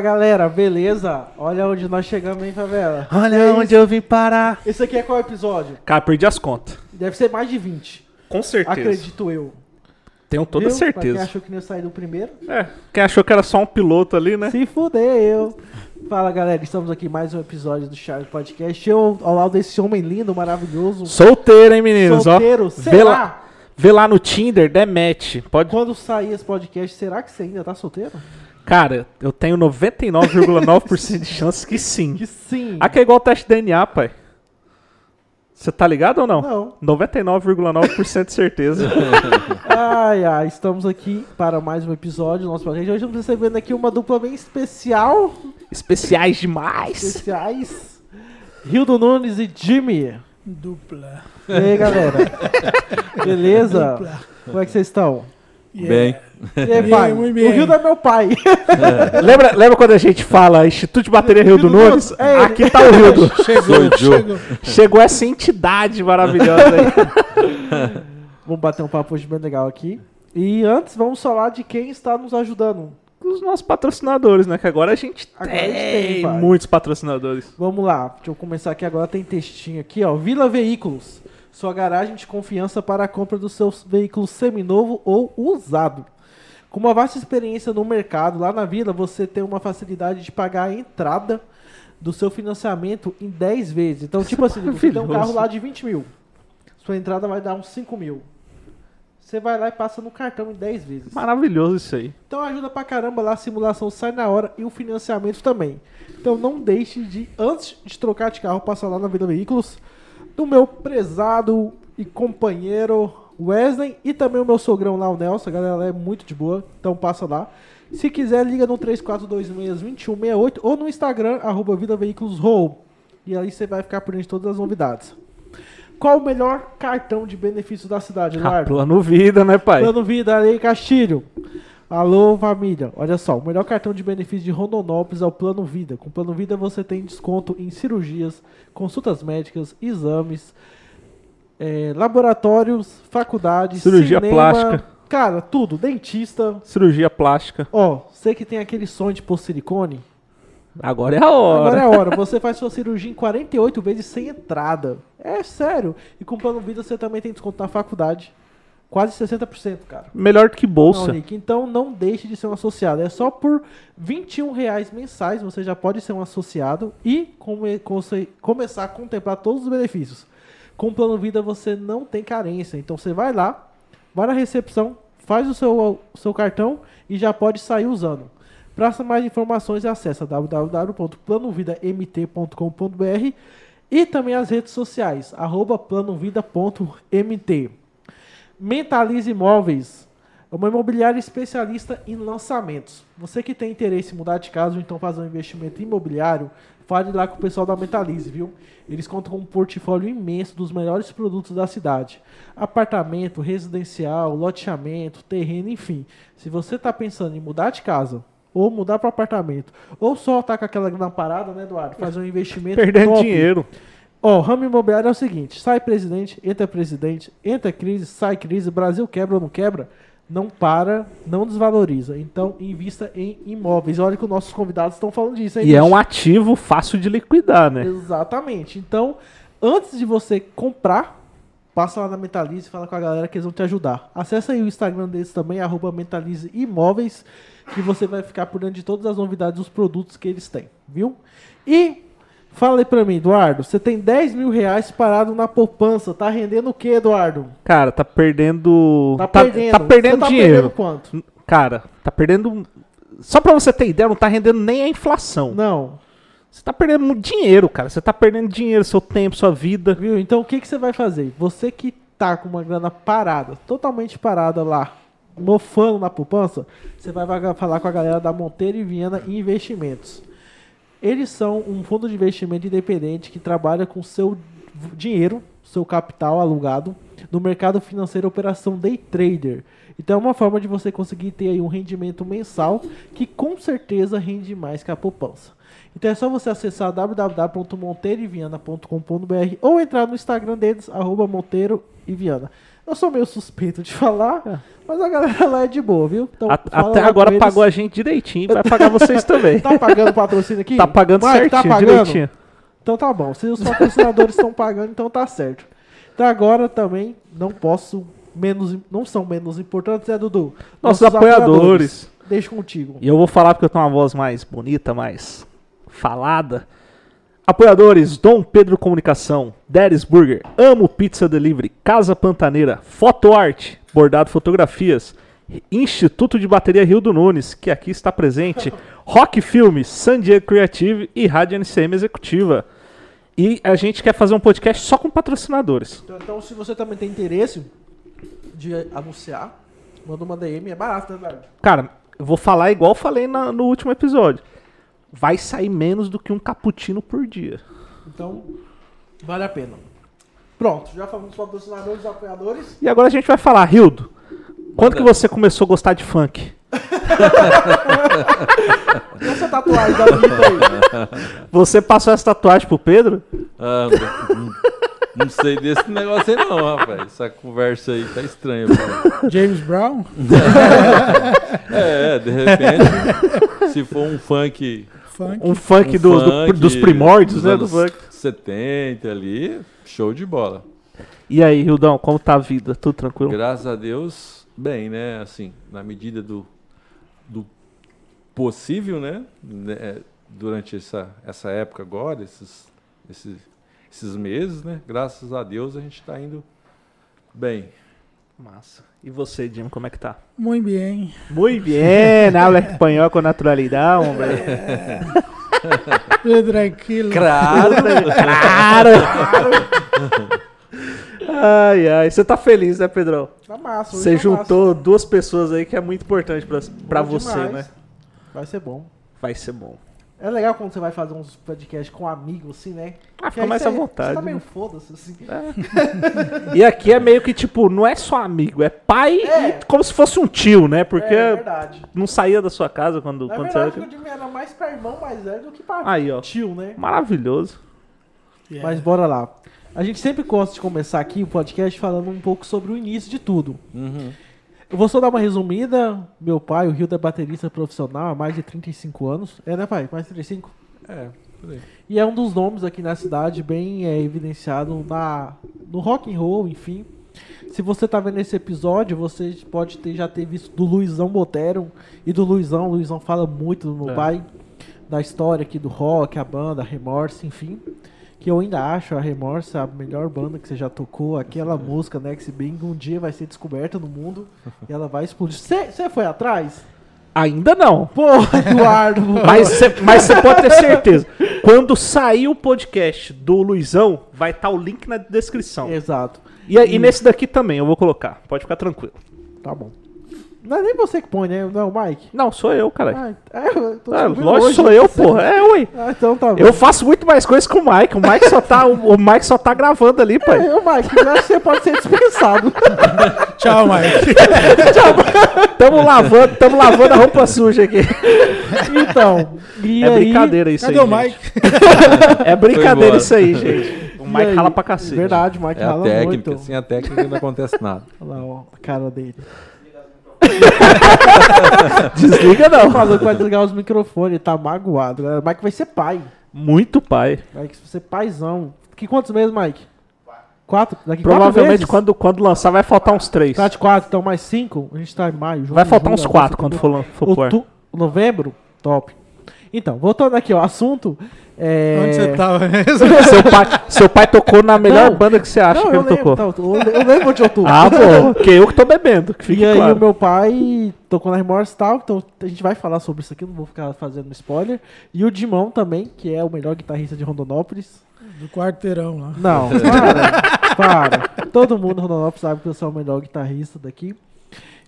Fala galera, beleza? Olha onde nós chegamos, hein, favela? Olha É onde isso. eu vim parar. Esse aqui é qual episódio? Cara, perdi as contas. Deve ser mais de 20. Com certeza. Acredito eu. Tenho toda Viu? Pra quem certeza. achou que não ia sair do primeiro, É, quem achou que era só um piloto ali, né? se fudeu. Fala galera, estamos aqui em mais um episódio do Charles Podcast. Eu, ao lado desse homem lindo, maravilhoso, Solteiro, hein, meninos? solteiro, Ó, será? vê lá, vê lá no Tinder, demete. Pode... Quando sair esse podcast, será que você ainda tá solteiro? Cara, eu tenho 99,9% de chance que sim. Que sim. Aqui é igual o teste de DNA, pai. Você tá ligado ou não? Não. 99,9% de certeza. Ai, ai, estamos aqui para mais um episódio do nosso podcast. Hoje estamos recebendo aqui uma dupla bem especial. Especiais demais. Especiais. Hildo Nunes e Jimmy. Dupla. E aí, galera? Beleza? Como é que vocês estão? Bem. E pai? muito O bem. Hildo é meu pai. lembra, lembra quando a gente fala Instituto de Bateria Rio do Rio do Nunes? É. Aqui tá o Rildo. Sou Chegou, o chegou. Chegou essa entidade maravilhosa aí. Vamos bater um papo hoje bem legal aqui. E antes, vamos falar de quem está nos ajudando. Os nossos patrocinadores, né? Que agora a gente Agora a gente tem, tem, pai. muitos patrocinadores. Vamos lá, deixa eu começar aqui agora. Tem textinho aqui, ó. Vila Veículos. Sua garagem de confiança para a compra do seu veículo seminovo ou usado. Com uma vasta experiência no mercado, lá na Vila você tem uma facilidade de pagar a entrada do seu financiamento em 10 vezes. Então, tipo assim, você tem um carro lá de 20 mil. Sua entrada vai dar uns 5 mil. Você vai lá e passa no cartão em 10 vezes. Maravilhoso isso aí. Então ajuda pra caramba lá, a simulação sai na hora e o financiamento também. Então não deixe de, antes de trocar de carro, passar lá na Vida Veículos, do meu prezado e companheiro Wesley e também o meu sogrão lá, o Nelson, a galera é muito de boa, então passa lá. Se quiser, liga no 3426-2168 ou no Instagram, arroba Vida Veículos. E aí você vai ficar por dentro de todas as novidades. Qual o melhor cartão de benefícios da cidade, A Eduardo? plano vida, né, pai? Plano Vida, aí Castilho. Alô, família. Olha só, o melhor cartão de benefício de Rondonópolis é o Plano Vida. Com o Plano Vida você tem desconto em cirurgias, consultas médicas, exames, eh, laboratórios, faculdades, Cirurgia cinema, plástica. Cara, tudo. Dentista. Cirurgia plástica. Ó, você que tem aquele sonho de pôr silicone, Agora é a hora. agora é a hora. Você faz sua cirurgia em 48 vezes sem entrada. É sério. E com Plano Vida você também tem desconto na faculdade. Quase 60%, cara. Melhor do que Não, bolsa. Nick, então não deixe de ser um associado. É só por 21 reais mensais você já pode ser um associado e come- come- começar a contemplar todos os benefícios. Com o plano vida você não tem carência. Então você vai lá, vai na recepção, faz o seu, o seu cartão e já pode sair usando. Para mais informações acesse www.planovidamt.com.br e também as redes sociais, arroba planovida.mt. Mentalize Imóveis é uma imobiliária especialista em lançamentos. Você que tem interesse em mudar de casa ou então fazer um investimento imobiliário, fale lá com o pessoal da Mentalize, viu? Eles contam com um portfólio imenso dos melhores produtos da cidade. Apartamento, residencial, loteamento, terreno, enfim. Se você está pensando em mudar de casa, ou mudar para apartamento, ou só tá com aquela grana parada, né, Eduardo? Fazer um investimento Perdendo top. dinheiro. Ó, o ramo imobiliário é o seguinte: sai presidente, entra presidente, entra crise, sai crise, Brasil quebra ou não quebra, não para, não desvaloriza. Então, invista em imóveis. Olha que os nossos convidados estão falando disso, hein? E é um ativo fácil de liquidar, né? Exatamente. Então, antes de você comprar, passa lá na Mentalize e fala com a galera que eles vão te ajudar. Acesse aí o Instagram deles também, arroba Mentalize Imóveis, que você vai ficar por dentro de todas as novidades dos produtos que eles têm, viu? E fala aí pra mim, Eduardo, você tem 10 mil reais parado na poupança, tá rendendo o que, Eduardo? Cara, tá perdendo. Tá perdendo. Tá perdendo tá dinheiro. perdendo quanto? Cara, tá perdendo. Só pra você ter ideia, não tá rendendo nem a inflação. Não, Você tá perdendo dinheiro, cara. Você tá perdendo dinheiro, seu tempo, sua vida. viu? Então o que, que você vai fazer? Você que tá com uma grana parada, totalmente parada lá, mofando na poupança, você vai falar com a galera da Monteiro e Viana Investimentos. Eles são um fundo de investimento independente que trabalha com seu dinheiro, seu capital alugado no mercado financeiro operação day trader. Então é uma forma de você conseguir ter aí um rendimento mensal que com certeza rende mais que a poupança. Então é só você acessar www.monteiroeviana.com.br ou entrar no Instagram deles, arroba Monteiro e Viana. Eu sou meio suspeito de falar, mas a galera lá é de boa, viu? Então, A- até agora pagou a gente direitinho, vai pagar vocês também. Tá pagando patrocínio aqui? Tá pagando Mike, certinho, tá pagando? direitinho. Então tá bom. Se os patrocinadores estão pagando, então tá certo. Então agora também não posso menos, não são menos importantes, é Dudu. Nossos apoiadores. Deixa contigo. E eu vou falar porque eu tenho uma voz mais bonita, mais falada. Apoiadores: Dom Pedro Comunicação, Deres Burger, Amo Pizza Delivery, Casa Pantaneira, Fotoarte, Bordado Fotografias, Instituto de Bateria Rio do Nunes, que aqui está presente, Rock Filmes, San Diego Creative e Rádio NCM Executiva. E a gente quer fazer um podcast só com patrocinadores. Então, então, se você também tem interesse de anunciar, manda uma DM, é barato, né, velho? Cara, eu vou falar igual falei na- no último episódio. Vai sair menos do que um cappuccino por dia. Então, vale a pena. Pronto, já falamos dos patrocinadores, dos apoiadores. E agora a gente vai falar, Rildo. Quando que você começou a gostar de funk? E essa tatuagem da Anitta aí? Você passou essa tatuagem pro Pedro? Ah, não, não sei desse negócio aí não, rapaz. Essa conversa aí tá estranha. James Brown? É, de repente, se for um funk, Funk. Um funk, um do- do- funk dos primórdios, dos né? Do funk. 70 ali, show de bola. E aí, Rildão, como tá a vida? Tudo tranquilo? Graças a Deus, bem, né? Assim, na medida do, do possível, né? né, é, Durante essa, essa época agora, esses, esses, esses meses, né? Graças a Deus a gente tá indo bem. Massa. E você, Jim, como é que tá? Muito bem. Muito bem, habla espanhol com naturalidade, homem. Tudo tranquilo. Claro! Claro! ai, ai. Você tá feliz, né, Pedrão? Tá massa. Você tá juntou duas pessoas aí que é muito importante pra, massa. pra Bom você, demais. né? Vai ser bom. Vai ser bom. É legal quando você vai fazer uns podcasts com amigos, assim, né? Ah, fica mais à vontade, Você tá né? meio foda-se, assim. E aqui é meio que, tipo, não é só amigo, é pai É. e como se fosse um tio, né? Porque É verdade. não saía da sua casa quando, Na quando verdade, você o Jimmy era mais pra irmão mais velho do que pra Aí, ó. tio, né? Maravilhoso. Yeah. Mas bora lá. A gente sempre gosta de começar aqui o podcast falando um pouco sobre o início de tudo. Uhum. Eu vou só dar uma resumida. Meu pai, o Rio, é baterista profissional há mais de 35 anos. É, né, pai? Mais de 35? É, por aí. E é um dos nomes aqui na cidade bem é, evidenciado na, no rock and roll, enfim. Se você tá vendo esse episódio, você pode ter, já ter visto do Luizão Botero e do Luizão. O Luizão fala muito no meu É. pai da história aqui do rock, a banda, a Remorse, enfim. Que eu ainda acho a Remorse a melhor banda que você já tocou. Aquela música, Next Bing, um dia vai ser descoberta no mundo e ela vai explodir. Você foi atrás? Ainda não. Porra, Eduardo! Mas você pode ter certeza. Quando sair o podcast do Luizão, vai estar o link na descrição. Exato. E, e nesse daqui também, eu vou colocar. Pode ficar tranquilo. Tá bom. Não é nem você que põe, né? Não, o Mike. Não, sou eu, cara. Ah, é, eu tô Ah, lógico, hoje. sou eu, porra. É, ui. Ah, então tá bom. Eu faço muito mais coisas que o Mike. O Mike só tá, o, o Mike só tá gravando ali, pai. É, ô, Mike, eu acho que você pode ser dispensado. Tchau, Mike. Tamo lavando, tamo lavando a roupa suja aqui. então, e É aí... brincadeira isso Cadê aí. o gente. Mike? É brincadeira isso aí, gente. O Mike aí? rala pra cacete. Verdade, o Mike É a rala técnica. muito. Sem a técnica não acontece nada. Olha lá, ó, a cara dele. Desliga não. falou que vai desligar os microfones, tá magoado. O Mike vai ser pai. Muito pai. Mike vai ser paizão. Que quantos meses, Mike? Quatro? Daqui quatro Provavelmente meses? quando, quando lançar vai faltar uns três. Tá de quatro, então mais cinco. A gente tá em maio. junho, Vai faltar julho, uns quatro quando for, for. Outu- Novembro? Top. Então, voltando aqui ao assunto. É... Onde você tava mesmo? Seu pai, seu pai tocou na melhor Não. banda que você acha Não, que eu ele lembro, tocou. tá, eu, eu lembro onde eu tô. Ah, bom. Que eu que tô bebendo, que fique E aí claro. o meu pai tocou na Remorse e tal, então a gente vai falar sobre isso aqui, não vou ficar fazendo spoiler. E o Dimão também, que é o melhor guitarrista de Rondonópolis. Do quarteirão lá. Não, para, para. Todo mundo em Rondonópolis sabe que eu sou o melhor guitarrista daqui.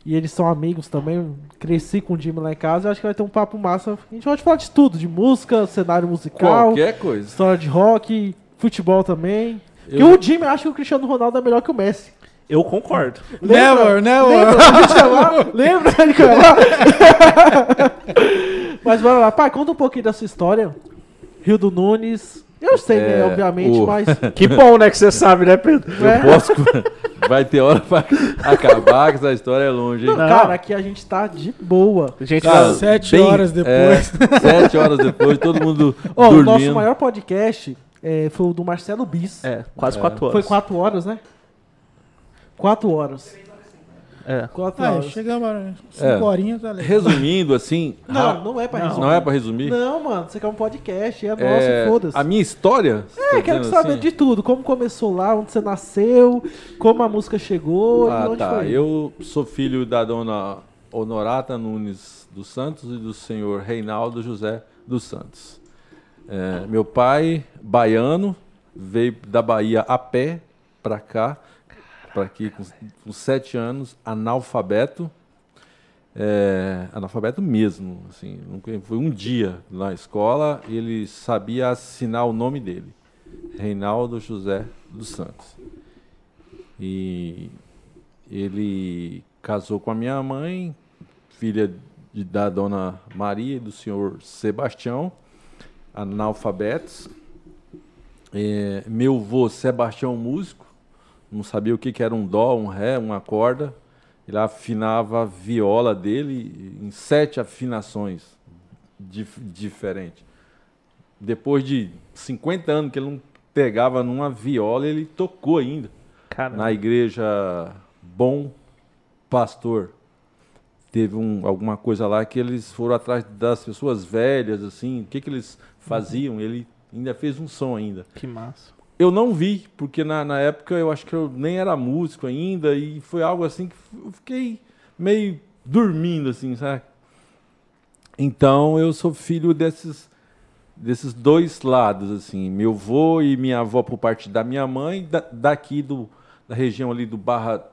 E eles são amigos também. Cresci com o Jimmy lá em casa. Eu acho que vai ter um papo massa. A gente pode falar de tudo: de música, cenário musical, Qualquer coisa. história de rock, futebol também. Eu- Que o Jimmy acha que o Cristiano Ronaldo é melhor que o Messi. Eu concordo. Never, never. Lembra? A gente ia lá? Lembra? Lá? Mas bora lá. Pai, conta um pouquinho da sua história. Rio do Nunes. Eu sei, né? É, Obviamente, o- mas. Que bom, né, que você sabe, né, Pedro? Eu É. posso. Vai ter hora pra acabar, que essa história é longe, hein? Não. Cara, aqui a gente tá de boa. Gente, Cara, nós- Sete bem- horas depois. É, sete horas depois, todo mundo Ó, o dormindo. nosso maior podcast é, foi o do Marcelo Bis. é, quase É. quatro horas. Foi quatro horas, né? Quatro horas. É. Quatro Ah, horas. chegamos a cinco É. horinhas, tá legal. Resumindo, assim. Não, não é pra Não. resumir. não é pra resumir? Não, mano, você quer um podcast, é nosso, É, foda-se. a minha história? você tá É, quero saber assim? de tudo. Como começou lá, onde você nasceu, como a música chegou e Ah, onde tá. foi. Eu sou filho da dona Honorata Nunes dos Santos e do senhor Reinaldo José dos Santos. É, meu pai, baiano, veio da Bahia a pé para cá, para aqui com, com sete anos, analfabeto. É, analfabeto mesmo, assim, foi um dia na escola e ele sabia assinar o nome dele, Reinaldo José dos Santos. E ele casou com a minha mãe, filha de- da dona Maria e do senhor Sebastião, analfabetos. É, meu avô Sebastião músico, não sabia o que, que era um dó, um ré, uma corda. Ele afinava a viola dele em sete afinações dif diferentes. Depois de 50 anos que ele não pegava numa viola, ele tocou ainda Cara, na igreja Bom Pastor. Teve um, alguma coisa lá que eles foram atrás das pessoas velhas, assim, o que, que eles faziam? Ele ainda fez um som ainda. que massa. Eu não vi, porque na, na época eu acho que eu nem era músico ainda, e foi algo assim que eu fiquei meio dormindo, assim, sabe? Então eu sou filho desses, desses dois lados, assim, meu avô e minha avó por parte da minha mãe, da, daqui do, da região ali do Barra,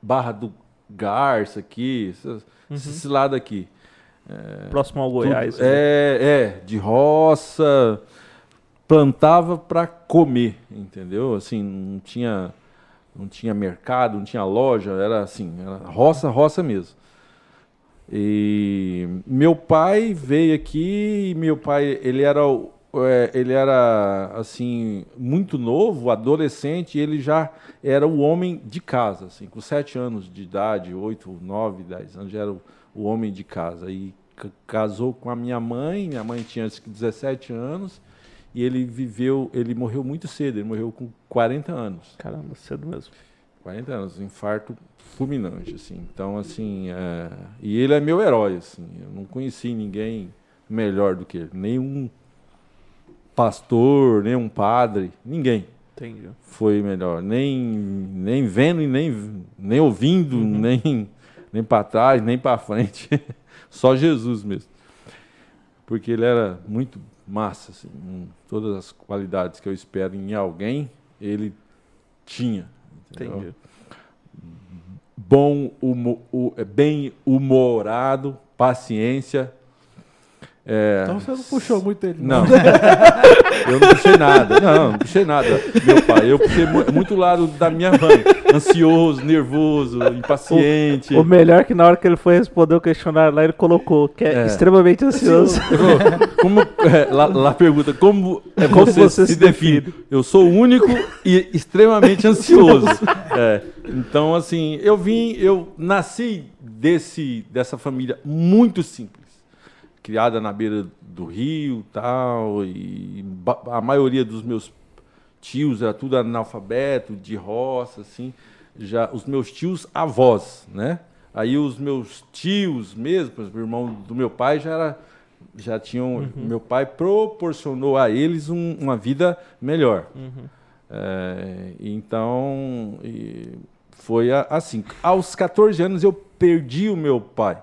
Barra do Garça aqui, esse, esse lado aqui. Próximo ao Tudo- Goiás. né? é, é, de roça, plantava para comer, entendeu? Assim, não tinha, não tinha mercado, não tinha loja, era assim, era roça, roça mesmo. E meu pai veio aqui, meu pai, ele era, é, ele era assim muito novo, adolescente, ele já era o homem de casa, assim, com sete anos de idade, oito, nove, dez anos, já era o, homem de casa. E ca- casou com a minha mãe, minha mãe tinha acho que 17 anos, e ele viveu, ele morreu muito cedo, ele morreu com 40 anos. Caramba, cedo mesmo. 40 anos, um infarto fulminante, assim. Então, assim, é, e ele é meu herói, assim. Eu não conheci ninguém melhor do que ele. Nenhum pastor, nenhum padre, ninguém Entendi. foi melhor. Nem, nem vendo e nem, nem ouvindo, nem, nem para trás, nem para frente. Só Jesus mesmo. Porque ele era muito massa, assim, com todas as qualidades que eu espero em alguém, ele tinha. entendeu? Entendi. bom humo, é, bem humorado, paciência. É, Então você não puxou muito ele. não, eu não puxei nada. Não, não puxei nada. Meu pai, eu puxei mu- muito o lado da minha mãe. Ansioso, nervoso, impaciente. O melhor é que na hora que ele foi responder o questionário lá, ele colocou que é, É. extremamente ansioso. Eu- Como, é, lá, lá pergunta, como, é, Como você, você se, se define? Eu sou único e extremamente ansioso. É, então, assim, eu vim, eu nasci desse, dessa família muito simples. Criada na beira do rio tal, e a maioria dos meus tios era tudo analfabeto, de roça, assim. Já os meus tios avós, né? Aí os meus tios mesmo, por exemplo, o irmão do meu pai já era já tinham meu pai proporcionou a eles um- uma vida melhor. É, então foi assim. Aos 14 anos eu perdi o meu pai.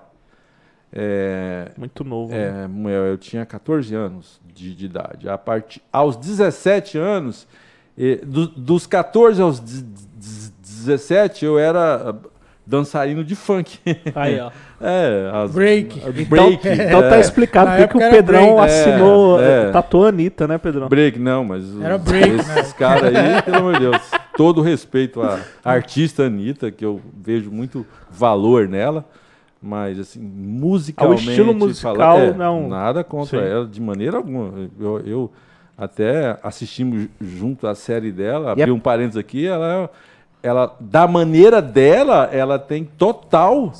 É, Muito novo. né? é, meu, eu tinha 14 anos de, de idade. A partir, aos 17 anos, do- dos 14 aos de- de- 17, eu era ah, dançarino de funk. Aí, ó. é, as, Break. as Então, break. então tá é, explicado Na porque que o Pedrão break. assinou, É, é. tatuou a Anitta, né, Pedrão? break, não, mas os- Era break, esses né? caras aí, pelo amor de Deus, todo respeito à artista Anitta, que eu vejo muito valor nela. Mas, assim, musicalmente... estilo musical, é, não. Nada contra Sim. ela, de maneira alguma. Eu, eu Até assistimos junto a série dela, abri é- um parênteses aqui, ela, ela, da maneira dela, ela tem total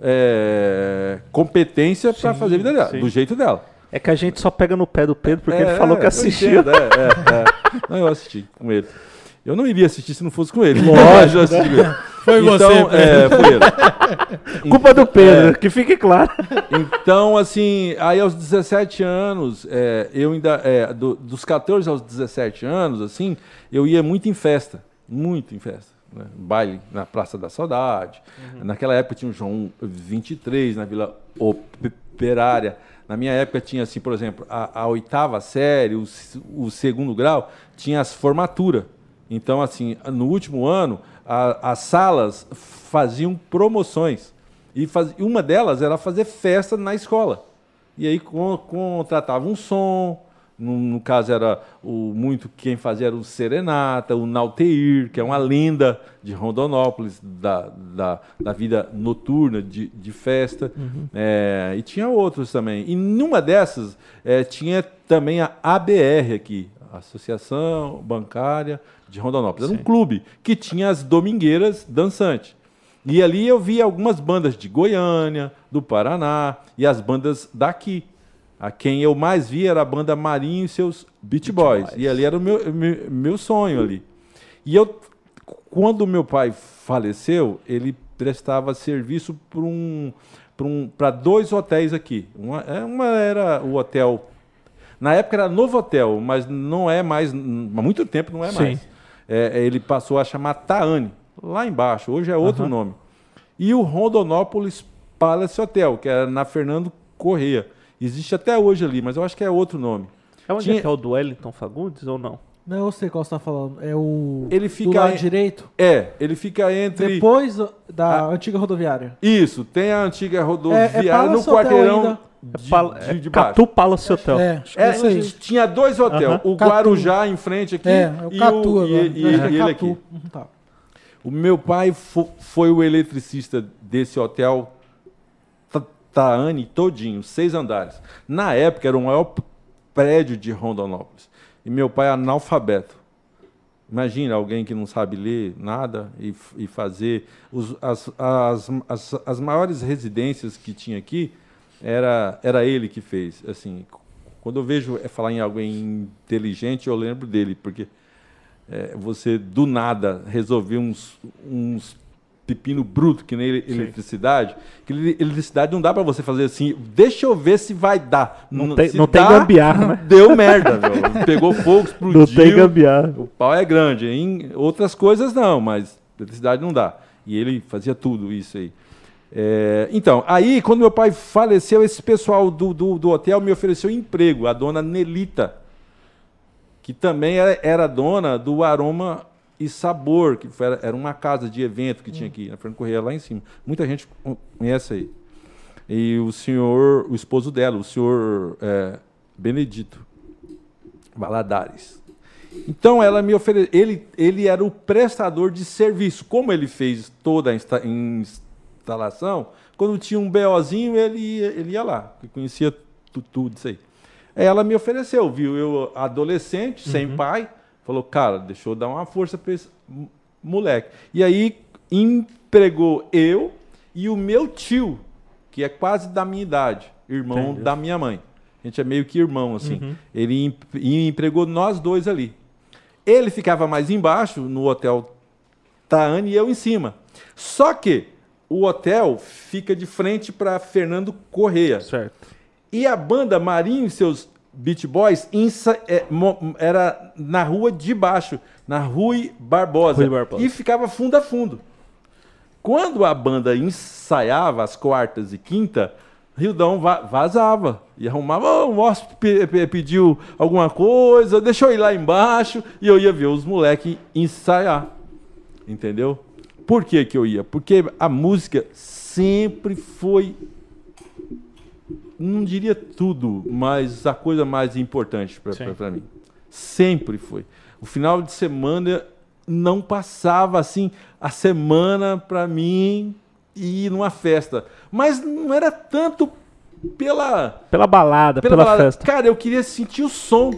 é, competência para fazer a vida dela, sim. do jeito dela. É que a gente só pega no pé do Pedro porque É, ele falou que assistiu. entendo, é, é, é. Não, eu assisti com ele. Eu não iria assistir se não fosse com ele. Lógico. Foi então, você, é, foi ele. Culpa do Pedro, É. que fique claro. Então, assim, aí aos 17 anos, é, eu ainda, é, do- dos 14 aos 17 anos, assim, eu ia muito em festa, muito em festa. né? Baile na Praça da Saudade. Naquela época tinha o João 23 na Vila Operária. Na minha época tinha, assim, por exemplo, a, a oitava série, o, o segundo grau, tinha as formaturas. Então, assim, no último ano, a- as salas faziam promoções. E faz- uma delas era fazer festa na escola. E aí con- contratava um som, no, no caso era o muito quem fazia era o Serenata, o Nauteir, que é uma lenda de Rondonópolis, da, da, da vida noturna, de, de festa. É, e tinha outros também. E numa dessas é, tinha também a ABR aqui, Associação Bancária de Rondonópolis. Era um clube que tinha as domingueiras dançantes. E ali eu vi algumas bandas de Goiânia, do Paraná e as bandas daqui. A quem eu mais vi era a banda Marinho e seus Beach, Boys. Boys. E ali era o meu, meu, meu sonho ali. E eu, quando meu pai faleceu, ele prestava serviço para um, pra um, pra dois hotéis aqui. Uma, é, uma era o hotel. Na época era Novo Hotel, mas não é mais. Há muito tempo não é Sim. mais. É, ele passou a chamar Taane, lá embaixo. Hoje é outro nome. E o Rondonópolis Palace Hotel, que era na Fernando Correia. Existe até hoje ali, mas eu acho que é outro nome. É onde Tinha- é que é o do Wellington Fagundes ou não? Não, eu sei qual você tá falando. É o. Ele do fica lado em- direito. É, ele fica entre. Depois da Ah. antiga rodoviária. Isso, tem a antiga É, é rodoviária no quarteirão ainda. De, Pal- de, é de. Catu Palace Hotel. É, é É, aí. tinha dois hotéis, o Catu. Guarujá em frente aqui É, é o e, Catu o, agora. e, e- É, e ele aqui. Uhum, tá. O meu pai fo- foi o eletricista desse hotel Ta- Taane todinho, seis andares. Na época era o maior prédio de Rondonópolis. E meu pai é analfabeto. Imagina alguém que não sabe ler nada e, e fazer. os- as, as, as, as maiores residências que tinha aqui era, era ele que fez. Assim, quando eu vejo é, falar em alguém inteligente, eu lembro dele, porque é, você do nada resolver uns, uns pepino bruto que nem ele- eletricidade, que ele- eletricidade não dá para você fazer assim, deixa eu ver se vai dar. Não tem, se não tem dá, gambiarra, né? Deu merda, velho. Pegou fogo, explodiu. Não tem gambiarra. O pau é grande. Em outras coisas não, mas eletricidade não dá. E ele fazia tudo isso aí. É, então, aí, quando meu pai faleceu, esse pessoal do, do, do hotel me ofereceu emprego, a dona Nelita, que também era, era dona do Aroma e Sabor, que foi- era uma casa de evento que tinha aqui, na Fernando Correia, lá em cima. Muita gente conhece aí. E o senhor, o esposo dela, o senhor é, Benedito Valadares. Então ela me ofereceu. Ele, ele era o prestador de serviço. Como ele fez toda a insta- instalação, quando tinha um BOzinho, ele, ia- ele ia lá, que conhecia tu- tudo isso aí. Ela me ofereceu, viu? Eu, adolescente, sem pai, falou: cara, deixa eu dar uma força para esse moleque. E aí empregou eu e o meu tio, que é quase da minha idade, irmão da minha mãe. A gente é meio que irmão, assim. Ele em- empregou nós dois ali. Ele ficava mais embaixo, no hotel Taane, e eu em cima. Só que o hotel fica de frente para Fernando Correia. Certo. E a banda Marinho e seus Beat Boys ensa- é, mo- era na rua de baixo, na Rui Barbosa. Rui Barbosa. E ficava fundo a fundo. Quando a banda ensaiava as quartas e quinta, Rildão va- vazava e arrumava. "Ô, o pe- pediu alguma coisa, deixa eu ir lá embaixo e eu ia ver os moleques ensaiar. Entendeu? Por que, que eu ia? Porque a música sempre foi não diria tudo, mas a coisa mais importante para mim. Sempre foi. O final de semana não passava assim a semana para mim ir numa festa, mas não era tanto pela Pela balada, pela, pela, balada. festa. Cara, eu queria sentir o som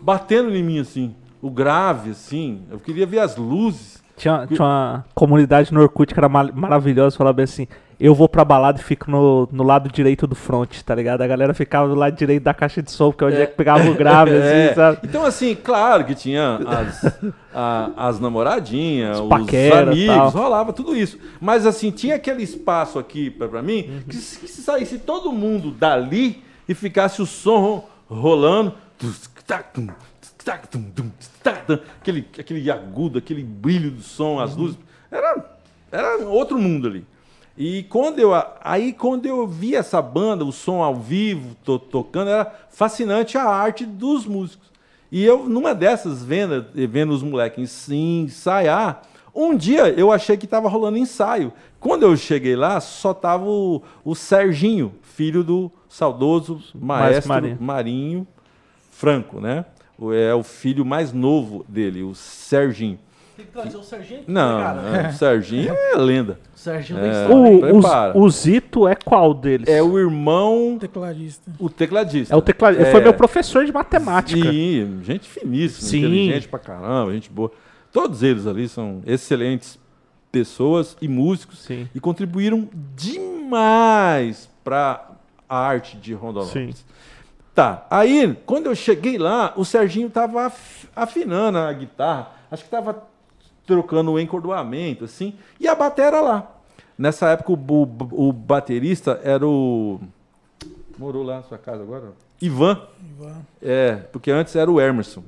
batendo em mim assim, o grave assim. Eu queria ver as luzes. Tinha, tinha uma comunidade no Orkut que era ma- maravilhosa, falava bem assim, eu vou pra balada e fico no, no lado direito do front, tá ligado? A galera ficava do lado direito da caixa de som, porque é onde é, que pegava o grave, É. assim, sabe? Então, assim, claro que tinha as, a- as namoradinhas, os paquera, amigos, tal. rolava tudo isso. Mas, assim, tinha aquele espaço aqui pra, pra mim Uhum. que, se, que se saísse todo mundo dali e ficasse o som ro- rolando, aquele, aquele agudo, aquele brilho do som, Uhum. as luzes, era, era outro mundo ali. E quando eu, aí quando eu vi essa banda, o som ao vivo, to- tocando, era fascinante a arte dos músicos. E eu, numa dessas, vendo, vendo os moleques ensaiar, um dia eu achei que estava rolando ensaio. Quando eu cheguei lá, só tava o, o Serginho, filho do saudoso maestro Marinho. Marinho Franco, né? É o filho mais novo dele, o Serginho. Tem que trazer o Serginho aqui, Não, né, cara? não, o Serginho é lenda. O Serginho É. história. O, o, o Zito é qual deles? É o irmão, Tecladista. o tecladista. É o teclado. Ele foi meu professor de matemática. Sim, gente finíssima, Sim. inteligente pra caramba, gente boa. Todos eles ali são excelentes pessoas e músicos Sim. e contribuíram demais para a arte de Rondonópolis. Sim. Tá, aí quando eu cheguei lá, o Serginho tava af- afinando a guitarra, acho que tava trocando o encordoamento, assim, e a batera lá. Nessa época o, o- o baterista era o... Morou lá na sua casa agora? Ivan. Ivan. É, porque antes era o Emerson.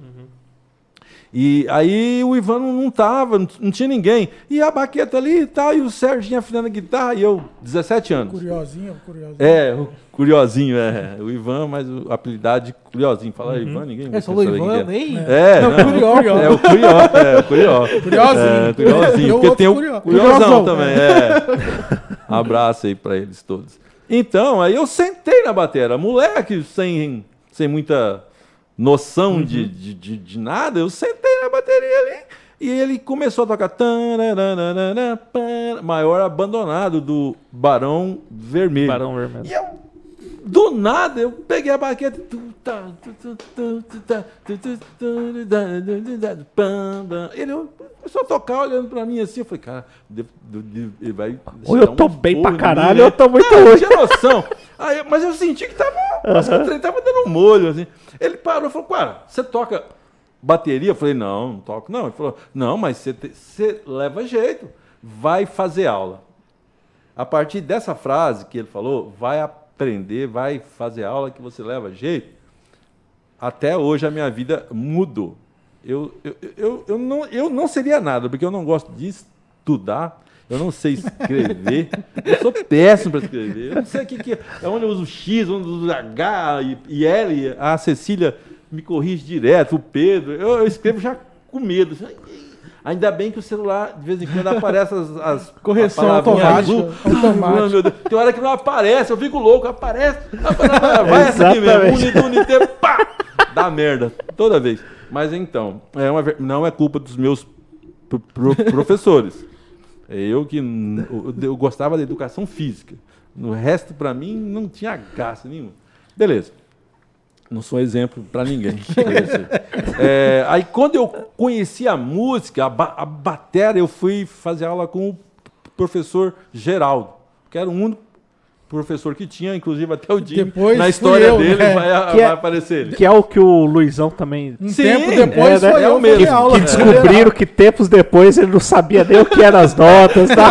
E aí o Ivan não, tava, não, tinha ninguém. E a baqueta ali e tal, e o Serginho afinando a guitarra, e eu, 17 anos. Curiosinho, curiosinho. É, o Curiosinho, é. O Ivan, mas o apelidade de Curiosinho. Fala Ivan, ninguém É, falou Ivan, é. nem. É, Não, não, Curió. É o Curió, é o Curió. Curiosinho. É, Curiosinho, porque tem o Curió. Curiosão Curiosão. também, é. Abraço aí pra eles todos. Então, aí eu sentei na batera, moleque, sem, sem muita noção de, de, de, de nada, eu sentei na bateria ali e ele começou a tocar maior abandonado do Barão Vermelho. Barão Vermelho. E eu, do nada, eu peguei a baqueta. Ele começou a tocar olhando pra mim assim. Eu falei, cara, ele vai. Ou eu dar um tô bem pra caralho, eu tô muito ruim. tinha noção. Aí, mas eu senti que tava. O trem tava dando um molho, assim. Ele parou e falou, cara, você toca bateria? Eu falei, não, não toco, não. Ele falou, não, mas você, te- você leva jeito. Vai fazer aula. A partir dessa frase que ele falou, vai aprender, vai fazer aula que você leva jeito. Até hoje a minha vida mudou. Eu, eu, eu, eu, não, eu não seria nada, porque eu não gosto de estudar, eu não sei escrever, eu sou péssimo para escrever. Eu não sei o que, que é onde eu uso X, onde eu uso H e, e L. A Cecília me corrige direto, o Pedro. Eu, eu escrevo já com medo. Ainda bem que o celular, de vez em quando, aparece as, as Correção automática. azul. Automática. Ah. Tem hora que não aparece, eu fico louco, aparece. Vai essa aqui mesmo, unite, unite, pá! Dá merda, toda vez. Mas então, é uma não é culpa dos meus pro- pro- professores. É eu que eu, eu gostava da educação física. No resto, pra mim, não tinha graça nenhuma. Beleza. Não sou exemplo pra ninguém. É, aí quando eu conheci a música, a, ba a batera, eu fui fazer aula com o professor Geraldo, que era o único professor que tinha, inclusive até o dia. Depois na história eu, dele né? vai, Que é- vai aparecer ele. Que é o que o Luizão também. Um Sim, tempo depois é, né? foi É eu mesmo. Que- aula. Que descobriram que tempos depois ele não sabia nem o que eram as notas. Tá?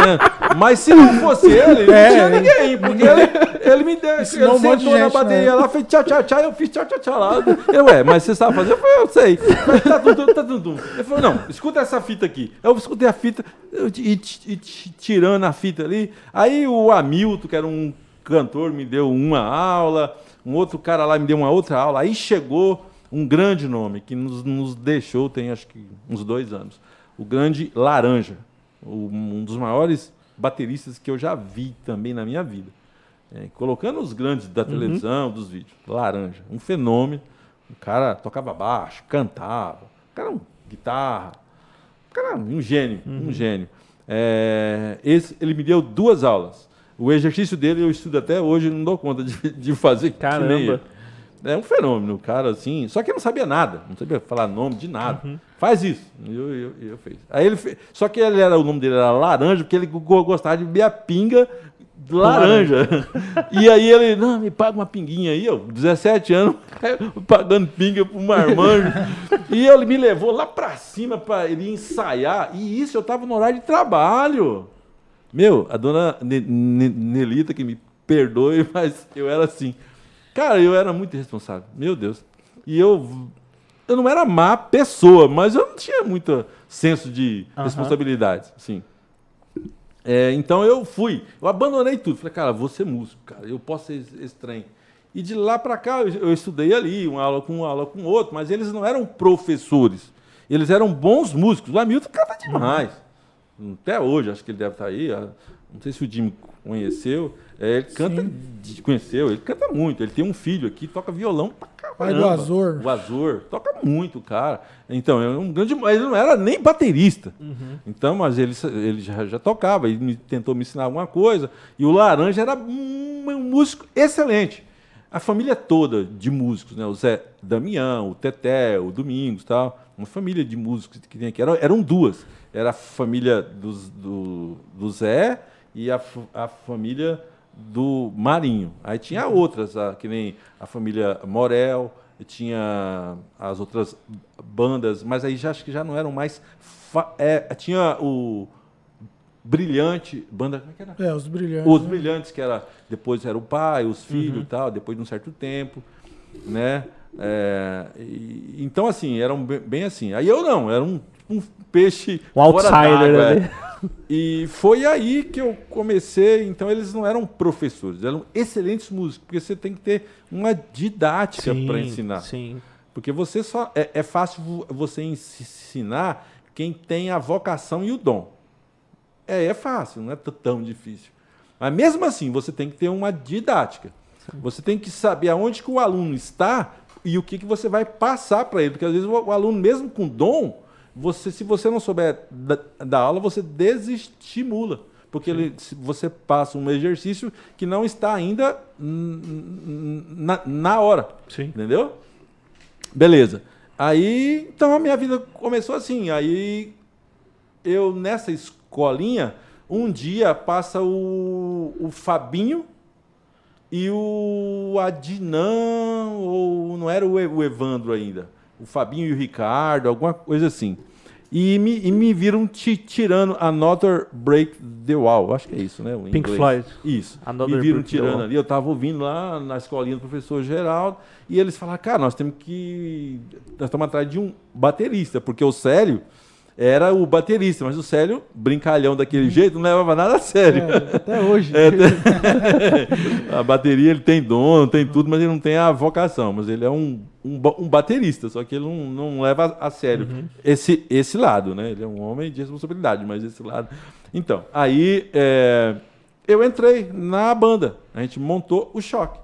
É, Mas se não fosse ele, não É, tinha ele- ninguém, porque ele, ele me deu, ele monte de sentou na gente, bateria né? lá, fez tchau, tchau, tchau, eu fiz tchau, tchau, tchau lá. Eu, ué, mas você sabe fazer? Eu falei, eu sei. Falei, tá, tum, tum, tá, tum, tum. Ele falou, não, escuta essa fita aqui. Eu escutei a fita, eu, e, e- e tirando a fita ali. Aí o Hamilton, que era um cantor, me deu uma aula, um outro cara lá me deu uma outra aula. Aí chegou um grande nome, que nos, nos deixou, tem acho que uns dois anos. O grande Laranja, o- um dos maiores bateristas que eu já vi também na minha vida. É, colocando os grandes da televisão, dos vídeos. Laranja, um fenômeno. O cara tocava baixo, cantava. O cara, um guitarra. O cara, um gênio, um gênio. É, esse, ele me deu duas aulas. O exercício dele eu estudo até hoje, não dou conta de, de fazer Caramba. É um fenômeno, o cara assim. Só que ele não sabia nada, não sabia falar nome de nada. Faz isso. E eu, eu, eu fiz. Aí ele fez. Só que ele era, o nome dele era Laranja, porque ele go- gostava de beber a pinga de laranja. e aí ele, não, me paga uma pinguinha aí, eu, 17 anos, pagando pinga pro marmanjo. e ele me levou lá pra cima pra ele ensaiar. E isso eu tava no horário de trabalho. Meu, a dona Ne- Ne- Nelita, que me perdoe, mas eu era assim. Cara, eu era muito irresponsável. Meu Deus. E eu. Eu não era má pessoa, mas eu não tinha muito senso de Aham. responsabilidade. Assim. É, então eu fui. Eu abandonei tudo. Falei, cara, vou ser músico, cara. Eu posso ser esse, trem. E de lá para cá, eu, eu estudei ali, uma aula com um, aula com outro, mas eles não eram professores. Eles eram bons músicos. O Hamilton canta demais. Até hoje, acho que ele deve estar aí. ah, Não sei se o Jimmy conheceu. É, ele canta, de- conheceu, ele canta muito. Ele tem um filho aqui, toca violão pra Pai do caramba. Azor. O Azor, toca muito, cara. Então, é um grande. Ele não era nem baterista. Então, mas ele, ele já, já tocava, ele me- tentou me ensinar alguma coisa. E o Laranja era um, um músico excelente. A família toda de músicos, né? O Zé Damião, o Teté, o Domingos tal. Uma família de músicos que tem aqui. Eram, eram duas. Era a família dos- do, do Zé e a, a família do Marinho. Aí tinha outras, a- que nem a família Morel, tinha as outras bandas, mas aí já acho que já não eram mais. é, tinha o Brilhante, banda. Como é que era? É, os brilhantes. Os né? brilhantes, que era. Depois era o pai, os filhos e tal, depois de um certo tempo. Né? É, e- então, assim, eram bem, bem assim. Aí eu não, era um, um peixe. Um outsider é. E foi aí que eu comecei. Então, eles não eram professores, eram excelentes músicos, porque você tem que ter uma didática para ensinar. Sim. Porque você só é, é fácil vo- você ens- ensinar quem tem a vocação e o dom. É, é fácil, não é tão difícil. Mas mesmo assim, você tem que ter uma didática. Você tem que saber aonde que o aluno está e o que, que você vai passar para ele. Porque às vezes o, aluno, mesmo com dom, você, se você não souber da, da aula, você desestimula. Porque ele, se você passa um exercício que não está ainda na, na hora. Sim. Entendeu? Beleza. Aí, então a minha vida começou assim. Aí eu nessa escolinha, um dia passa o, o Fabinho e o Adnan, ou não era o Evandro ainda. O Fabinho e o Ricardo, alguma coisa assim. E me, e me viram ti- tirando Another Break the Wall. Acho que é isso, né? Pink. Floyd. Isso. Another me viram tirando ali. Eu estava ouvindo lá na escolinha do professor Geraldo. E eles falaram, cara, nós temos que. Nós estamos atrás de um baterista, porque o Célio era o baterista, mas o Célio, brincalhão daquele jeito, não levava nada a sério. É, até hoje. É, tem- a bateria ele tem dono, tem tudo, mas ele não tem a vocação. Mas ele é um, um, um baterista, só que ele não, não leva a sério esse, esse lado, né? Ele é um homem de responsabilidade, mas esse lado. Então, aí é, eu entrei na banda. A gente montou o choque.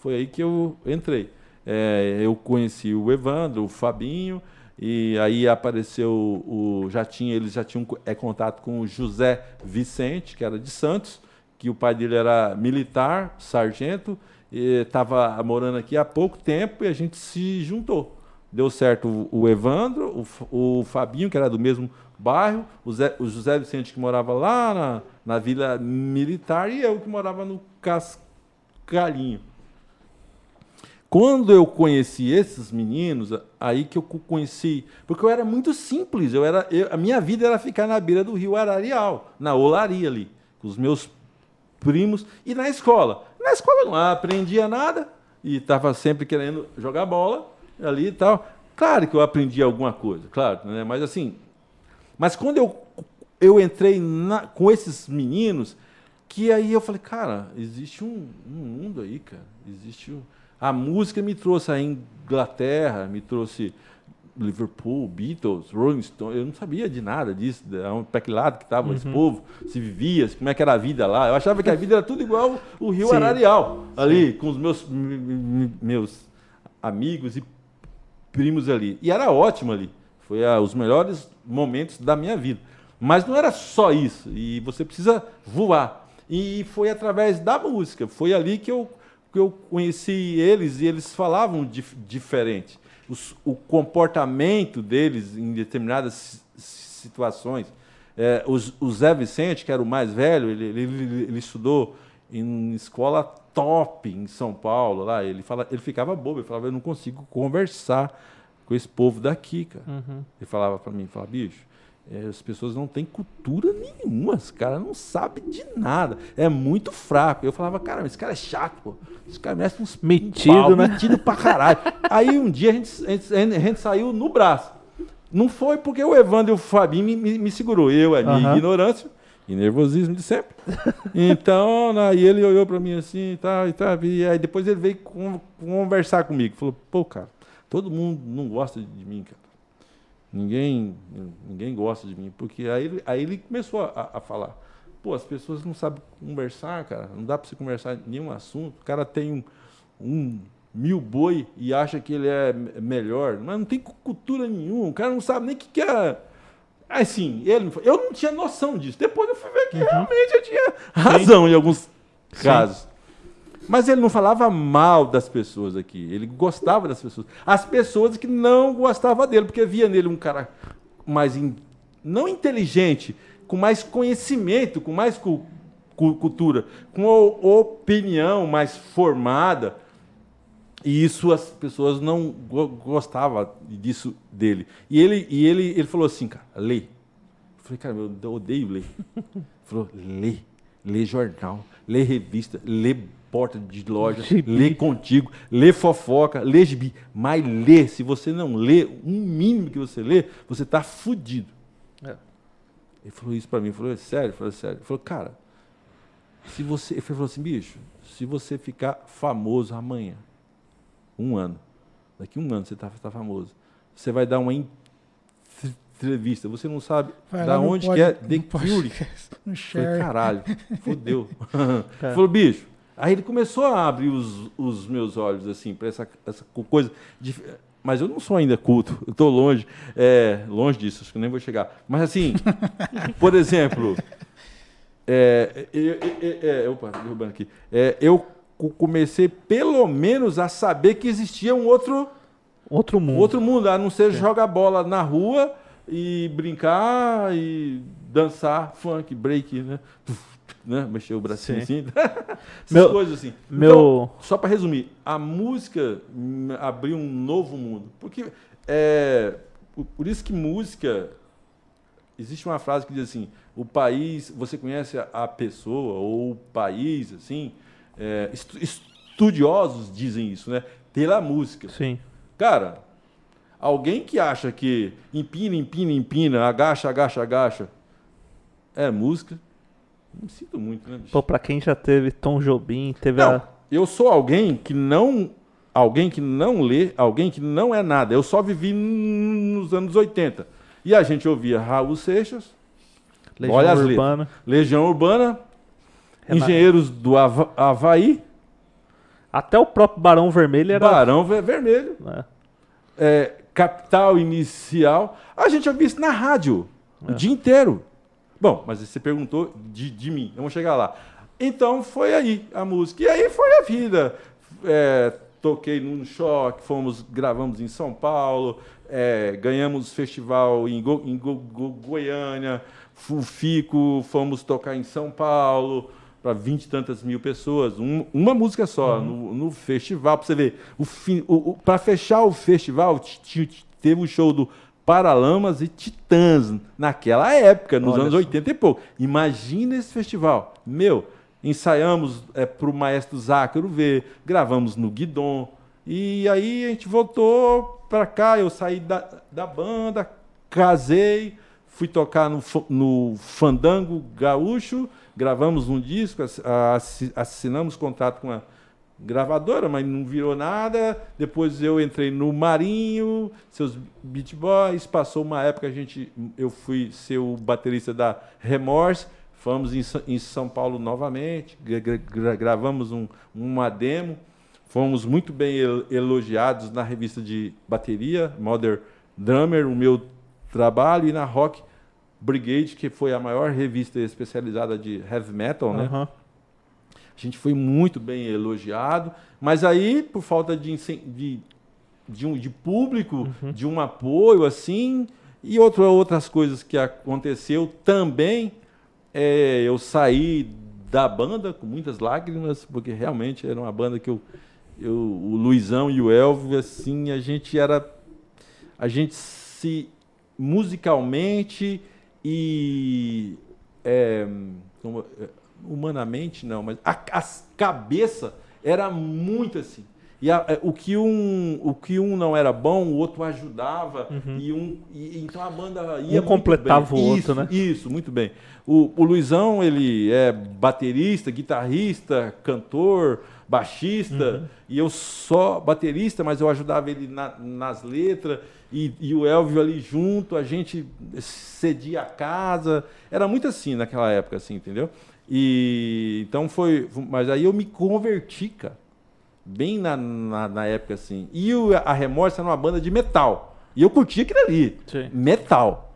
Foi aí que eu entrei. É, eu conheci o Evandro, o Fabinho, e aí apareceu o. Já tinha, eles já tinham é, contato com o José Vicente, que era de Santos, que o pai dele era militar, sargento, estava morando aqui há pouco tempo e a gente se juntou. Deu certo o, o Evandro, o, o Fabinho, que era do mesmo bairro, o, Zé- o José Vicente, que morava lá na, na Vila Militar, e eu que morava no Cascalinho. Quando eu conheci esses meninos, aí que eu co- conheci, porque eu era muito simples, eu era, eu- a minha vida era ficar na beira do rio Ararial, na olaria ali, com os meus primos e na escola. Na escola não aprendia nada e estava sempre querendo jogar bola ali e tal. Claro que eu aprendi alguma coisa, claro, né? mas assim, mas quando eu, eu entrei na- com esses meninos, que aí eu falei, cara, existe um, um mundo aí, cara. Existe um... A música me trouxe a Inglaterra, me trouxe Liverpool, Beatles, Rolling Stones. Eu não sabia de nada disso, de que lado que estava esse povo, se vivia, como é que era a vida lá. Eu achava que a vida era tudo igual o Rio Sim. Ararial, ali, com os meus, meus amigos e primos ali. E era ótimo ali. Foi ah, os melhores momentos da minha vida. Mas não era só isso. E você precisa voar. E foi através da música. Foi ali que eu porque eu conheci eles e eles falavam dif diferente. Os- o comportamento deles em determinadas si- situações. É, os- o Zé Vicente, que era o mais velho, ele, ele- ele- estudou em escola top em São Paulo. Lá, ele, fala, ele ficava bobo, ele falava, eu não consigo conversar com esse povo daqui, cara. Ele falava para mim, falava, bicho, as pessoas não têm cultura nenhuma, os caras não sabem de nada, é muito fraco. Eu falava, cara, esse cara é chato, pô. Esse cara merece uns Metido, pau, né? Metido pra caralho. Aí um dia a gente, a gente- a gente saiu no braço. Não foi porque o Evandro e o Fabinho me, me, me segurou. Eu, a minha Aham. ignorância e nervosismo de sempre. Então, aí ele olhou pra mim assim e tal, e tal. E aí depois ele veio con- conversar comigo. Falou, pô, cara, todo mundo não gosta de mim, cara. Ninguém, ninguém gosta de mim. Porque aí, ele- aí ele começou a, a falar. Pô, as pessoas não sabem conversar, cara. Não dá pra você conversar em nenhum assunto. O cara tem um, um mil boi e acha que ele é me- melhor. Mas não tem cu- cultura nenhuma. O cara não sabe nem o que, que é. Assim, ele, eu não tinha noção disso. Depois eu fui ver que realmente eu tinha razão em alguns casos. Mas ele não falava mal das pessoas aqui. Ele gostava das pessoas. As pessoas que não gostavam dele, porque via nele um cara mais in- não inteligente, com mais conhecimento, com mais cu- cu- cultura, com opinião mais formada. E isso as pessoas não go gostavam disso dele. E ele, e ele, ele falou assim, cara, lê. Eu falei, cara, eu odeio ler. Ele falou, lê. Lê jornal, lê revista, lê porta de loja, Gibi. lê contigo, lê fofoca, lê gibi. Mas lê, se você não lê, um mínimo que você lê, você tá fudido. É. Ele falou isso pra mim, falou, é sério? Eu falei, sério. Ele falou, cara, se você. Ele falou assim, bicho, se você ficar famoso amanhã, um ano, daqui um ano você tá, tá famoso, você vai dar uma en- entrevista, você não sabe Vai da onde pod- que é The Cure. Falei, caralho, fodeu. É. Falou, bicho. Aí ele começou a abrir os, os meus olhos, assim, para essa, essa co- coisa. dif- Mas eu não sou ainda culto, eu estou longe, é, longe disso, acho que eu nem vou chegar. Mas assim, por exemplo, é, eu, eu- é, opa, derrubando aqui. É, eu co- comecei pelo menos a saber que existia um outro Outro mundo. Outro mundo, a não ser jogar bola na rua e brincar e dançar funk, break, né? Né? Mexer o bracinho Sim. assim. Essas Meu- coisas assim. meu- Então, só para resumir, a música abriu um novo mundo. Porque é, por- isso que música. Existe uma frase que diz assim: o país, você conhece a, pessoa ou o país, assim. é, estu- estudiosos dizem isso, né? Pela música. Sim. Cara, alguém que acha que empina, empina, empina, agacha, agacha, agacha, é música. Não sinto muito, né, bicho? Pô, pra quem já teve Tom Jobim, teve Não, a. eu sou alguém que não. Alguém que não lê, alguém que não é nada. Eu só vivi nos anos 80. E a gente ouvia Raul Seixas, Legião olha as Urbana. Legião Urbana, Renato. Engenheiros do Hava- Havaí, Até o próprio Barão Vermelho era. Barão Ver- Vermelho. né? é, capital inicial. A gente ouvia isso na rádio o dia inteiro. Bom, mas você perguntou de, de mim, vamos chegar lá. Então foi aí a música. E aí foi a vida. É, toquei no Choque, fomos, gravamos em São Paulo, é, ganhamos festival em, Go- em Go- Go- Goiânia, Fu- Fico, fomos tocar em São Paulo para vinte e tantas mil pessoas, um- uma música só no, no festival, para você ver. O fim, o, para fechar o festival, teve o show do Paralamas e Titãs naquela época, nos Olha anos só. 80 e pouco. Imagina esse festival. Meu, ensaiamos é, para o Maestro Zácaro ver, gravamos no Guidon. E aí a gente voltou para cá, eu saí da, da banda, casei, fui tocar no, no Fandango Gaúcho, gravamos um disco, ass- assi- assinamos contrato com a gravadora, mas não virou nada. Depois eu entrei no Marinho, seus Beat Boys. Passou uma época a gente, eu fui ser o baterista da Remorse. Fomos em, em São Paulo novamente, gra- gra- gra- gravamos um, uma demo. Fomos muito bem el- elogiados na revista de bateria, Modern Drummer, o meu trabalho, e na Rock Brigade, que foi a maior revista especializada de heavy metal, né? Aham. A gente foi muito bem elogiado, mas aí, por falta de, de, de, um, de público, de um apoio, assim, e outra, outras coisas que aconteceu também, é, eu saí da banda com muitas lágrimas, porque realmente era uma banda que eu, eu o Luizão e o Elvio, assim, a gente era a gente se musicalmente e é, como- é, humanamente não, mas a, a cabeça era muito assim. E a- é, o, que um, o que um não era bom, o outro ajudava. E um, e- então a banda ia. Uhum. completava bem. o outro, Isso, né? Isso, muito bem. O, o Luizão, ele é baterista, guitarrista, cantor, baixista, Uhum. e eu só baterista, mas eu ajudava ele na- nas letras, e, e o Elvio ali junto, a gente cedia a casa, era muito assim naquela época, assim, entendeu? E então foi, mas aí eu me converti, cara, bem na, na, na época assim. E o, a Remorse era uma banda de metal, e eu curtia aquilo ali, Sim. metal.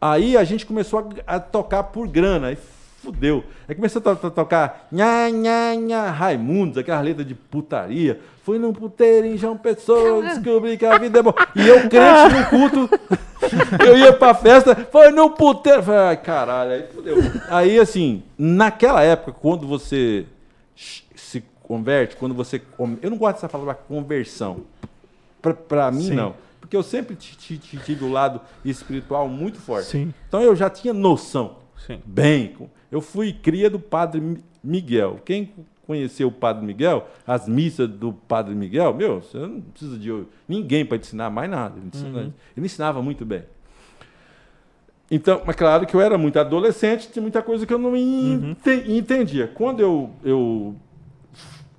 Aí a gente começou a, a tocar por grana. Aí fudeu. Aí começou a, to- to- tocar nha, nha, nha, Raimundos, aquela letra de putaria. Fui num puteiro em João Pessoa, descobri que a vida é boa. E eu, crente no culto, eu ia pra festa, foi num puteiro. Falei, ai, caralho, aí fudeu. Aí, assim, naquela época, quando você se converte, quando você. Eu não gosto dessa palavra conversão. Pra, pra mim, Sim. não. Porque eu sempre ti- ti- ti- tive o lado espiritual muito forte. Sim. Então eu já tinha noção. Sim. Bem, eu fui cria do Padre Mi- Miguel. Quem conheceu o Padre Miguel, as missas do Padre Miguel, meu, você não precisa de ninguém para ensinar mais nada. Ele, ensina- ele ensinava muito bem. Então, mas claro que eu era muito adolescente, tinha muita coisa que eu não ente- entendia. Quando eu, eu,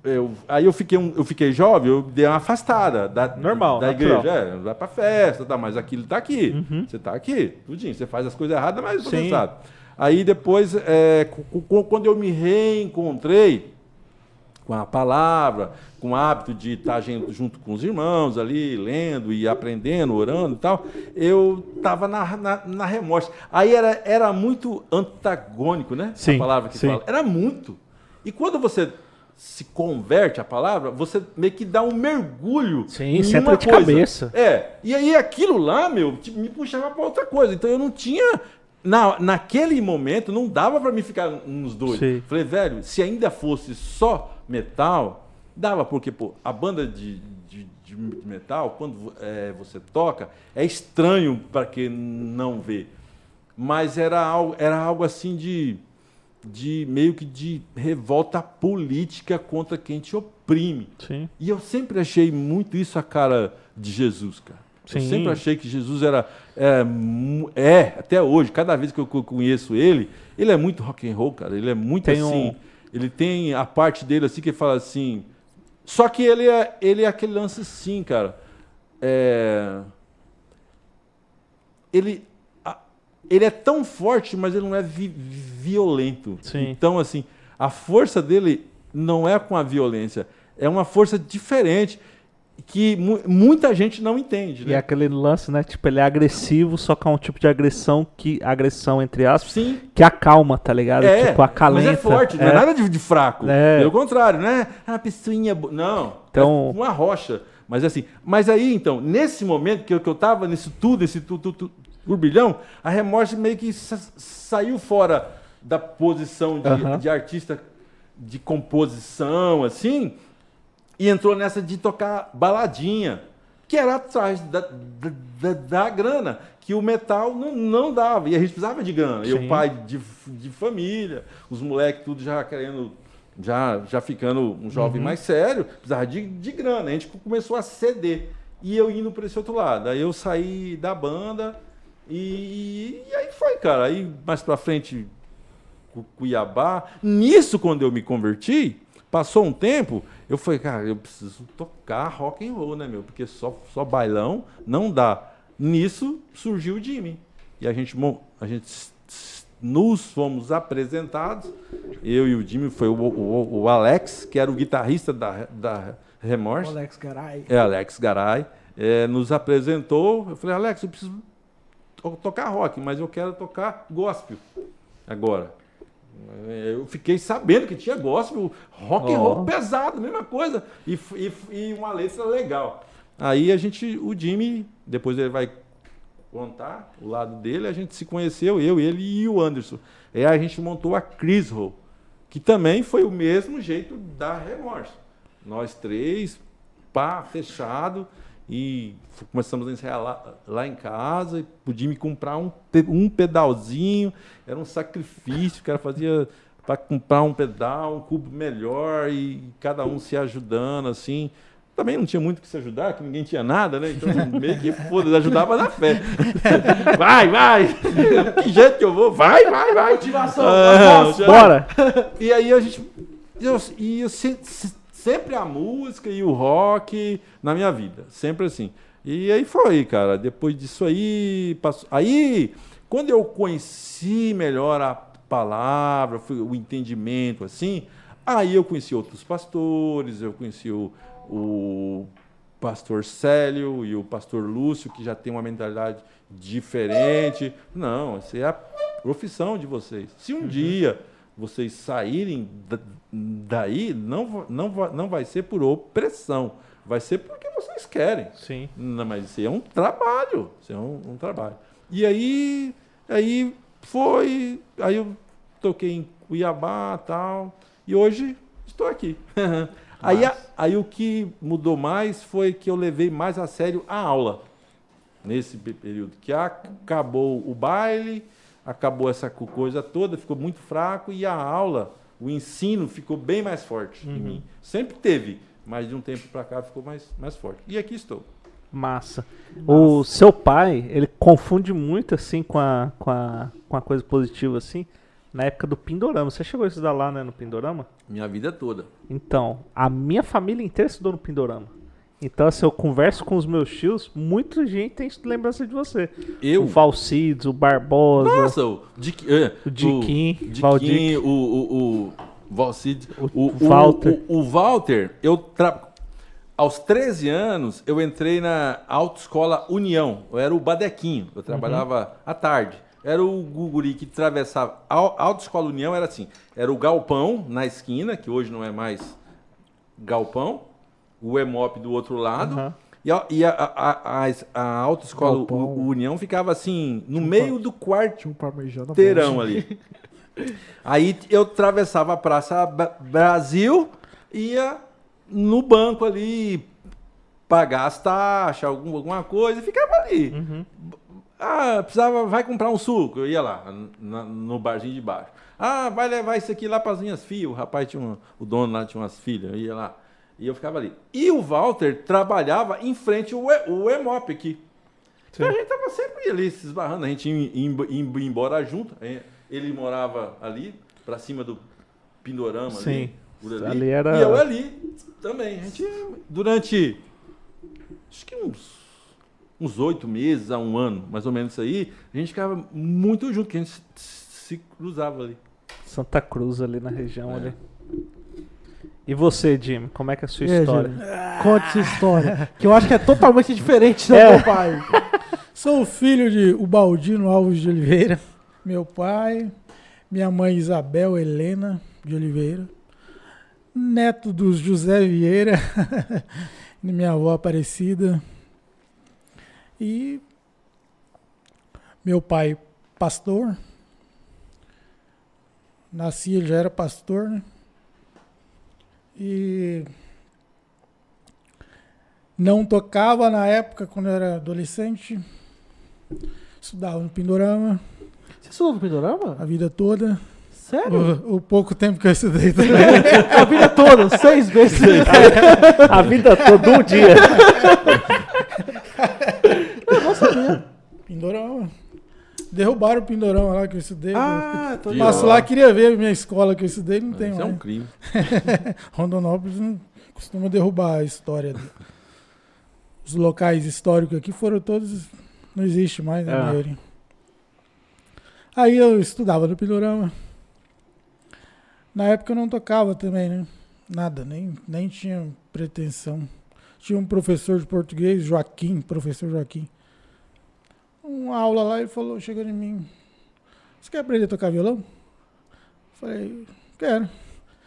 eu- aí eu fiquei, um- eu fiquei jovem, eu dei uma afastada da, Normal, da natural. igreja. É, vai pra festa, tá, mas aquilo tá aqui. Você tá aqui, tudinho. Você faz as coisas erradas, mas você sabe. Aí depois, é, quando eu me reencontrei com a palavra, com o hábito de estar junto com os irmãos ali, lendo e aprendendo, orando e tal, eu estava na, na, na remorse. Aí era, era muito antagônico, né? Sim, a palavra que sim. fala. Era muito. E quando você se converte à palavra, você meio que dá um mergulho Sim, em uma coisa. cabeça. É. E aí aquilo lá, meu, me puxava para outra coisa. Então eu não tinha. Na, naquele momento não dava para mim ficar nos dois. Sim. Falei, velho, se ainda fosse só metal, dava, porque pô, a banda de, de, de metal, quando é, você toca, é estranho para quem não vê. Mas era algo, era algo assim de, de meio que de revolta política contra quem te oprime. Sim. E eu sempre achei muito isso a cara de Jesus, cara. Eu Sim. sempre achei que Jesus era, mu- é, até hoje, cada vez que eu co- conheço ele, ele é muito rock and roll, cara. Ele é muito Tem um- assim. Ele tem a parte dele assim que fala assim. Só que ele é, ele é aquele lance assim, cara. É, ele, ele é tão forte, mas ele não é vi- violento. Sim. Então, assim, a força dele não é com a violência, é uma força diferente que mu- muita gente não entende. E Né? é aquele lance, né? Tipo, ele é agressivo, só que é um tipo de agressão que. Agressão, entre aspas, Sim, que acalma, tá ligado? é, tipo, acalenta. mas é forte, não é, nada de, de fraco. É. Pelo contrário, né? Ah, pessoinha. Não, Então- é uma rocha. Mas assim, mas aí então, nesse momento que eu, que eu tava nisso tudo, esse tu, tu, tu, turbilhão, a remorse meio que sa- saiu fora da posição de, Aham. de artista de composição, assim, e entrou nessa de tocar baladinha, que era atrás da, da, da- grana, que o metal não, não dava, e a gente precisava de grana. E Sim. o pai de, de família, os moleques tudo já querendo, já, já ficando um jovem mais sério, precisava de, de grana. A gente começou a ceder. E eu indo para esse outro lado. Aí eu saí da banda e, e aí foi, cara. Aí mais para frente Cu- Cuiabá. Nisso, quando eu me converti, passou um tempo, eu falei, cara, eu preciso tocar rock and roll, né, meu? Porque só, só bailão não dá. Nisso surgiu o Jimmy. E a gente, a gente nos fomos apresentados. Eu e o Jimmy, foi o, o- o Alex, que era o guitarrista da, da Remorse. Alex Garay. É, Alex Garay. é, nos apresentou. Eu falei, Alex, eu preciso to- tocar rock, mas eu quero tocar gospel agora. Eu fiquei sabendo que tinha gospel, rock and roll pesado, mesma coisa. E, e e uma letra legal. Aí a gente, o Jimmy, depois ele vai contar o lado dele, a gente se conheceu, eu, ele e o Anderson. Aí a gente montou a Chris Roll, que também foi o mesmo jeito da Remorso. Nós três, pá, fechado, e começamos a ensaiar lá, lá em casa, e podia me comprar um, um pedalzinho, era um sacrifício, o cara fazia para comprar um pedal, um cubo melhor, e cada um se ajudando, assim. Também não tinha muito o que se ajudar, que ninguém tinha nada, né? Então, meio que foda-se, ajudava na fé. vai, vai! Que jeito que eu vou? Vai, vai, vai! Motivação, Ah, Bora! e aí a gente. Eu, e eu se- se- sempre a música e o rock na minha vida. Sempre assim. E aí foi, cara. Depois disso aí. Passou, aí, quando eu conheci melhor a palavra, o entendimento, assim, aí eu conheci outros pastores, eu conheci o, o pastor Célio e o pastor Lúcio, que já tem uma mentalidade diferente. Não, essa é a profissão de vocês. Se um dia vocês saírem da- daí, não, não, não vai ser por opressão, vai ser porque vocês querem. Sim. Não, mas isso aí é um trabalho. Isso é um, um trabalho. E aí, aí foi. Aí eu toquei em Cuiabá tal. E hoje estou aqui. aí, a- aí o que mudou mais foi que eu levei mais a sério a aula. Nesse pe- período. Que acabou o baile, acabou essa co- coisa toda, ficou muito fraco. E a aula, o ensino ficou bem mais forte em mim. Sempre teve, mas de um tempo para cá ficou mais, mais forte. E aqui estou. Massa. O seu pai, ele confunde muito assim com a, com a, com a coisa positiva assim. Na época do Pindorama. Você chegou a estudar lá, né, no Pindorama? Minha vida toda. Então, a minha família inteira estudou no Pindorama. Então, assim, eu converso com os meus tios, muita gente tem lembrança de você. Eu. O Valcides, o Barbosa, Nossa, o Dick, é, o Diquim, Diquim, Valdic. o, o, o Valcid, O o, o, Walter. O, o Walter, eu tra... aos 13 anos, eu entrei na Autoescola União. Eu era o Badequinho, eu trabalhava à tarde. Era o guri que atravessava. A Autoescola União era assim: era o galpão na esquina, que hoje não é mais galpão, o EMOP do outro lado. Aham. E, a, e a, a, a, a Autoescola Galpão. U- União ficava assim, no meio do quarto Tinha um inteirão ali. Aí eu atravessava a Praça Brasil, ia no banco ali pagar as taxas, algum, alguma coisa, e ficava ali. Uhum. Ah, precisava, vai comprar um suco. Eu ia lá, na- no barzinho de baixo. Ah, vai levar isso aqui lá para as minhas filhas. O rapaz tinha uma- o dono lá tinha umas filhas, eu ia lá. E eu ficava ali. E o Walter trabalhava em frente ao o EMOP aqui. Então a gente tava sempre ali se esbarrando, a gente ia, ia- ia embora junto. Aí Ele morava ali, pra cima do Pindorama Sim. ali. ali. Era- E eu ali também. A gente, durante acho que uns uns oito meses a um ano, mais ou menos isso aí, a gente ficava muito junto, que a gente se, se cruzava ali. Santa Cruz ali na região É. ali. E você, Jimmy, como é que é a sua É, história? Júlio, Conte sua história. Que eu acho que é totalmente diferente do É. meu pai. Sou filho de Ubaldino Alves de Oliveira, meu pai, minha mãe Isabel Helena de Oliveira, neto do José Vieira, minha avó Aparecida, e meu pai pastor, nasci, ele já era pastor, né? E não tocava na época, quando eu era adolescente. Estudava no Pindorama Você estudou no Pindorama? a vida toda. Sério? O, o pouco tempo que eu estudei também. A vida toda, seis vezes. A vida toda, um dia. Eu não sabia. Pindorama. Derrubaram o Pindorama lá que eu estudei. Ah, tô Que Passo lá, queria ver a minha escola que eu estudei, não tem Isso é mais. um crime. Rondonópolis não costuma derrubar a história. do- Os locais históricos aqui foram todos. Não existe mais, né, É. Aí eu estudava no Pindorama. Na época eu não tocava também, né? Nada, nem, nem tinha pretensão. Tinha um professor de português, Joaquim, professor Joaquim. Uma aula lá, ele falou, chegou em mim. Você quer aprender a tocar violão? Falei, quero.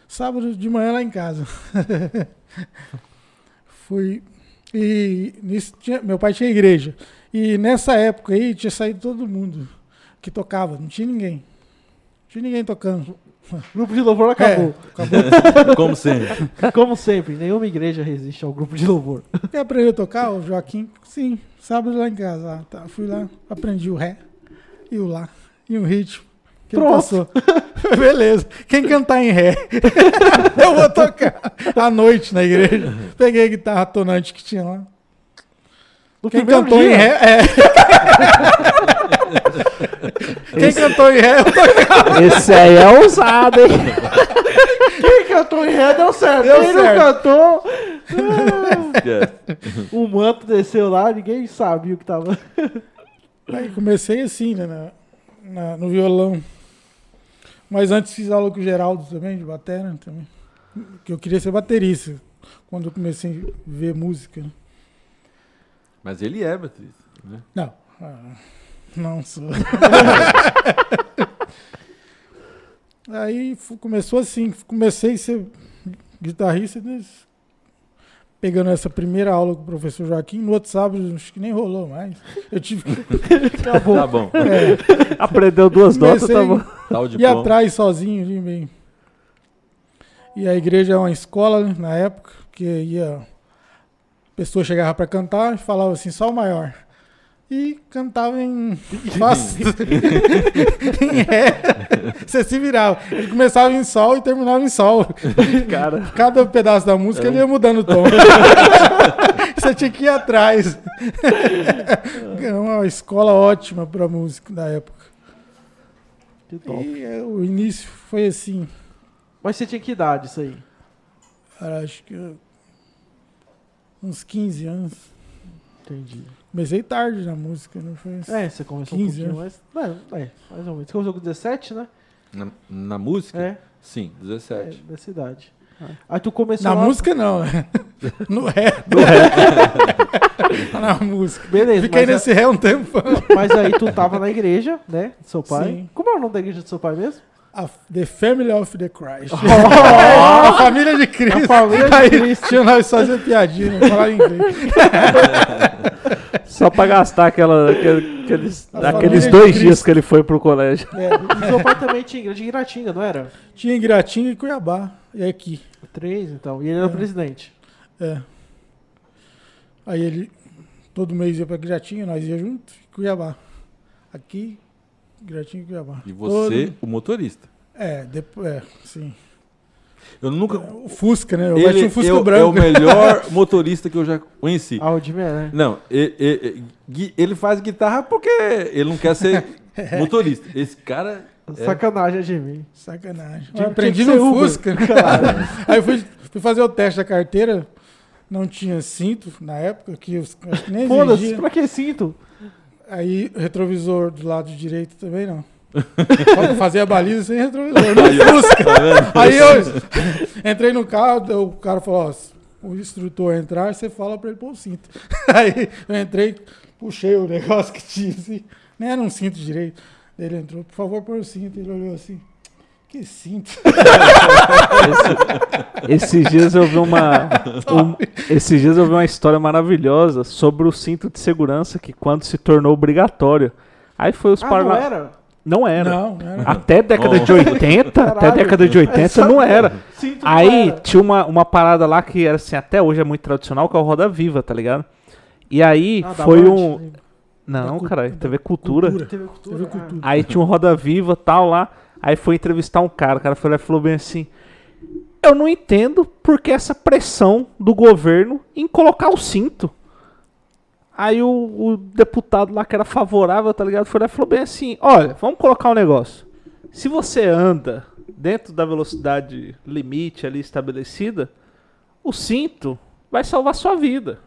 Sábado de manhã lá em casa. Fui. E nisso tinha- meu pai tinha igreja. E nessa época aí tinha saído todo mundo que tocava, não tinha ninguém. Não tinha ninguém tocando. Grupo de louvor acabou. É, acabou. Como sempre. Como sempre, nenhuma igreja resiste ao grupo de louvor. Quer aprender a tocar, o Joaquim? Sim, sábado lá em casa. Tá. Fui lá, aprendi o ré e o lá e um ritmo. Que Pronto. passou. Beleza. Quem cantar em ré, eu vou tocar à noite na igreja. Peguei a guitarra tonante que tinha lá. No Quem cantou dia, em ré, é. Quem cantou em ré, eu tô- Esse aí é ousado, hein? Quem cantou em ré deu certo. Deu Quem certo. não cantou, ah, É. o manto desceu lá, ninguém sabia o que tava. Aí comecei assim, né, na- na- no violão. Mas antes fiz aula com o Geraldo também, de bateria também. Que eu queria ser baterista, quando eu comecei a ver música. né. Mas ele é, Beatriz. Né? Não, ah, não sou. Aí começou assim, comecei a ser guitarrista, né, pegando essa primeira aula com o professor Joaquim, no outro sábado acho que nem rolou mais. Eu tive que Acabou. Tá bom. é, Aprendeu duas notas, tá bom. Tá o diploma. atrás sozinho ali meio. E a igreja é uma escola né, na época, que ia. A pessoa chegava para cantar e falava assim, sol maior. E cantava em. Fácil. em ré. Você se virava. Ele começava em sol e terminava em sol. Cara, Cada pedaço da música ele ia mudando o tom. Você tinha que ir atrás. É uma escola ótima para música da época. Que top. E é, o início foi assim. Mas você tinha que idade isso aí? Cara, acho que uns 15 anos. Entendi. Comecei tarde na música, não foi assim. É, você começou 15 um pouquinho mais. É, é, mais ou menos. Você começou com 17, né? Na, na música? É, Sim, é 17. dessa idade. Aí tu começou Na lá- música não, no ré. na música. Beleza, Fiquei mas, é- nesse ré um tempo. mas aí tu tava na igreja, né? do Seu pai. Sim. Como é o nome da igreja do seu pai mesmo? A The Family of the Christ. a família de Cristo. A família de Aí, Cristo. Tinha nós fazer piadinha, falar inglês. Só pra gastar aquela, aquele- aqueles, aqueles dois dias que ele foi pro colégio. É, E seu pai também tinha igreja em Iratinga, não era? tinha em e Cuiabá. E aqui. Três, então. E ele era o presidente. É. Aí ele todo mês ia pra Gratinha, nós ia junto, e Cuiabá. Aqui, Gratinha e Cuiabá. E você, Todo- o motorista. É, depois, é, sim. Eu nunca. O Fusca, né? Eu Ele um Fusca é o- é o branco. melhor motorista que eu já conheci. Aldimir, né? Não, e- e- e- gui- ele faz guitarra porque ele não quer ser motorista. Esse cara. é- Sacanagem, Jimmy. Sacanagem. Tinha- Eu aprendi no Uber. Fusca. Aí eu fui, fui fazer o teste da carteira, não tinha cinto na época, que os, acho que nem Foda-se, pra que cinto? Aí retrovisor do lado direito também não. Fa- Fazer a baliza sem retrovisor. No Aí, ó, Fusca. tá? Aí eu entrei no carro, o cara falou, ó, o instrutor entrar, você fala pra ele pôr o cinto. Aí eu entrei, puxei o negócio que tinha assim, nem era um cinto direito. Ele entrou, por favor, põe o cinto. Ele olhou assim, que cinto? Esses dias eu vi uma. um- esses dias eu vi uma história maravilhosa sobre o cinto de segurança que quando se tornou obrigatório. Aí foi os Ah, não parla- era? Não era. Não, não era. Até década de Nossa. 80, até Caralho. década de 80 Essa- não era. Não Aí era. tinha uma, uma parada lá que era assim, até hoje é muito tradicional, que é o Roda Viva, tá ligado? E aí Ah, foi um. lembra? Não, cu- caralho, da TV Cultura. cultura. TV Cultura. TV. Cultura. Aí tinha um Roda Viva tal lá. Aí foi entrevistar um cara. O cara foi lá e falou bem assim: Eu não entendo por que essa pressão do governo em colocar o cinto. Aí o, o deputado lá que era favorável, tá ligado? Foi lá e falou bem assim: Olha, vamos colocar um negócio. Se você anda dentro da velocidade limite ali estabelecida, o cinto vai salvar sua vida.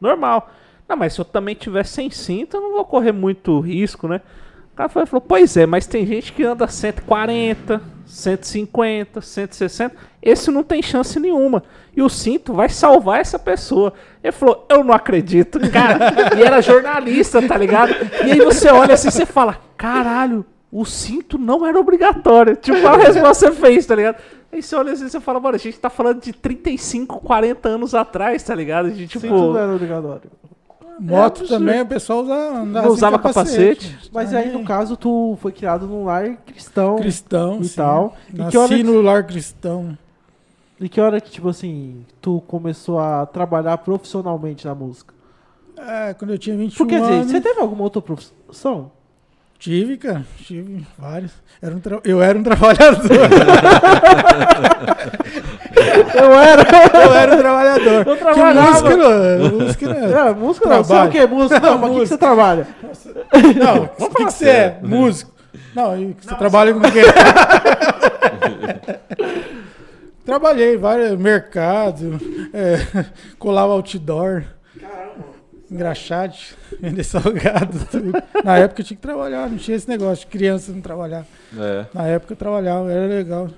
Normal. Não, mas se eu também tiver sem cinto, eu não vou correr muito risco, né? O cara foi- falou, pois é, mas tem gente que anda 140, 150, 160. Esse não tem chance nenhuma. E o cinto vai salvar essa pessoa. Ele falou, eu não acredito, cara. e era jornalista, tá ligado? E aí você olha assim e você fala, caralho, o cinto não era obrigatório. Tipo, a resposta você fez, tá ligado? Aí você olha assim e você fala, mano, a gente tá falando de 35, 40 anos atrás, tá ligado? A gente, tipo, Cinto não era obrigatório. Moto É, também, o pessoal usa, andava Não sem usava capacete. Mas aí, no caso, tu foi criado num lar cristão Cristão, e sim. tal. E Nasci que, hora que, no lar cristão. e que hora que, tipo assim, tu começou a trabalhar profissionalmente na música? É, quando eu tinha 21 Porque, quer dizer, anos. você teve alguma outra profissão? Tive, cara. Tive vários. Era um tra- Eu era um trabalhador. Eu era! eu era um trabalhador. Eu Que trabalhava. música, não, música não. É, música não, você é o quê? Música? Não, mas o que, que você trabalha? Não, o que, que você é? Músico. Não, e você trabalha com o quê? Trabalhei em vários mercados, é, colava outdoor, engraxate, vender salgado, tudo. Na época eu tinha que trabalhar, não tinha esse negócio de criança não trabalhar. É. Na época eu trabalhava, era legal.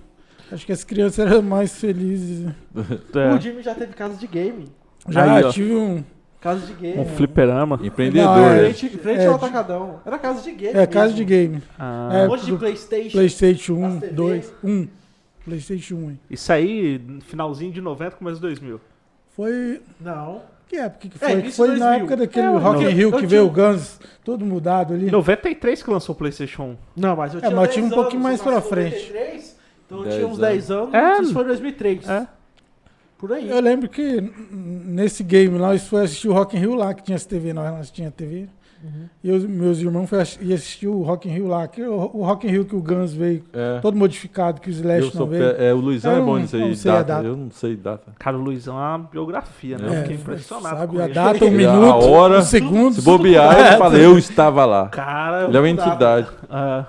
Acho que as crianças eram mais felizes. é, O Jimmy já teve casa de game. Já Aí, ó. tive um. Casa de game. um fliperama. Empreendedor. Não, é. né? frente, frente É, ao atacadão. Era casa de game. É, casa de mesmo. game. Ah, É, Um monte de Playstation. PlayStation 1, As TV. 2, 1. PlayStation 1. hein. Isso aí, finalzinho de 90, começo de 2000. Foi. Não. Que época que É, foi? início foi 2000. na época daquele É, Rock in Rio que veio o Guns todo mudado ali. Em 93 que lançou o PlayStation 1. Não, mas eu É, tinha mas eu 10 tinha um pouquinho mais pra frente. 93, então eu 10 tinha uns 10 anos, É. isso foi em 2003. É. Por aí. Eu lembro que nesse game lá, nós foi assistir o Rock in Rio lá, que tinha essa TV, nós, nós tinha TV. Uhum. E os meus irmãos iam assistir o Rock in Rio lá, que o, o Rock in Rio que o Guns veio, É. todo modificado, que o Eu Slash sou não veio. pe- é, o Luizão Eu é bom não- nisso aí. não sei a data. data. Eu não sei data. Cara, o Luizão é uma biografia, né? É, Eu fiquei impressionado Sabe com a ele. data, o E a minuto, hora, os segundos. Se bobear, eu falei, eu estava lá. Cara, Ele é uma entidade. ah,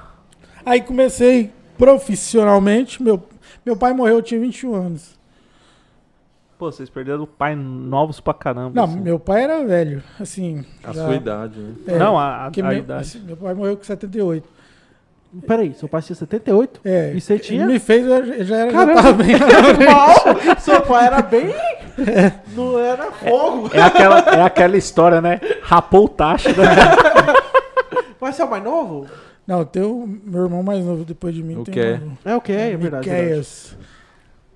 Aí comecei profissionalmente, meu, meu pai morreu, eu tinha 21 anos. pô, vocês perderam o pai novos pra caramba. Não, assim. meu pai era velho, assim. A já- sua idade, né? é, Não, a, a, a meu, idade. assim, meu pai morreu com 78. Peraí, seu pai tinha 78? É, E você tinha? Ele me fez, eu já era, já Caramba. tava bem. Mal! Seu pai era bem. Não era fogo. É aquela, é aquela história, né? Rapou o tacho. Né? Mas você é o mais novo? Não, tem o meu irmão mais novo depois de mim. O tem quê? o- É o que? É, verdade. verdade. Miqueias.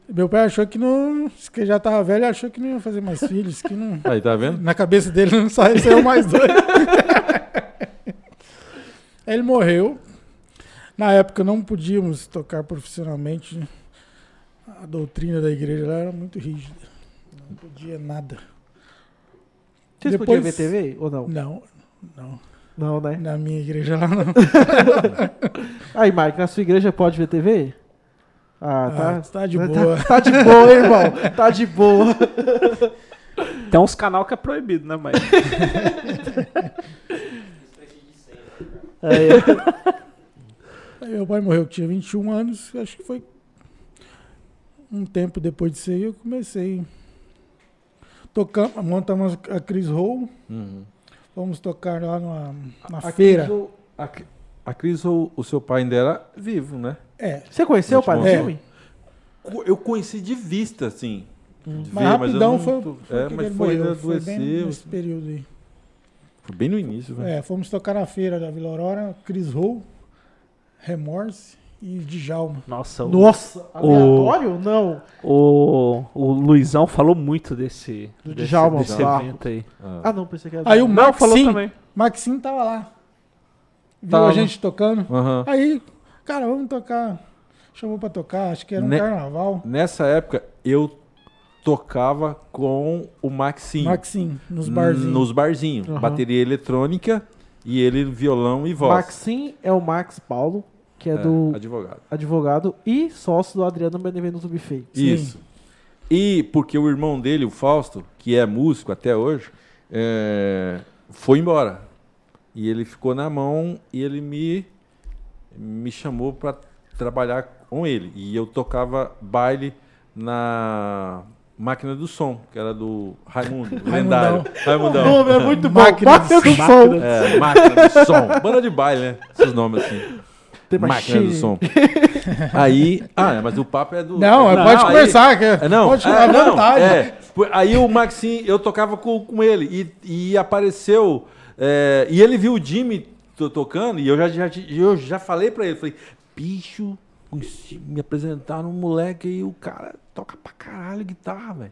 Meu pai achou que não. Que já tava velho, achou que não ia fazer mais filhos, que não. Aí, tá vendo? Na cabeça dele não saiu, saiu mais dois. Aí ele morreu. Na época não podíamos tocar profissionalmente. A doutrina da igreja lá era muito rígida. Não podia nada. Vocês Depois- podiam ver TV ou não? Não, não. Não, né? Na minha igreja lá não. Aí, Mike, na sua igreja pode ver TV? Ah, tá. Ah, tá de Tá- boa. Tá, de boa, hein, irmão. Tá de boa. Tem uns canal que é proibido, né, mas Aí, Aí meu pai morreu, que tinha 21 anos, acho que foi um tempo depois disso aí eu comecei. Tocamos, montamos a Chris Hall, Uhum. Fomos tocar lá numa, na A feira. Cris, o- a, a Cris, o, o seu pai ainda era vivo, né? É, Você conheceu o pai do É. filme? Eu conheci de vista, assim. De mas ver, rapidão não foi, foi É, que mas ele foi, morreu, foi bem nesse período aí. Foi bem no início, velho. É, fomos tocar na feira da Vila Aurora, Chris Hall, Remorse e Djalma. Nossa, o, Nossa, aleatório? Não. o, o Luizão falou muito desse, Do desse, Djalma desse Barros. evento aí. Ah. Ah, não, pensei que era. Aí o Não, falou Maxim, também. Maxim tava lá. Viu Tava. a gente tocando. Aham. Aí, cara, vamos tocar. Chamou pra tocar, acho que era um Ne- carnaval. Nessa época, eu tocava com o Maxim. Maxim, nos barzinhos. Nos barzinhos. Aham. Bateria eletrônica e ele violão e voz. Maxim é o Max Paulo, que é, É, do advogado. advogado e sócio do Adriano Benevenuto Buffet. Sim. Isso. E porque o irmão dele, o Fausto, que é músico até hoje, é, foi embora. E ele ficou na mão e ele me, me chamou para trabalhar com ele. E eu tocava baile na máquina do som, que era do Raimundo, o lendário. O Raimundão. nome é muito bom. Máquina Máquina do do som. som. É, máquina do som. Banda de baile, né? Esses nomes assim. The Máquina do som. Aí. Ah, mas o papo é do. Não, é do- pode aí- conversar, que é, não, pode é, não, vontade. é. Aí o Maxim, eu tocava com, com ele e, e apareceu. é, e ele viu o Jimmy tocando e eu já, já, eu já falei pra ele, falei, bicho, me apresentaram um moleque aí, o cara toca pra caralho guitarra, velho.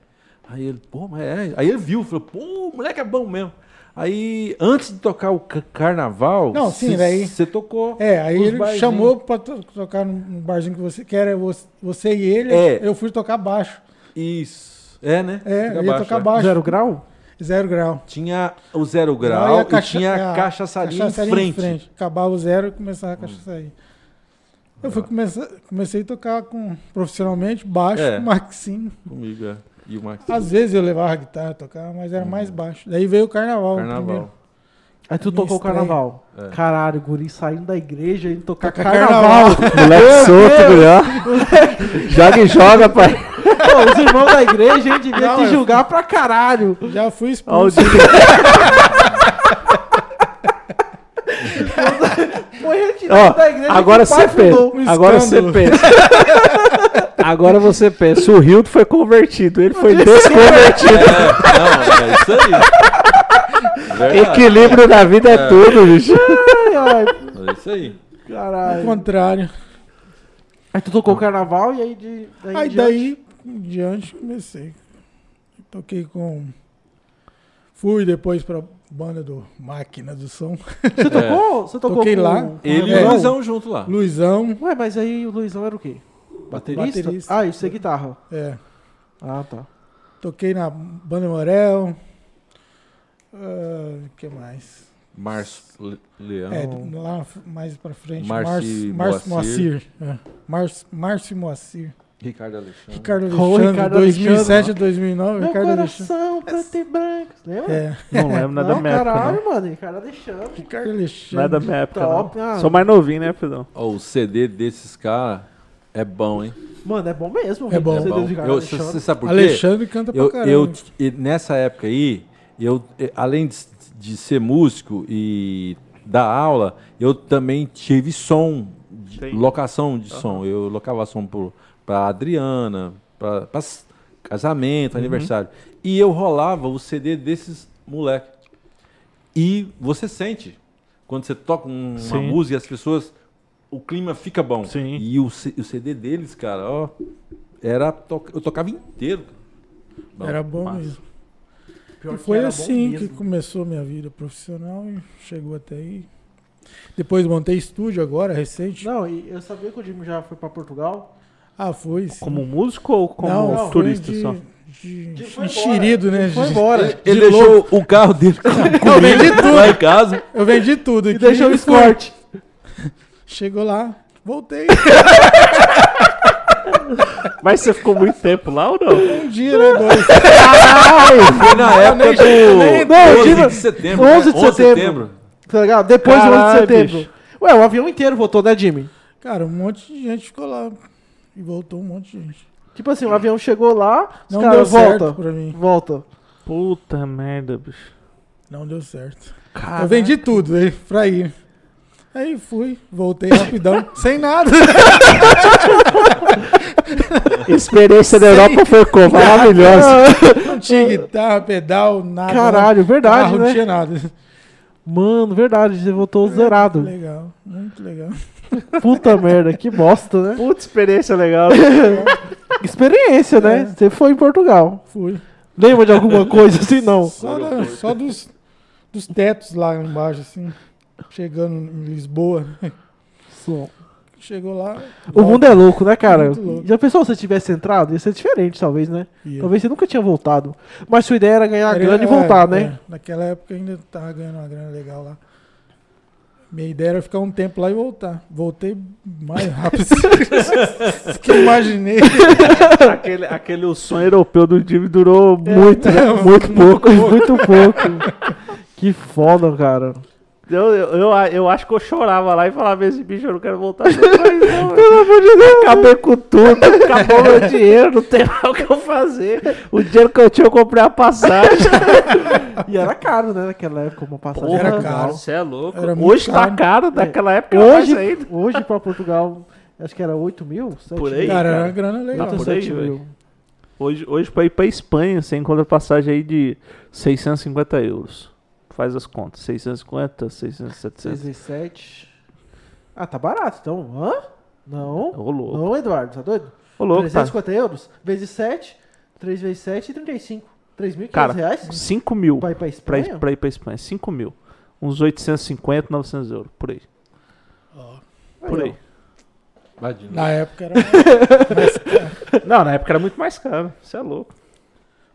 Aí ele, pô, mas é. Aí ele viu, falou, pô, o moleque é bom mesmo. Aí, antes de tocar o ca- carnaval, Não, sim, cê- daí- Você tocou. É, aí ele barzinhos. chamou pra to- tocar no barzinho que você que era você, você e ele. É. Eu fui tocar baixo. Isso. É, né? É, Fica eu ia baixo, tocar é. baixo. Zero grau? Zero grau. Tinha o zero grau a e caixa- tinha a a cachaçaria em cachaçaria frente. Acabava o zero e começava a cachaçaria. Eu fui começar, comecei a tocar com, profissionalmente, baixo, É. com. Comigo, é. E o Max. Às vezes eu levava a guitarra, tocava, mas era mais baixo. Daí veio o carnaval. primeiro. Carnaval. Aí tu Minha tocou o carnaval. É. Caralho, guri saindo da igreja e tocar Tocar carnaval. Moleque solto, melhor. Joga e joga, pai. Pô, os irmãos da igreja, hein, devia Não, te julgar pra caralho. Já fui expulso. Foi retirado Ó, da igreja agora você pensa. Um Agora você pensa. Agora você pensa. O Hildo foi convertido, ele foi desconvertido. É, não, é isso aí. Verdade. Equilíbrio na vida é, tudo, bicho. Ai, ai, É isso aí. Ao caralho. contrário. Aí tu tocou o carnaval e aí de, daí, Aí em daí, em diante, comecei. Toquei com. Fui depois pra banda do Máquina do Som. Você tocou? Você tocou Toquei com, lá. com Ele e É. o Luizão junto lá. Luizão. Ué, mas aí o Luizão era o quê? Baterista? Baterista. Ah, isso é guitarra. É. Ah, tá. Toquei na Banda Morel. O que mais? Márcio Le- Leão. É, lá mais pra frente. Márcio Moacir. Moacir. É. Márcio, Márcio Moacir. Ricardo Alexandre. Ricardo Alexandre, Ricardo 2007 a 2009. Meu Ricardo Alexandre. coração preto e branco. Lembra? É, Não lembro nada não, da minha época, caralho, mano. Ricardo Alexandre. Ricardo Não é Alexandre. da minha época, Top, não. ah. Sou mais novinho, né, Pedrão? Ó, o CD desses caras é bom, hein? Mano, é bom mesmo. É bom. o É Eu- Alexandre. Você sabe por quê? Alexandre canta pra eu, caramba. eu e nessa época aí, eu além de, de ser músico e dar aula, eu também tive som, de- locação de som. Eu locava som para Adriana, para Uhum. casamento, aniversário. E eu rolava o CD desses moleques. E você sente quando você toca um- uma Sim. música, as pessoas o clima fica bom. Sim. E o, o CD deles, cara, ó, era to- eu tocava inteiro. Bom, Era bom massa. mesmo. Pior E que foi bom assim que começou minha vida profissional e chegou até aí. Depois montei estúdio agora, recente. Não, e eu sabia que o Jimmy já foi pra Portugal. Ah, foi. sim. Como músico ou como Não, turista de, só? De, De- enxerido, né? Foi De- embora. Ele, ele de deixou o carro dele Eu vendi lá tudo. em casa. Eu vendi tudo. E aqui deixou o fui. Chegou lá, voltei. Mas você ficou muito tempo lá ou não? Um dia, né? Dois. Foi na época do nem- não, 11 diga- de setembro. 11 né? de setembro. Tá ligado? Depois do 11 de Caralho, setembro. bicho. Ué, o avião inteiro voltou, né, Jimmy? Cara, um monte de gente ficou lá. E voltou um monte de gente. Tipo assim, o avião chegou lá, os Não caras deu certo volta. pra mim. Volta. Puta merda, bicho. Não deu certo. Caraca. Eu vendi tudo aí pra ir. Aí fui, voltei rapidão, sem nada. Experiência da Europa foi como? Maravilhosa. Não tinha guitarra, pedal, nada. Caralho, verdade, Carro, né? Não tinha nada. Mano, verdade, você voltou zerado. Legal, muito legal. Puta merda, que bosta, né? Puta experiência legal. Experiência, né? É. Você foi em Portugal. Fui. Lembra de alguma coisa assim? Não. Só, da- só dos, dos tetos lá embaixo, assim. Chegando em Lisboa. Só. Chegou lá. O mundo é louco, né, cara? Muito louco. Já pensou se você tivesse entrado? Ia ser diferente, talvez, né? Ia. Talvez você nunca tinha voltado. Mas sua ideia era ganhar Era- grana e é, voltar, é. né? Naquela época ainda tava ganhando uma grana legal lá. Minha ideia era ficar um tempo lá e voltar. Voltei mais rápido do que eu imaginei. aquele, aquele sonho europeu do time durou muito, né? É, muito pouco. Muito pouco. que foda, cara. Eu, eu, eu, eu acho que eu chorava lá e falava, esse bicho, eu não quero voltar mais não. Pelo amor de Deus. Acabei com tudo, acabou meu dinheiro, não tem mais o que eu fazer. O dinheiro que eu tinha, eu comprei a passagem. E era caro, né, naquela época, uma passagem. Era legal. caro. Você é louco. Era Hoje tá caro. caro, naquela época era Hoje, ainda. hoje pra Portugal, acho que era 8 mil? 7 Por aí, mil? Cara, era grana legal. Tá por 7 aí, mil. Hoje, hoje pra ir pra Espanha, você encontra passagem aí de 650 euros. Faz as contas. 650, 600, 6 700. vezes 7. Ah, tá barato, então. Hã? Não. Ô, louco. Não, Eduardo, tá doido? Ô, louco, tá. 350 euros, vezes 7, 3 vezes 7 e 35. 3.500 Cara, reais? 5 mil Vai pra pra Espanha? ir, pra ir pra Espanha. 5 mil. Uns 850, 900 euros. Por aí. Ó, Por aí. Imagina. na época era mais caro. Não, na época era muito mais caro. Você é louco.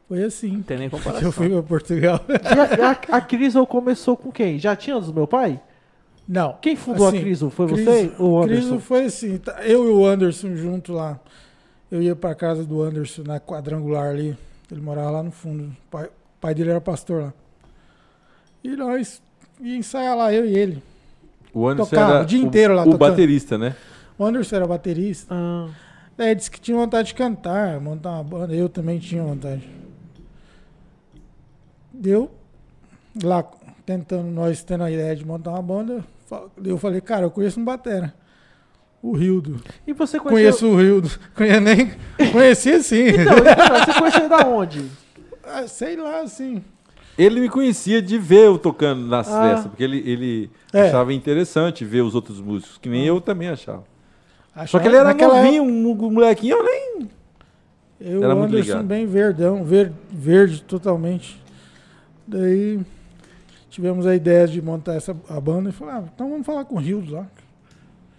Foi assim. Não tem nem comparação. eu fui pra Portugal. A, a, a Criso começou com quem? Já tinha dos meu pai? Não. Quem fundou Assim, a Criso? Foi você ou o Anderson? Criso foi assim, tá- eu e o Anderson junto lá. Eu ia pra casa do Anderson na quadrangular ali. Ele morava lá no fundo. O pai, o pai dele era pastor lá. E nós ia ensaiar lá, eu e ele. O Anderson Tocava era o dia inteiro lá o tocando. baterista, né? O Anderson era baterista. Ah, Daí disse que tinha vontade de cantar, montar uma banda. Eu também tinha vontade. Deu lá tentando, nós tendo a ideia de montar uma banda. Eu falei, cara, eu conheço um batera. O Rildo. E você conheceu... Conheço o Rildo. Conhe- nem conhecia sim. Então, então, você conheceu da onde? Ah, sei lá, assim. Ele me conhecia de ver eu tocando nas Ah. festas, porque ele, ele É. achava interessante ver os outros músicos, que nem eu também achava. Só que ele era novinho, um um molequinho, eu nem. Eu, Era Anderson bem verdão, ver- verde totalmente. Daí tivemos a ideia de montar essa a banda e falar, ah, então vamos falar com o Rildo lá.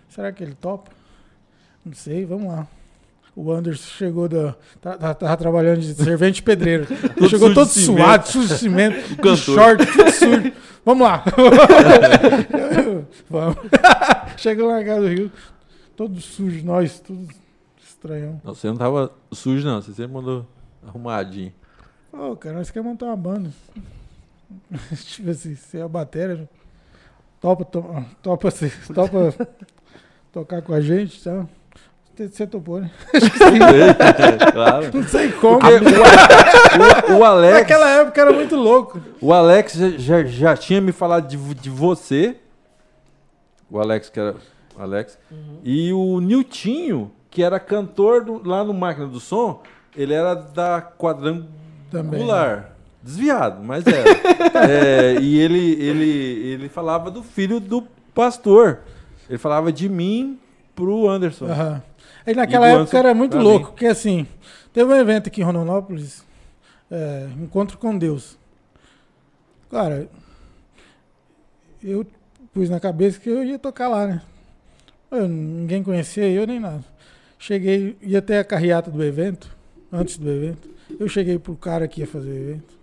Será que ele topa? Não sei, vamos lá. O Anderson chegou da. tá- tá- Tava trabalhando de servente pedreiro. Ele chegou todo suado, sujo de cimento, de short, tudo sujo. Vamos lá. vamos. Chegou na casa do Rio, todo sujo, nós, tudo estranhão. Não, você não tava sujo, não. Você sempre mandou arrumadinho. Ô, cara, nós queremos montar uma banda. tipo assim, você é a bateria, topa, to- topa, se- topa tocar com a gente tal. Você- topou, né? claro. Não sei como. O, o- o Alex, Naquela época era muito louco. o Alex já, já, já tinha me falado de, de você. O Alex, que era. o Alex. E o Niltinho, que era cantor do- lá no Máquina do Som, ele era da Também. quadrangular. Desviado, mas era. É, e ele, ele, ele falava do filho do pastor. Ele falava de mim pro Anderson. Aham. Aí naquela E época Anderson era muito louco, mim. porque assim, teve um evento aqui em Rondonópolis, é, Encontro com Deus. Cara, eu pus na cabeça que eu ia tocar lá, né? Eu- ninguém conhecia eu nem nada. Cheguei, ia ter a carreata do evento, antes do evento. Eu cheguei pro cara que ia fazer o evento,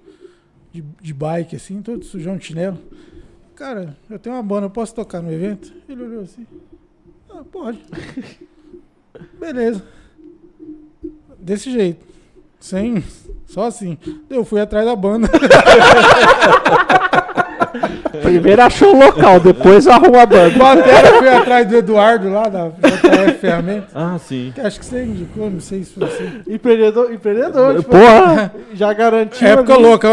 de, de bike assim, todo sujão de chinelo. Cara, eu tenho uma banda, eu posso tocar no evento? Ele olhou assim. Ah, pode. Beleza. Desse jeito. Sem. Só assim. Eu fui atrás da banda. Primeiro achou o local, depois arruma a banda. Batera, fui atrás do Eduardo lá da Ferramenta. Ah, sim. que Acho que você indicou, não sei se foi você. Empreendedor, empreendedor tipo, Porra! já garantiu. Época ali. louca.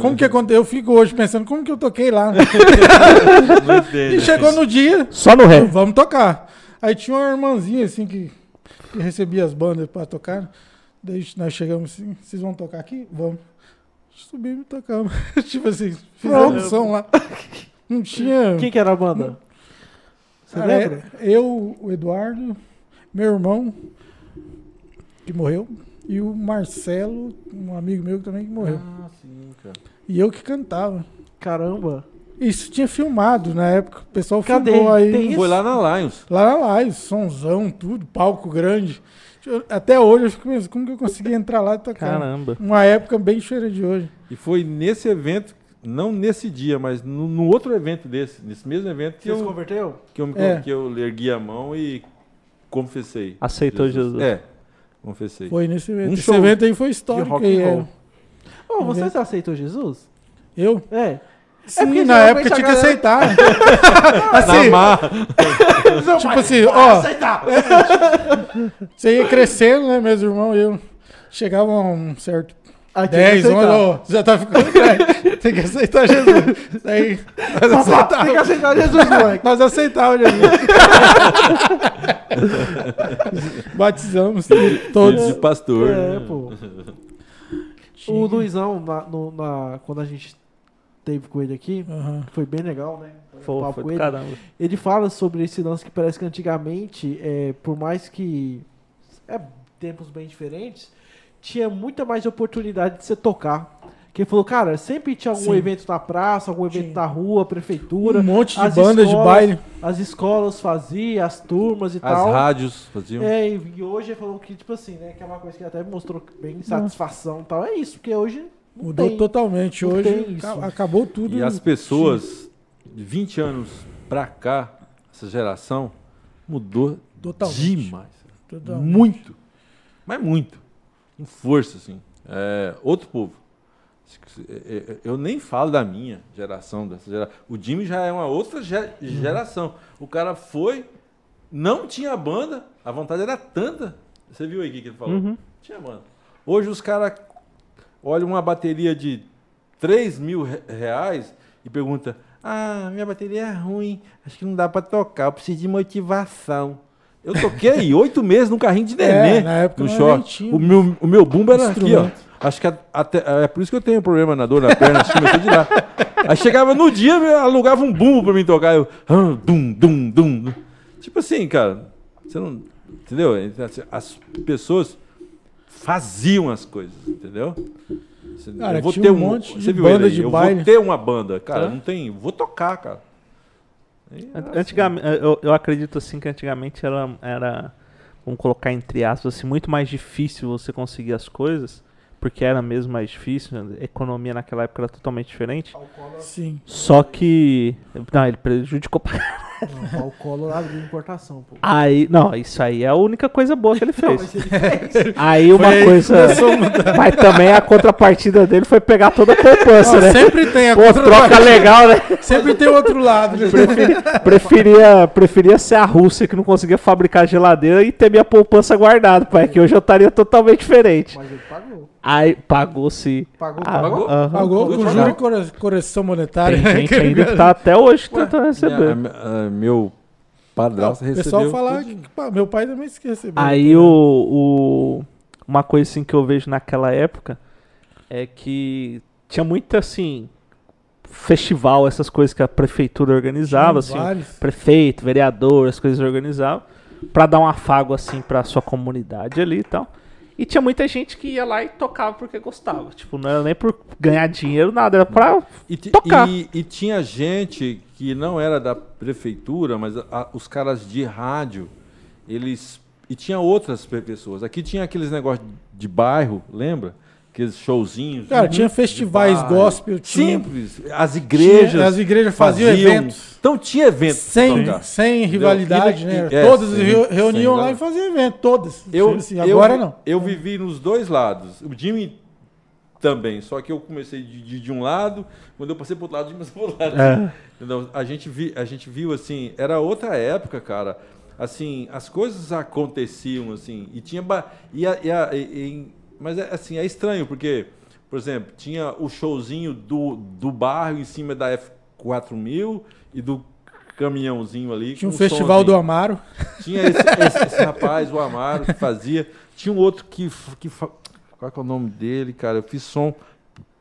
Como que aconteceu? Eu fico hoje pensando como que eu toquei lá. E chegou no dia, Só no ré. vamos tocar. Aí tinha uma irmãzinha assim que, que recebia as bandas pra tocar. Daí nós chegamos assim, vocês vão tocar aqui? Vamos. Subimos e tocamos. tipo assim, Pronto. som lá. Não tinha. Quem que era a banda? Você Cara, lembra? é- eu, o Eduardo, meu irmão, que morreu, e o Marcelo, um amigo meu também que morreu. Ah, sim, cara. E eu que cantava. Caramba. Isso tinha filmado na época. O pessoal Cadê? filmou aí. Tem isso? Foi lá na Lions. Lá na live, sonzão, tudo, palco grande. Até hoje eu fico pensando, como que eu consegui entrar lá e tocar? Caramba. Uma época bem cheia de hoje. E foi nesse evento, não nesse dia, mas no, no outro evento desse, nesse mesmo evento que Você se eu, converteu? que eu, É. que eu ergui a mão e confessei. Aceitou Jesus. É, confessei. Foi nesse evento. Um Esse evento aí foi de histórico. rock and é. roll. Ô, você aceitou Jesus? Eu? É. Sim, porque na época tinha que galera- aceitar. Na assim. Não, Tipo assim, ó. aceitar. Você ia crescendo, né, meus irmãos e eu. Chegava a um certo Aí que 10, 11, aceitar. ó, já tá ficando grande. Tem que aceitar Jesus. Daí, nós Papá. Tem que aceitar Jesus, moleque. Nós aceitávamos Jesus. Batizamos todos. De pastor. É, né? pô. O que- Luizão, na, no- na- quando a gente teve com ele aqui, que foi bem legal, né? Foi, Papo foi ele. caramba. Ele fala sobre esse lance que parece que antigamente, é, por mais que é tempos bem diferentes, tinha muita mais oportunidade de você tocar. Que ele falou, cara, sempre tinha algum Sim. evento na praça, algum evento Tinha. na rua, prefeitura. Um monte de as banda de escolas- baile. As escolas faziam, as turmas e As tal. rádios faziam. É, e e hoje ele falou que, tipo assim, né? Que é uma coisa que até mostrou bem satisfação e tal. É isso, porque hoje não Mudou tem. totalmente. não Hoje acabou tudo. E as pessoas, de 20 anos pra cá, essa geração, mudou Totalmente. demais. Totalmente. Muito. Mas muito. Com força, assim. É, outro povo. Eu nem falo da minha geração, dessa geração. O Jimmy já é uma outra ge- geração. O cara foi, não tinha banda, a vontade era tanta. Você viu aí o que que ele falou? Uhum. Tinha banda. Hoje os caras olham uma bateria de 3 mil re- reais e perguntam: Ah, minha bateria é ruim, acho que não dá pra tocar, eu preciso de motivação. Eu toquei oito meses num carrinho de neném É, na época no tinha O meu, o meu bumbo era aqui, ó. Acho que até, é por isso que eu tenho problema na dor na perna, acho que começou de lá. Aí chegava no dia, eu alugava um bumbo pra mim tocar. Eu, ah, dum, dum. dum. Tipo assim, cara, você não. Entendeu? As pessoas faziam as coisas, entendeu? Você- Cara, eu vou ter um um monte de você viu banda de eu baile. vou ter uma banda, cara, Tá. não tem, vou tocar, cara. E, assim, Antigamente, eu, eu acredito assim que antigamente era, era, vamos colocar entre aspas, assim, muito mais difícil você conseguir as coisas, porque era mesmo mais difícil, a economia naquela época era totalmente diferente. Sim. Só que. Não, ele prejudicou pra Não, o Collor abriu importação, pô. Aí, não, isso aí é a única coisa boa que ele fez. mas ele fez. Aí uma aí coisa. Mas também a contrapartida dele foi pegar toda a poupança, né? sempre tem a Pô, troca legal, né? Sempre tem outro lado. né? Preferia, preferia ser a Rússia que não conseguia fabricar geladeira e ter minha poupança guardada, pai, que hoje eu estaria totalmente diferente. Mas ele pagou. Aí pagou se. Pagou, Ah, Pagou? aham. Pagou Vou com juro e corre- correção monetária. Tem gente ainda que tá até hoje tentando receber. minha- a- meu padrasto O recebeu. pessoal fala que pá, meu pai também se recebeu. Aí o, o- Uma coisa assim que eu vejo naquela época é que tinha muito assim. Festival, essas coisas que a prefeitura organizava, assim. Vários. Prefeito, vereador, as coisas organizavam. Pra dar um afago assim pra sua comunidade ali e tal. E tinha muita gente que ia lá e tocava porque gostava. Tipo, não era nem por ganhar dinheiro, nada, era pra. E, Tocar. e- e tinha gente que não era da prefeitura, mas a- os caras de rádio, eles. E tinha outras pe- pessoas. Aqui tinha aqueles negócios de bairro, lembra? Aqueles showzinhos. Cara, tinha festivais bairro. gospel, tinha, Simples. As igrejas. tinha- as igrejas faziam, eventos. Então tinha eventos. Sem, sem rivalidade, E- né? é, Todas sem reuniam lá e faziam evento, todas. Eu, Assim, agora não. Eu vivi nos dois lados. O Jimmy também, só que eu comecei de, de, de um lado, quando eu passei pro outro lado, o Jimmy passou pro outro lado. É. Entendeu? A, gente vi, a gente viu assim, era outra época, cara. Assim, as coisas aconteciam assim, e tinha. E a- e a- e- mas é, assim, é estranho, porque, por exemplo, tinha o showzinho do, do bairro em cima da F4000 e do caminhãozinho ali. Tinha um festival do somzinho. Amaro. Tinha esse, esse- esse rapaz, o Amaro, que fazia. Tinha um outro que, que. Qual é o nome dele, cara? Eu fiz som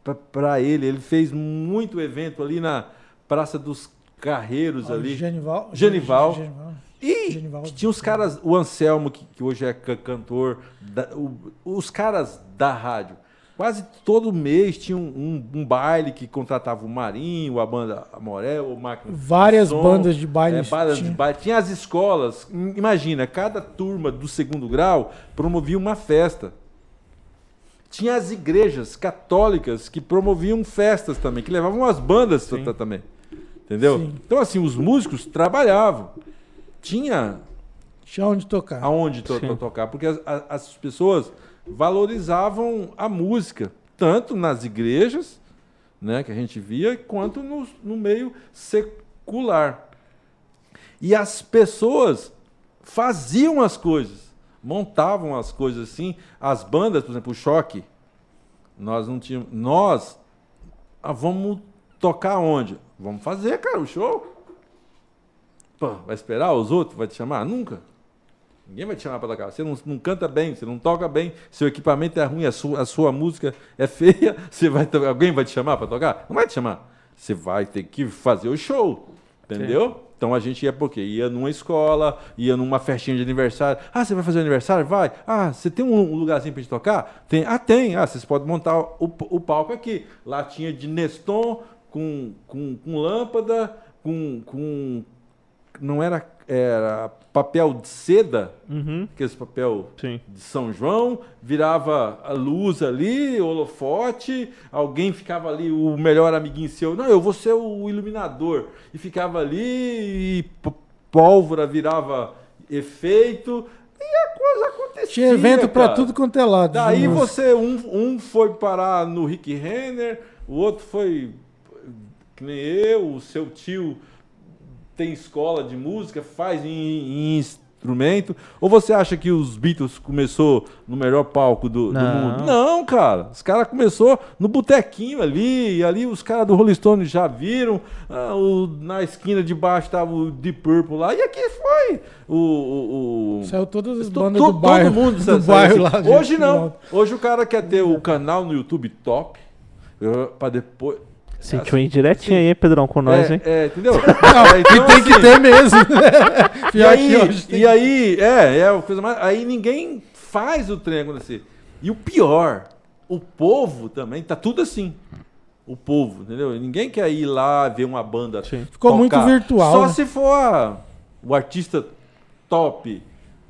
pra- pra ele. Ele fez muito evento ali na Praça dos Carreiros ali. Genival. Genival. Genival. E Genivaldo. tinha os caras, o Anselmo, que, que hoje é ca- cantor, da- o- os caras da rádio. Quase todo mês tinha um, um- um baile que contratava o Marinho, a banda Amorel, o Máquina de Várias Som. bandas de baile. É, bandas de tinha. baile. Tinha as escolas. Im- Imagina, cada turma do segundo grau promovia uma festa. Tinha as igrejas católicas que promoviam festas também, que levavam as bandas ta- ta- também. Entendeu? Sim. Então, assim, os músicos trabalhavam. Tinha Tinha onde tocar. aonde to- Sim. tocar, porque as, as pessoas valorizavam a música, tanto nas igrejas, né, que a gente via, quanto no, no meio secular. E as pessoas faziam as coisas, montavam as coisas assim. As bandas, por exemplo, o Choque, nós não tínhamos. Nós ah, vamos tocar onde? Vamos fazer, cara, o show. Pô, vai esperar os outros? Vai te chamar? Nunca. Ninguém vai te chamar para tocar. Você não, não canta bem, você não toca bem, seu equipamento é ruim, a sua, a sua música é feia, você vai, alguém vai te chamar para tocar? Não vai te chamar. você vai ter que fazer o show. Entendeu? Então a gente ia por quê? Ia numa escola, ia numa festinha de aniversário. Ah, você vai fazer aniversário? Vai. Ah, você tem um lugarzinho pra gente tocar? Tem. Ah, tem. Ah, vocês podem montar o, o palco aqui. Lá tinha de Neston com, com, com lâmpada, com, com. Não era. Era papel de seda, Uhum. aqueles papel Sim. de São João, virava a luz ali, holofote, alguém ficava ali, o melhor amiguinho seu, não, eu vou ser o iluminador, e ficava ali, e pólvora virava efeito, e a coisa acontecia. Tinha evento pra cara. tudo quanto é lado. Daí música. você, um, um foi parar no Rick Renner, o outro foi, que nem eu, o seu tio tem escola de música, faz em, em instrumento. Ou você acha que os Beatles começou no melhor palco do, do mundo? Não, cara. Os caras começou no botequinho ali, e ali os caras do Rolling Stone já viram. ah, o- na esquina de baixo tava o Deep Purple lá, e aqui foi o- o- o Saiu todas as bandas do bairro. Todo mundo do sa- bairro lá. assim. de- Hoje não. Hoje o cara quer ter o canal no YouTube top. Pra depois. Sentiu aí direitinho aí, Pedrão, com nós, é, hein? é, entendeu? Não, É, então, e tem que assim, ter mesmo. E Pior que aí, e aí, é, é a coisa mais. Aí ninguém faz o trem acontecer. E o pior, o povo também, tá tudo assim. O povo, entendeu? Ninguém quer ir lá ver uma banda. Sim. Ficou muito virtual, Só né? se for a- o artista top.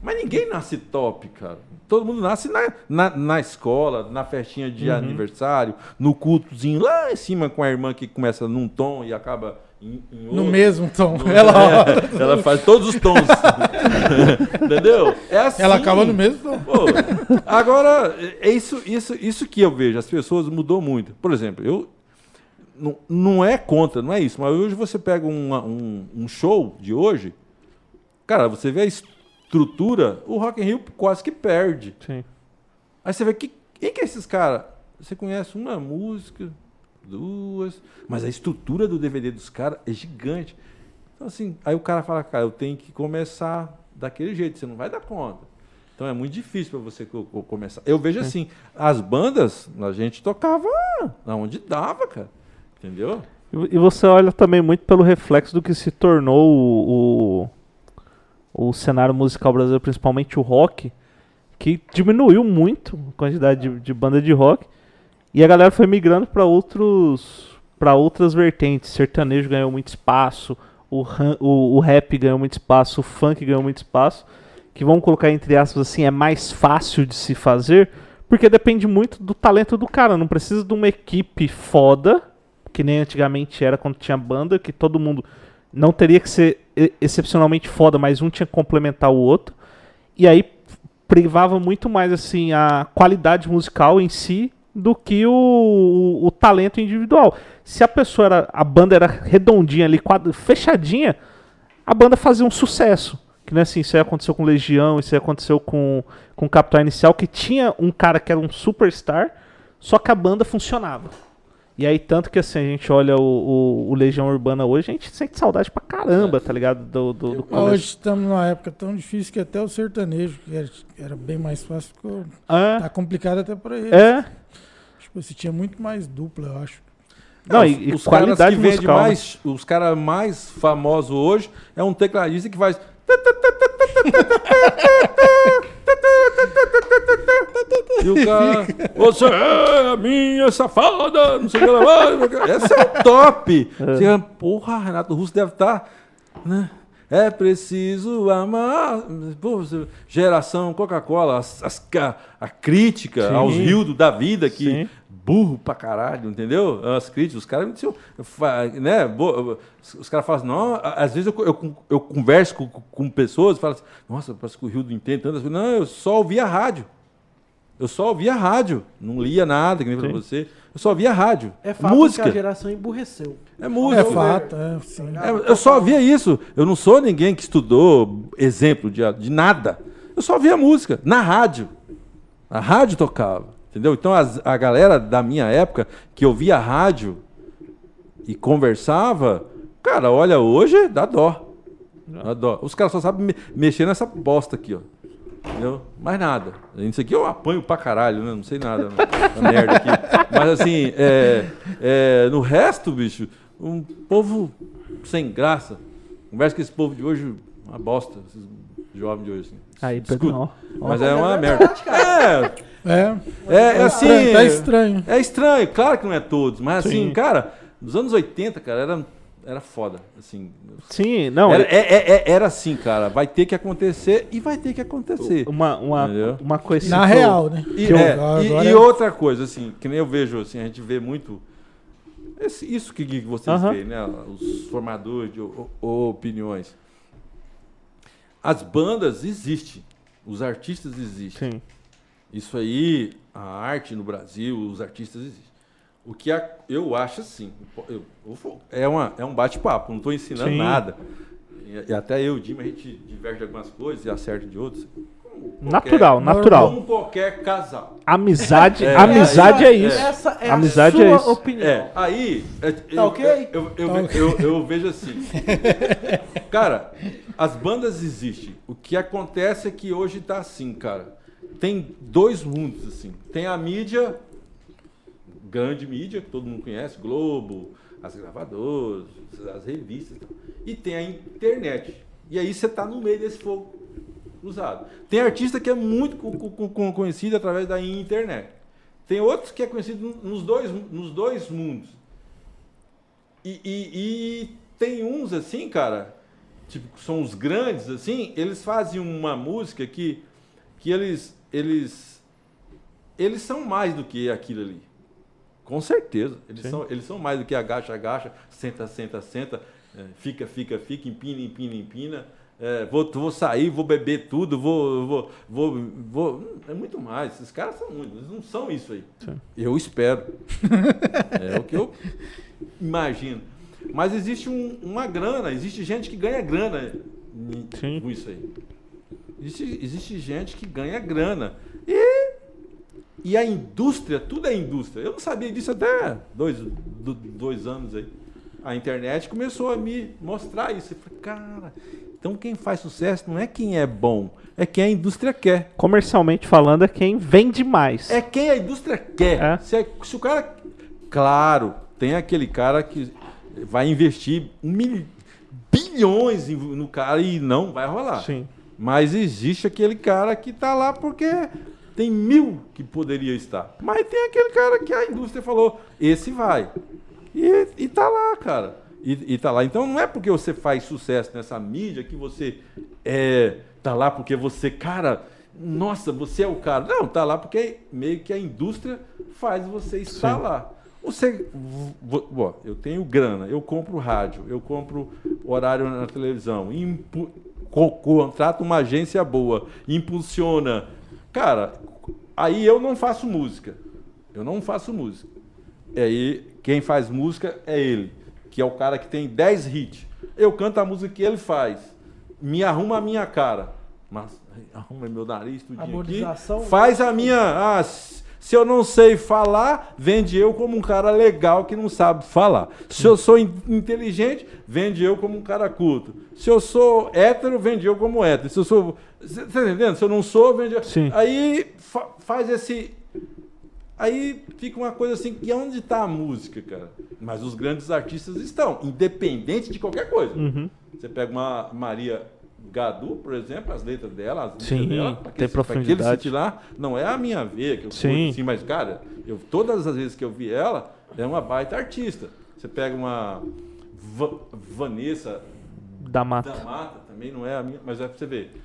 Mas ninguém nasce top, cara. Todo mundo nasce na, na, na escola, na festinha de Uhum. aniversário, no cultozinho lá em cima com a irmã que começa num tom e acaba em, em No outro. mesmo tom. No- Ela, é, ela faz todos os tons. Entendeu? É assim. ela acaba no mesmo tom. Pô, agora, é isso, isso, isso que eu vejo. As pessoas mudou muito. Por exemplo, eu. Não, não é contra, não é isso. Mas hoje você pega uma- um, um show de hoje, cara, você vê a estrutura, o Rock in Rio quase que perde. Sim. Aí você vê que quem que é esses caras? Você conhece uma música, duas, mas a estrutura do DVD dos caras é gigante. Então assim, aí o cara fala, cara, eu tenho que começar daquele jeito, você não vai dar conta. Então é muito difícil para você co- co- começar. Eu vejo assim, as bandas, a gente tocava onde dava, cara. Entendeu? E e você olha também muito pelo reflexo do que se tornou o, o, cenário musical brasileiro, principalmente o rock, que diminuiu muito a quantidade de, de banda de rock. E a galera foi migrando para outros para outras vertentes. Sertanejo ganhou muito espaço, o, o, o rap ganhou muito espaço, o funk ganhou muito espaço. Que vamos colocar entre aspas assim, é mais fácil de se fazer, porque depende muito do talento do cara. Não precisa de uma equipe foda, que nem antigamente era quando tinha banda, que todo mundo não teria que ser excepcionalmente foda, mas um tinha que complementar o outro. E aí privava muito mais assim a qualidade musical em si do que o, o, o talento individual. Se a pessoa era a banda era redondinha ali, quadra- fechadinha, a banda fazia um sucesso. Que não é assim, isso aí aconteceu com Legião, isso aí aconteceu com com Capital Inicial, que tinha um cara que era um superstar, só que a banda funcionava. E aí, tanto que assim, a gente olha o, o, o Legião Urbana hoje, a gente sente saudade pra caramba, tá ligado? Do, do, do. Hoje estamos numa época tão difícil que até o sertanejo, que era, era bem mais fácil, ficou, É, tá complicado até pra ele. é. Tipo, você tinha muito mais dupla, eu acho. Não, Não, e, e os caras qualidade que vendem musical. né? mais, os caras mais famosos hoje é um tecladista que faz E o cara, você é a minha safada, não sei o que lá. Esse é o top. Você, porra, Renato Russo deve estar, né? É preciso amar. Pô, geração Coca-Cola, ca- a crítica Sim. aos Rildo da vida que Sim. Burro pra caralho, entendeu? As críticas, os caras me diziam, né? Os caras falam assim, não, às vezes eu, eu, eu converso com, com pessoas e falo assim, nossa, parece que o Rildo entende tantas coisas. Não, eu só ouvia rádio. Eu só ouvia rádio, não lia nada, que nem pra você. Eu só ouvia rádio. É fato música. que a geração emburreceu. É música. É fato, é, sim. É, eu só via isso. Eu não sou ninguém que estudou exemplo de, de nada. Eu só via música na rádio. A rádio tocava. Entendeu? Então as- a galera da minha época que ouvia rádio e conversava, cara, olha, hoje dá dó. Dá dó. Os caras só sabem me- mexer nessa bosta aqui, ó. Entendeu? Mais nada. Isso aqui eu apanho pra caralho, né? Não sei nada. Não. Merda aqui. Mas assim, é, é, no resto, bicho, um povo sem graça. Conversa com esse povo de hoje, uma bosta, esses jovens de hoje. Assim. Aí, Escuta. Mas é uma merda. É, É, é, é assim. estranho, tá é- estranho. É estranho, claro que não é todos, mas assim, Sim. cara, nos anos 80, cara, era, era foda. Assim, Sim, não. era, ele- é- é- é- era assim, cara. Vai ter que acontecer e vai ter que acontecer. uma, uma, Entendeu? uma coisa Na que eu- real, né? E, eu- é, e- e é- outra coisa, assim, que nem eu vejo, assim, a gente vê muito. esse- isso que, vocês Aham. veem, né? Os formadores de o- o- opiniões. As bandas existem, os artistas existem. Sim. Isso aí, a arte no Brasil, os artistas existem. O que a- eu acho assim, eu- eu é, uma, é um bate-papo, não estou ensinando Sim. nada. E, e até eu e o Dima, a gente diverge de algumas coisas e acerta de outras. Qualquer- Natural, natural. Como qualquer casal. Amizade, É, amizade é, é, isso. Essa é Amizade a é sua isso. opinião. É, aí. é, eu, ok? Eu, eu, Tá ve- ok. eu- eu vejo assim. cara, as bandas existem. O que acontece é que hoje tá assim, cara. Tem dois mundos, assim. Tem a mídia, grande mídia, que todo mundo conhece, Globo, as gravadoras, as revistas. e tem a internet. E aí você tá no meio desse fogo cruzado. Tem artista que é muito co- co- co- conhecido através da internet. Tem outros que é conhecido nos dois, nos dois mundos. E, e- e tem uns assim, cara, tipo, são os grandes, assim, eles fazem uma música que, que eles, eles, eles são mais do que aquilo ali. Com certeza. Eles, Sim. são, eles são mais do que agacha, agacha, senta, senta, senta, é, fica, fica, fica, empina, empina, empina. é, vou, vou sair, vou beber tudo, vou, vou, vou, vou. É muito mais. Esses caras são muito. Eles não são isso aí. Sim. Eu espero. é o que eu imagino. Mas existe um- uma grana, existe gente que ganha grana Sim. com isso aí. Existe, existe gente que ganha grana. E, e a indústria, tudo é indústria. Eu não sabia disso até dois, do- dois anos aí. A internet começou a me mostrar isso. Eu falei, cara, então quem faz sucesso não é quem é bom, é quem a indústria quer. Comercialmente falando, é quem vende mais. É quem a indústria quer. É. Se, se o cara. Claro, tem aquele cara que vai investir mil, bilhões no cara e não vai rolar. Sim. Mas existe aquele cara que tá lá porque tem mil que poderia estar. Mas tem aquele cara que a indústria falou, esse vai. E, e tá lá, cara. E, e tá lá. Então não é porque você faz sucesso nessa mídia que você é, tá lá porque você, cara, nossa, você é o cara. Não, tá lá porque meio que a indústria faz você estar Sim. lá. Você, vo- ó, eu tenho grana, eu compro rádio, eu compro horário na televisão, co- contrato uma agência boa, impulsiona. Cara, aí eu não faço música. Eu não faço música. E aí quem faz música é ele, que é o cara que tem 10 hits. Eu canto a música que ele faz. Me arruma a minha cara. Mas arruma meu nariz, tudinho aqui. Faz a minha. Ah, se eu não sei falar, vende eu como um cara legal que não sabe falar. Se eu sou in- inteligente, vende eu como um cara culto. Se eu sou hétero, vende eu como hétero. Se eu sou. Você tá entendendo? Se eu não sou, vende eu. Sim. Aí fa- faz esse. Aí fica uma coisa assim, e onde está a música, cara? Mas os grandes artistas estão, independente de qualquer coisa. Uhum. Você pega uma Maria Gadu, por exemplo, as letras dela, as letras Sim, dela, tem profundidade. aquele lá, não é a minha veia que eu Sim. curto, assim, mas, cara, eu, todas as vezes que eu vi ela, é uma baita artista. Você pega uma Va- Vanessa Da mata. da Mata, também não é a minha, mas é pra você ver.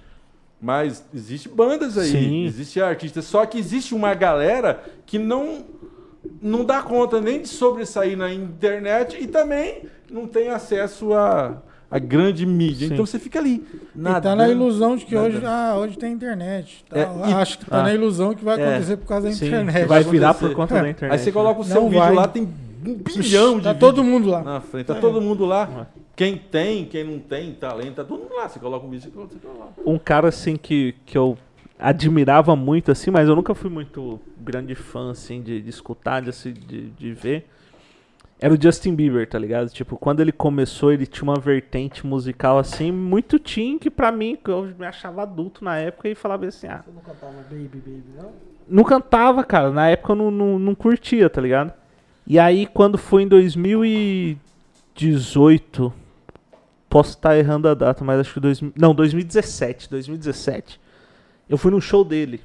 Mas existe bandas aí, Sim. existe artistas, só que existe uma galera que não não dá conta nem de sobressair na internet e também não tem acesso a, a grande mídia. Sim. Então você fica ali. E tá na nadando, ilusão de que hoje, nadando. ah, hoje tem internet. Tá, É, e- acho que tá Ah. na ilusão que vai É. acontecer por causa da Sim, internet. vai virar por conta da internet. Aí você coloca o seu vídeo vai. lá, tem um bilhão de Tá vídeo todo mundo lá. na frente, tá todo mundo lá. Quem tem, quem não tem talento, tá todo mundo lá. Você coloca um vídeo, você coloca, você coloca lá. um cara assim que, que eu admirava muito assim, mas eu nunca fui muito grande fã assim de, de escutar, de, assim, de, de ver. Era o Justin Bieber, tá ligado? Tipo, quando ele começou, ele tinha uma vertente musical assim muito teen que pra mim, que eu me achava adulto na época e falava assim, ah, Você não cantava Baby Baby, não? não cantava, cara. Na época eu não, não, não curtia, tá ligado? E aí, quando foi em 2018. Posso estar errando a data, mas acho que dois, não, 2017, 2017. Eu fui num show dele,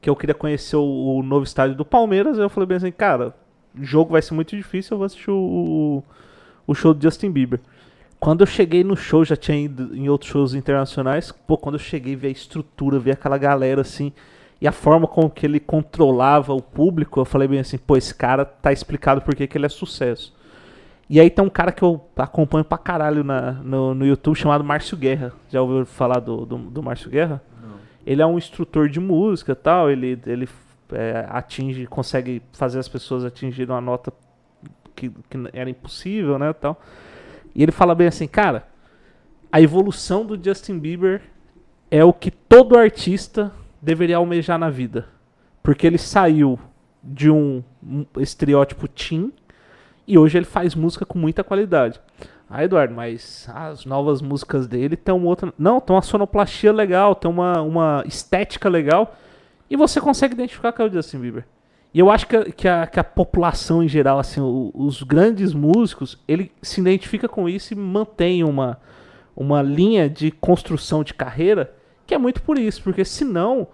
que eu queria conhecer o, o novo estádio do Palmeiras, aí eu falei bem assim, cara, jogo vai ser muito difícil, eu vou assistir o, o show do Justin Bieber. Quando eu cheguei no show, já tinha ido em outros shows internacionais, pô, quando eu cheguei, vi a estrutura, vi aquela galera assim, e a forma com que ele controlava o público, eu falei bem assim, pô, esse cara tá explicado por que que ele é sucesso. E aí tem um cara que eu acompanho pra caralho na, no, no YouTube chamado Márcio Guerra. Já ouviu falar do, do, do Márcio Guerra? Ele é um instrutor de música tal, ele, ele é, atinge, consegue fazer as pessoas atingirem uma nota que, que era impossível, né, tal. E ele fala bem assim, cara, a evolução do Justin Bieber é o que todo artista deveria almejar na vida. Porque ele saiu de um, um estereótipo teen e hoje ele faz música com muita qualidade. Ah, Eduardo, mas as novas músicas dele tem uma outra. Não, tem uma sonoplastia legal, tem uma, uma estética legal. E você consegue identificar que é o Justin Bieber. E eu acho que, a, que, a, que a população em geral, assim, o, os grandes músicos, ele se identifica com isso e mantém uma, uma linha de construção de carreira que é muito por isso, porque senão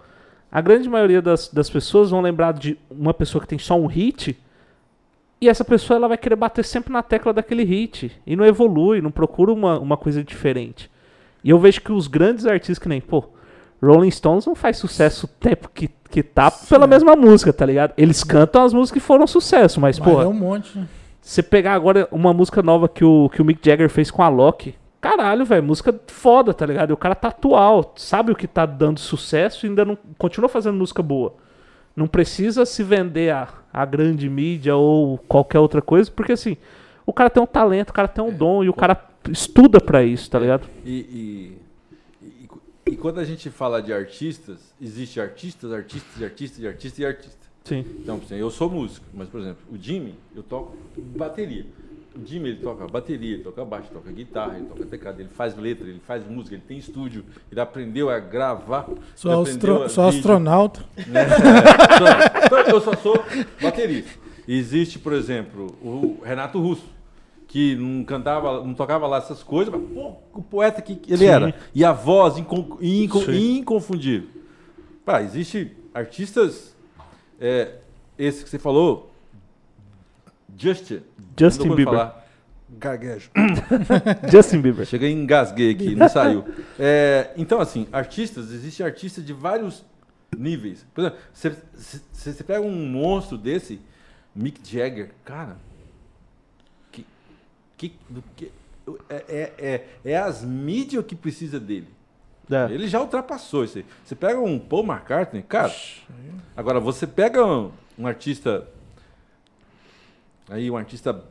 a grande maioria das, das pessoas vão lembrar de uma pessoa que tem só um hit e essa pessoa ela vai querer bater sempre na tecla daquele hit. E não evolui, não procura uma, uma coisa diferente. E eu vejo que os grandes artistas que nem, pô, Rolling Stones não faz sucesso o tempo que, que tá Sim. pela mesma música, tá ligado? Eles cantam as músicas que foram sucesso, mas, Mas pô, é um monte, né? você pegar agora uma música nova que o, que o Mick Jagger fez com a Loki, caralho, velho, música foda, tá ligado? E o cara tá atual, sabe o que tá dando sucesso e ainda não continua fazendo música boa. Não precisa se vender a, a grande mídia ou qualquer outra coisa, porque assim, o cara tem um talento, o cara tem um dom e o cara estuda pra isso, tá ligado? E, e, e, quando a gente fala de artistas, existe artistas, artistas, artistas, artistas e artistas. Sim. Então, eu sou músico, mas, por exemplo, o Jimmy, eu toco bateria. O Jimmy, ele toca bateria, ele toca baixo, ele toca guitarra, ele toca teclado, ele faz letra, ele faz música, ele tem estúdio, ele aprendeu a gravar. Sou, astro- a sou astronauta. né? Então, eu só sou baterista. Existe, por exemplo, o Renato Russo, que não cantava, não tocava lá essas coisas, mas pô, o poeta que ele Sim. era. E a voz incon- Sim. inconfundível. Pá, existe artistas, é, esse que você falou, Justin. Justin Bieber. falar. Gaguejo. Justin Bieber. Cheguei e engasguei aqui, não saiu. É, então, assim, artistas, existe artista de vários níveis. Por exemplo, você- pega um monstro desse, Mick Jagger, cara, que, do que, é, é, é, é as mídias que precisa dele. É. Ele já ultrapassou isso aí. Você pega um Paul McCartney, cara. Agora, você pega um, um artista. Aí, um artista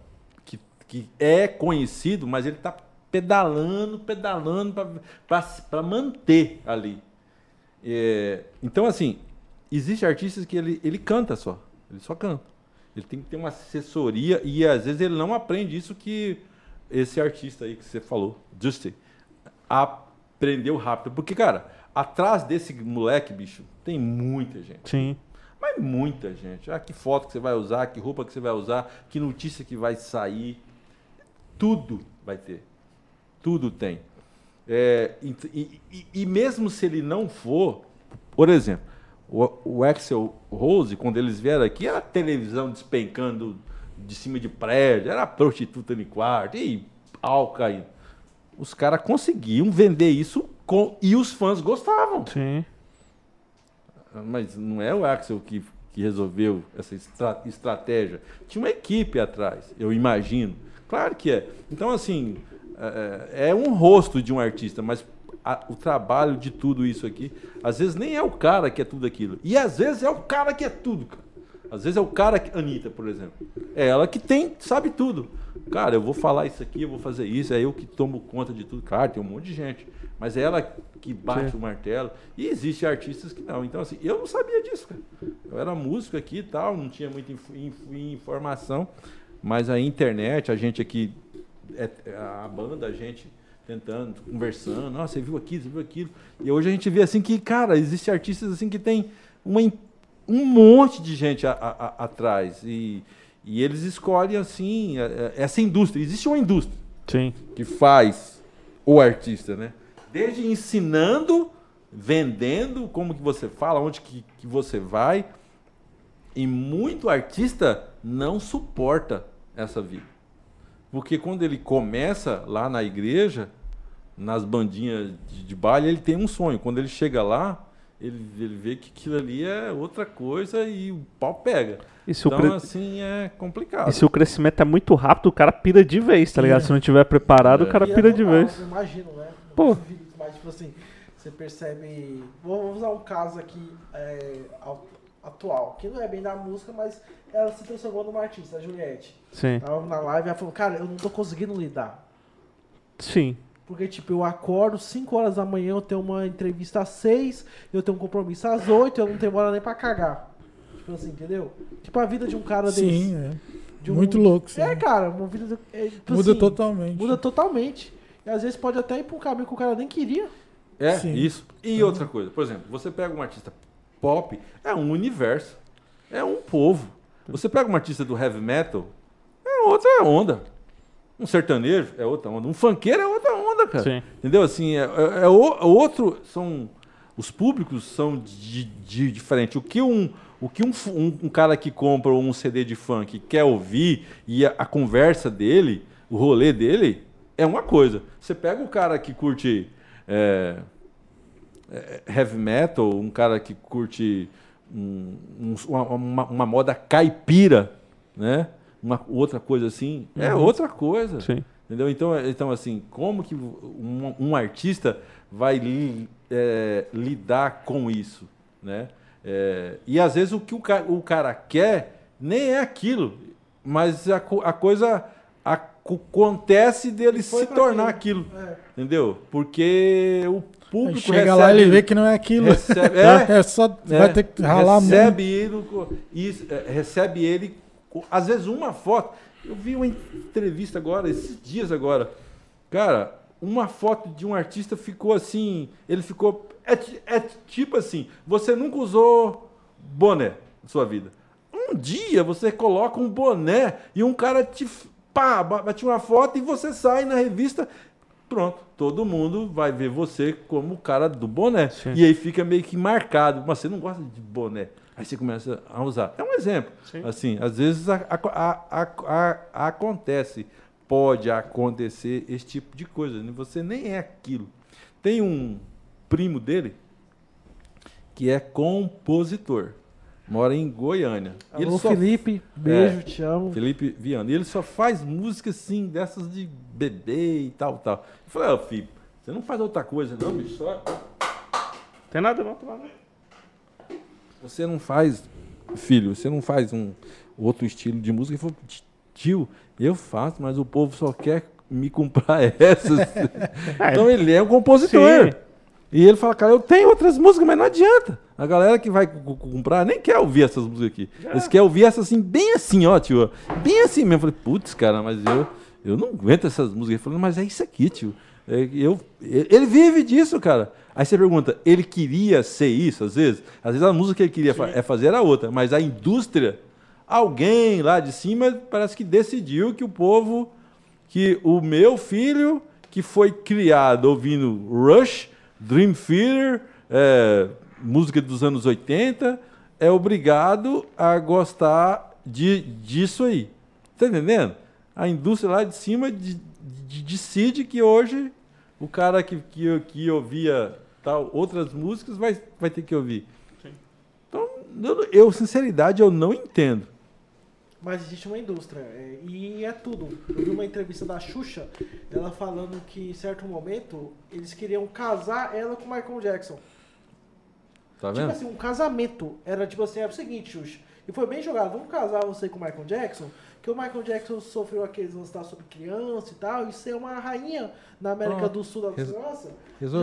que, que é conhecido, mas ele tá pedalando, pedalando para manter ali. É, então, assim, existe artistas que ele, ele canta só. Ele só canta. Ele tem que ter uma assessoria e às vezes ele não aprende isso que esse artista aí que você falou, Justin, aprendeu rápido. Porque, cara, atrás desse moleque, bicho, tem muita gente. Sim. Mas muita gente. Ah, que foto que você vai usar, que roupa que você vai usar, que notícia que vai sair. Tudo vai ter. Tudo tem. É, e, e- e- e mesmo se ele não for, por exemplo, o, o Axel Rose, quando eles vieram aqui, era televisão despencando de cima de prédio, era prostituta no quarto, e pau caindo. Os caras conseguiam vender isso com, e os fãs gostavam. Sim. Mas não é o Axel que, que resolveu essa estra- estratégia. Tinha uma equipe atrás, eu imagino. Claro que é. Então, assim, é, é um rosto de um artista, mas a- o trabalho de tudo isso aqui, às vezes nem é o cara que é tudo aquilo. E às vezes é o cara que é tudo, cara. Às vezes é o cara que. Anitta, por exemplo. É ela que tem, sabe tudo. Cara, eu vou falar isso aqui, eu vou fazer isso, é eu que tomo conta de tudo. Claro, tem um monte de gente. Mas é ela que bate Sim. o martelo. E existe artistas que não. Então, assim, eu não sabia disso, cara. Eu era músico aqui e tal, não tinha muita inf- inf- informação. Mas a internet, a gente aqui, é- a banda, a gente tentando, conversando, nossa, você viu aquilo, você viu aquilo. E hoje a gente vê assim que, cara, existem artistas assim que tem uma, um monte de gente a- a- a- atrás. E, e eles escolhem assim, é- é- essa indústria. Existe uma indústria. Sim. que faz o artista, né? Desde ensinando, vendendo, como que você fala, onde que, que você vai. E muito artista não suporta essa vida. Porque quando ele começa lá na igreja, nas bandinhas de, de baile, ele tem um sonho. Quando ele chega lá, ele, ele vê que aquilo ali é outra coisa e o pau pega. E o Então, cre- assim, é complicado. e se o crescimento é muito rápido, o cara pira de vez, tá ligado? Pira. Se não tiver preparado, o É. cara E é pira de normal, vez. Eu imagino, né? Pô. Mas, tipo assim, você percebe. Vou vou usar um caso aqui é, atual, que não é bem da música, mas ela se transformou numa artista, a Juliette. Sim. Tava na live e ela falou, cara, eu não tô conseguindo lidar. Sim. Porque, tipo, eu acordo 5 horas da manhã, eu tenho uma entrevista às 6, eu tenho um compromisso às 8, eu não tenho hora nem pra cagar. Tipo assim, entendeu? Tipo a vida de um cara desse. Sim, é. de um- Muito louco. Sim. É, cara, uma vida. do- é, tipo Muda assim, totalmente. Muda totalmente. E às vezes pode até ir pra um caminho que o cara nem queria. É, Sim. isso. E outra coisa, por exemplo, você pega um artista pop, é um universo, é um povo. Você pega um artista do heavy metal, é outra onda. Um sertanejo é outra onda. Um funkeiro é outra onda, cara. Sim. Entendeu? Assim, é, é- é é outro. São, os públicos são de, de diferente. O que um. O que um, um- um cara que compra um CD de funk quer ouvir e a, a conversa dele, o rolê dele, é uma coisa. Você pega o cara que curte é, é, heavy metal, um cara que curte um- uma, uma- uma moda caipira, né? Uma outra coisa assim, é outra coisa. Sim. Entendeu? Então, é- então assim, como que um, um artista vai li- é, lidar com isso, né? É, e às vezes o que o, ca- o cara quer nem é aquilo, mas a, a coisa aco- acontece dele Foi se tornar aquilo. aquilo, É. entendeu? Porque o público chega recebe, lá e ele vê que não é aquilo. recebe- é, É, só é, vai ter que ralar recebe muito. ele, é, recebe ele, às vezes uma foto. Eu vi uma entrevista agora, esses dias agora. Cara, uma foto de um artista ficou assim, ele ficou é, é tipo assim, você nunca usou boné na sua vida. Um dia você coloca um boné e um cara te pá, ba- bate uma foto e você sai na revista Pronto, todo mundo vai ver você como o cara do boné. Sim. E aí fica meio que marcado. Mas você não gosta de boné. Aí você começa a usar. É um exemplo. Sim. Assim, às vezes a- a- a- a- a- acontece, pode acontecer esse tipo de coisa. né? Você nem é aquilo. Tem um primo dele que é compositor. Mora em Goiânia. E ele Alô, só Felipe, beijo, É. te amo. Felipe Viana. E ele só faz música assim, dessas de bebê e tal, tal. Eu falei, ó, Felipe, você não faz outra coisa, não, bicho. Só... Tem nada não, tem nada. Você não faz, filho, você não faz um outro estilo de música. Ele falou, tio, eu faço, mas o povo só quer me comprar essas. então ele é um compositor. Sim. E ele fala, cara, eu tenho outras músicas, mas não adianta. A galera que vai comprar nem quer ouvir essas músicas aqui. Eles querem ouvir essas assim, bem assim, ó, tio. Bem assim mesmo. Eu falei, putz, cara, mas eu, eu não aguento essas músicas. Ele falou, mas é isso aqui, tio. É, eu, ele vive disso, cara. Aí você pergunta, ele queria ser isso, às vezes? Às vezes a música que ele queria fa- é fazer era outra, mas a indústria, alguém lá de cima parece que decidiu que o povo, que o meu filho, que foi criado ouvindo Rush, Dream Theater, é, música dos anos 80, é obrigado a gostar de, disso aí. Tá entendendo? A indústria lá de cima de- de- decide que hoje o cara que, que, que ouvia tal, outras músicas vai, vai ter que ouvir. Então, eu, eu, sinceridade, eu não entendo. Mas existe uma indústria. é, e é tudo. Eu vi uma entrevista da Xuxa, ela falando que em certo momento eles queriam casar ela com o Michael Jackson. Tá Tipo vendo? assim, um casamento. Era tipo assim, era o seguinte, Xuxa. E foi bem jogado. Vamos casar você com o Michael Jackson? Que o Michael Jackson sofreu aqueles lances sobre criança e tal. E ser uma rainha na América do Sul da. Resolveu.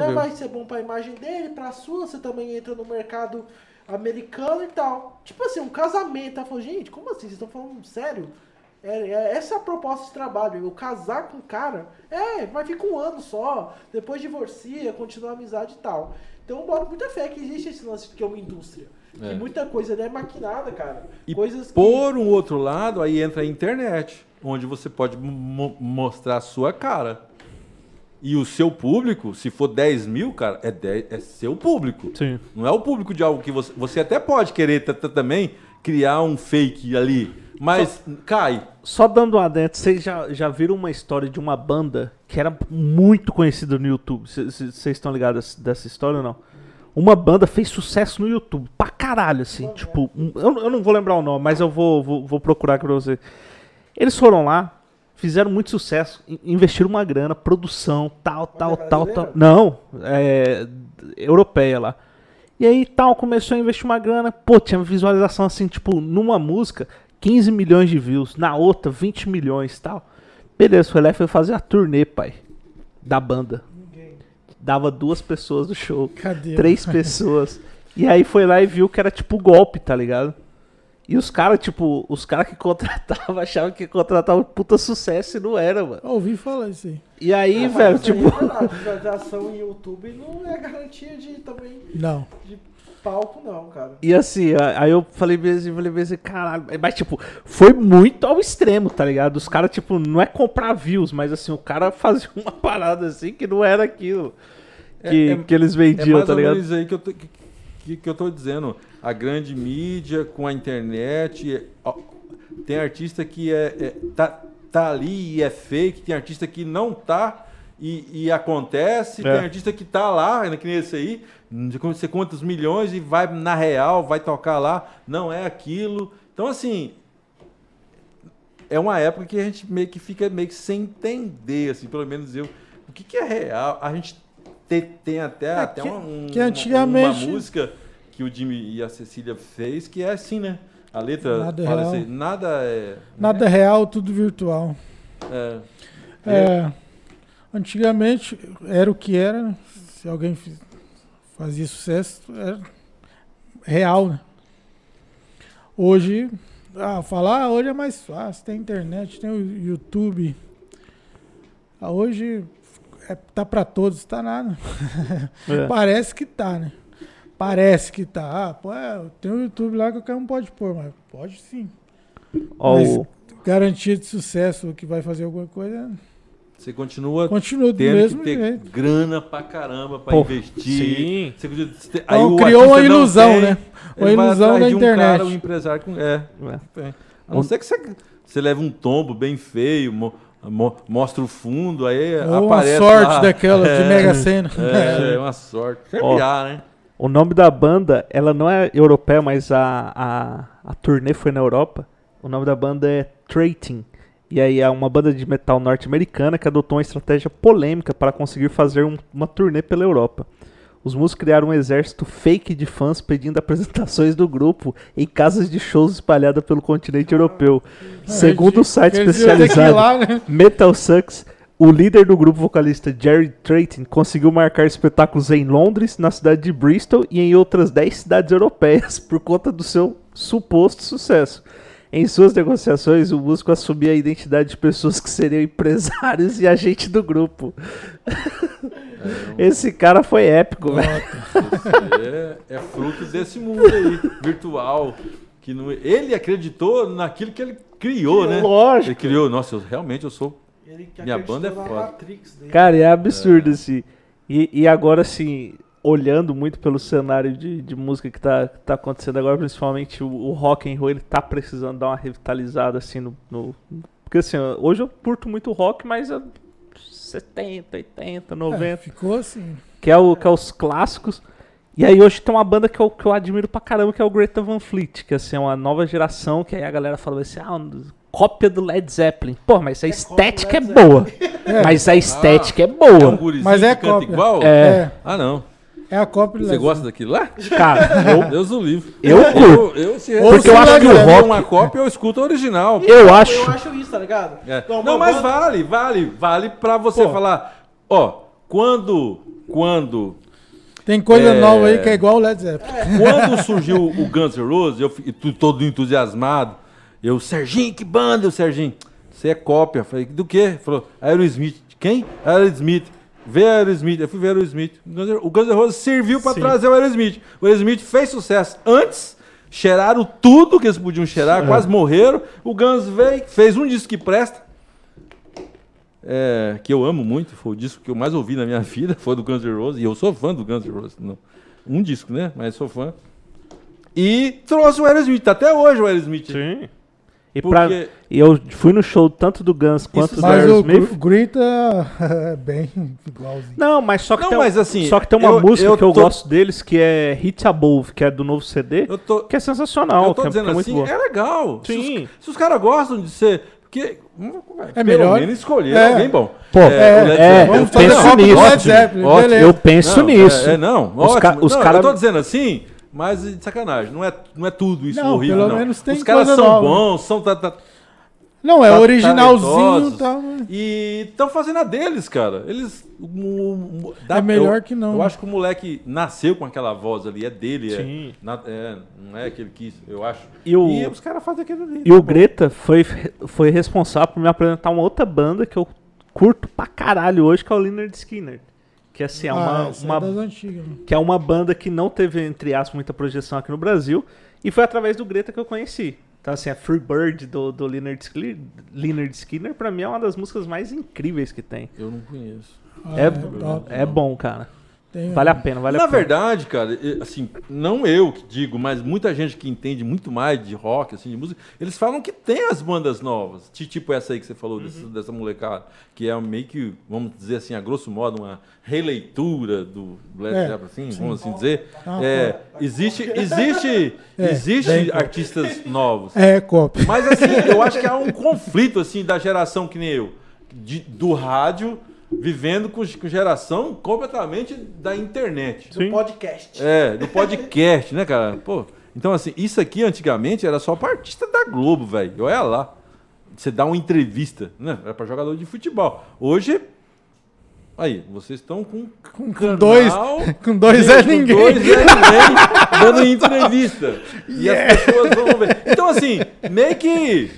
Já vai ser bom pra imagem dele, pra sua. Você também entra no mercado americano e tal. Tipo assim, um casamento. Ela falou, gente, como assim? Vocês estão falando sério? É, é- essa é a proposta de trabalho. Eu casar com o cara, é, mas fica um ano só. Depois divorcia, continua a amizade e tal. Então eu boto muita fé que existe esse lance que é uma indústria. É. Que muita coisa ali é maquinada, cara. E Coisas que. Por um outro lado, aí entra a internet. onde você pode mo- mostrar a sua cara. E o seu público, se for 10 mil, cara, é, 10 é seu público. Sim. Não é o público de algo que você. Você até pode querer t- t- também criar um fake ali. Mas cai. Só dando um adentro, vocês já, já viram uma história de uma banda que era muito conhecida no YouTube? Vocês estão ligados dessa história ou não? Uma banda fez sucesso no YouTube, pra caralho, assim. Tipo, um- eu, eu não vou lembrar o nome, mas eu vou, vou, vou procurar aqui pra você. Eles foram lá, fizeram muito sucesso, in- investiram uma grana, produção, tal, tal, tal, tal. Não, é. europeia lá. E aí tal, começou a investir uma grana, pô, tinha visualização assim, tipo, numa música, 15 milhões de views, na outra, 20 milhões tal. Beleza, foi lá e foi fazer a turnê, pai, da banda. Dava duas pessoas no show, Cadê? três pessoas. E aí foi lá e viu que era tipo golpe, tá ligado? E os caras, tipo, os caras que contratavam achavam que contratavam puta sucesso e não era, mano. Eu ouvi falar isso aí. E aí, Mas velho, aí tipo. é verdade, Visualização em YouTube não é garantia de também Não. de palco, não, cara. E assim, aí eu falei mesmo, falei mesmo, caralho. Mas, tipo, foi muito ao extremo, tá ligado? Os caras, tipo, não é comprar views, mas assim, o cara fazia uma parada assim que não era aquilo que, É- é- que eles É vendiam, mais tá ou ligado? menos isso aí que eu, tô, que, que- que eu tô dizendo. A grande mídia com a internet. é- ó, tem artista que é, é- tá, tá ali e é fake, tem artista que não tá e, e acontece, É. tem artista que tá lá, que nem esse aí, não sei quantos milhões e vai na real, vai tocar lá, não é aquilo. Então, assim, é uma época que a gente meio que fica meio que sem entender, assim, pelo menos eu, o que, que é real. A gente te- tem até, É até que- uma, um- que antigamente- uma música que o Jimmy e a Cecília fez que é assim, né? A letra Nada é fala real. assim, nada é... Nada real, tudo virtual. é, É, antigamente era o que era, né? se alguém fazia sucesso, era real, né? Hoje, ah, falar hoje é mais fácil, tem internet, tem o YouTube. Ah, hoje é, tá pra todos, tá nada. É. Parece que tá, né? Parece que tá. Ah, pô, é, tem o YouTube lá que o cara não pode pôr, mas pode sim. Ó, Mas- Garantia de sucesso que vai fazer alguma coisa, Você continua continua do tendo mesmo que ter jeito. grana pra caramba pra Pô, investir. sim. Você continua- você tem- Então, o criou artista uma não ilusão, tem, né? Uma ele vai ilusão atrás da de um internet. cara, um empresário com... É, é. tem. A não ser que você, você leve um tombo bem feio, mo- mo- mostra o fundo, aí Ou uma aparece sorte lá. daquela de É, Mega Sena. É, é uma sorte. Sempre Ó. há, né? O nome da banda, ela não é europeia, mas a, a, a turnê foi na Europa. O nome da banda é Traiting. E aí é uma banda de metal norte-americana que adotou uma estratégia polêmica para conseguir fazer um- uma turnê pela Europa. Os músicos criaram um exército fake de fãs pedindo apresentações do grupo em casas de shows espalhadas pelo continente europeu. Segundo o site especializado né? Metal Sucks, o líder do grupo vocalista Jerry Trayton conseguiu marcar espetáculos em Londres, na cidade de Bristol e em outras 10 cidades europeias por conta do seu suposto sucesso. Em suas negociações, o músico assumia a identidade de pessoas que seriam empresários e agentes do grupo. Esse cara foi épico, velho. É, é fruto desse mundo aí, virtual. Que não, ele acreditou naquilo que ele criou, né? Ele Lógico. criou, nossa, eu, realmente eu sou. Ele que Minha banda é foda. Matrix dele. Cara, é absurdo, assim. E, e agora, assim, olhando muito pelo cenário de, de música que tá, que tá acontecendo agora, principalmente o, o rock and roll, ele tá precisando dar uma revitalizada, assim, no... no- porque, assim, hoje eu curto muito rock, mas eu, 70, 80, 90, É, ficou assim. que, é o, que é os clássicos. E aí hoje tem uma banda que eu, que eu admiro pra caramba, que é o Greta Van Fleet, que assim, é uma nova geração, que aí a galera fala assim, ah, um- cópia do Led Zeppelin. Pô, mas a estética é cópia do Led boa. Mas a estética é É um boa. gurizinho Mas é canta cópia. igual? É. É, Ah, não. É a cópia do Você gosta daquilo lá? Cara, eu, Deus o livre. eu curto. Eu, eu, se Porque se eu acho que o rock- uma cópia, eu escuto a original. Eu Eu acho. acho isso, tá ligado? É. Então, Não, mas banda- vale, vale, vale pra você Pô. falar, ó, quando, quando, Tem coisa É. nova aí que é igual o Led Zeppelin. quando surgiu o Guns N' Roses, eu fiquei tu- todo entusiasmado, eu, Serginho, que banda, eu, Serginho, você é cópia, Eu falei, do quê? Falou, Aerosmith, quem? Aerosmith, vê Aerosmith, eu fui ver Aerosmith, o Guns N' Roses serviu Sim. trazer o Aerosmith, o Aerosmith fez sucesso antes cheiraram tudo que eles podiam cheirar, quase morreram. O Guns veio, fez um disco que presta. é, que eu amo muito, foi o disco que eu mais ouvi na minha vida, foi do Guns N' Roses, e eu sou fã do Guns N' Roses. Não. Um disco, né? Mas sou fã. E trouxe o Aerosmith, até hoje o Aerosmith. Sim. E, Porque- eu fui no show tanto do Guns quanto do Mas o Aerosmith. Gr- Grita é bem igualzinho. Não, mas só que, Não, tem, mas assim, só que tem uma eu- música eu que eu tô- gosto deles que é Hit Above, que é do novo CD, Eu tô, que é sensacional, eu tô que é, dizendo que é muito assim, boa. é legal. Se Sim. os, se os caras gostam de ser. Porque, hum, É pelo melhor- menos escolher é. alguém bom. Pô, é, é, Zeppelin. eu penso nisso. Ótimo. beleza. Eu penso Não, nisso. É, é, não, Os ótimo. ca- os Não, cara- Eu tô dizendo assim, mas de sacanagem. Não é, não é tudo isso Não, horrível, pelo não. menos tem Os caras coisa são nova. bons, são... Tá, tá- Não, é tá- originalzinho talentosos, e tal. né? E estão fazendo a deles, cara. Eles. o- o- dá- É melhor eu- que não. Eu acho que o moleque nasceu com aquela voz ali, é dele. Sim. É, na- é, não é que ele quis, eu acho. E o- os caras fazem aquilo ali. E o Greta foi, foi responsável por me apresentar uma outra banda que eu curto pra caralho hoje, que é o Leonard Skinner. Que assim, é uma, Ah, essa é uma- né? que é uma banda que não teve, entre aspas, muita projeção aqui no Brasil. E foi através do Greta que eu conheci. Então, assim, a Free Bird do, do Leonard, Skinner, Leonard Skinner, pra mim, é uma das músicas mais incríveis que tem. Eu não conheço. Ah, É, top. é bom, cara. Tem- Vale a pena, vale Na a pena. verdade, cara, assim, não eu que digo, mas muita gente que entende muito mais de rock, assim, de música, eles falam que tem as bandas novas, ti- tipo essa aí que você falou, dessa, dessa molecada, que é meio que, vamos dizer assim, a grosso modo, uma releitura do Led É, Zeppelin, assim, vamos assim dizer. Ah, É, existe, existe, É, existe artistas novos. É, copy. Mas assim, eu acho que há um conflito assim da geração que nem eu, de- do rádio, vivendo com, com geração completamente da internet. Do podcast. É, do podcast, né, cara? Pô, então assim, isso aqui antigamente era só pra artista da Globo, velho. Olha lá. Você dá uma entrevista, né? Era pra jogador de futebol. Hoje, aí, vocês estão com Com, com dois, com dois Sim, é com ninguém. Dois é ninguém dando entrevista. E as pessoas vão ver. Então, assim, meio que.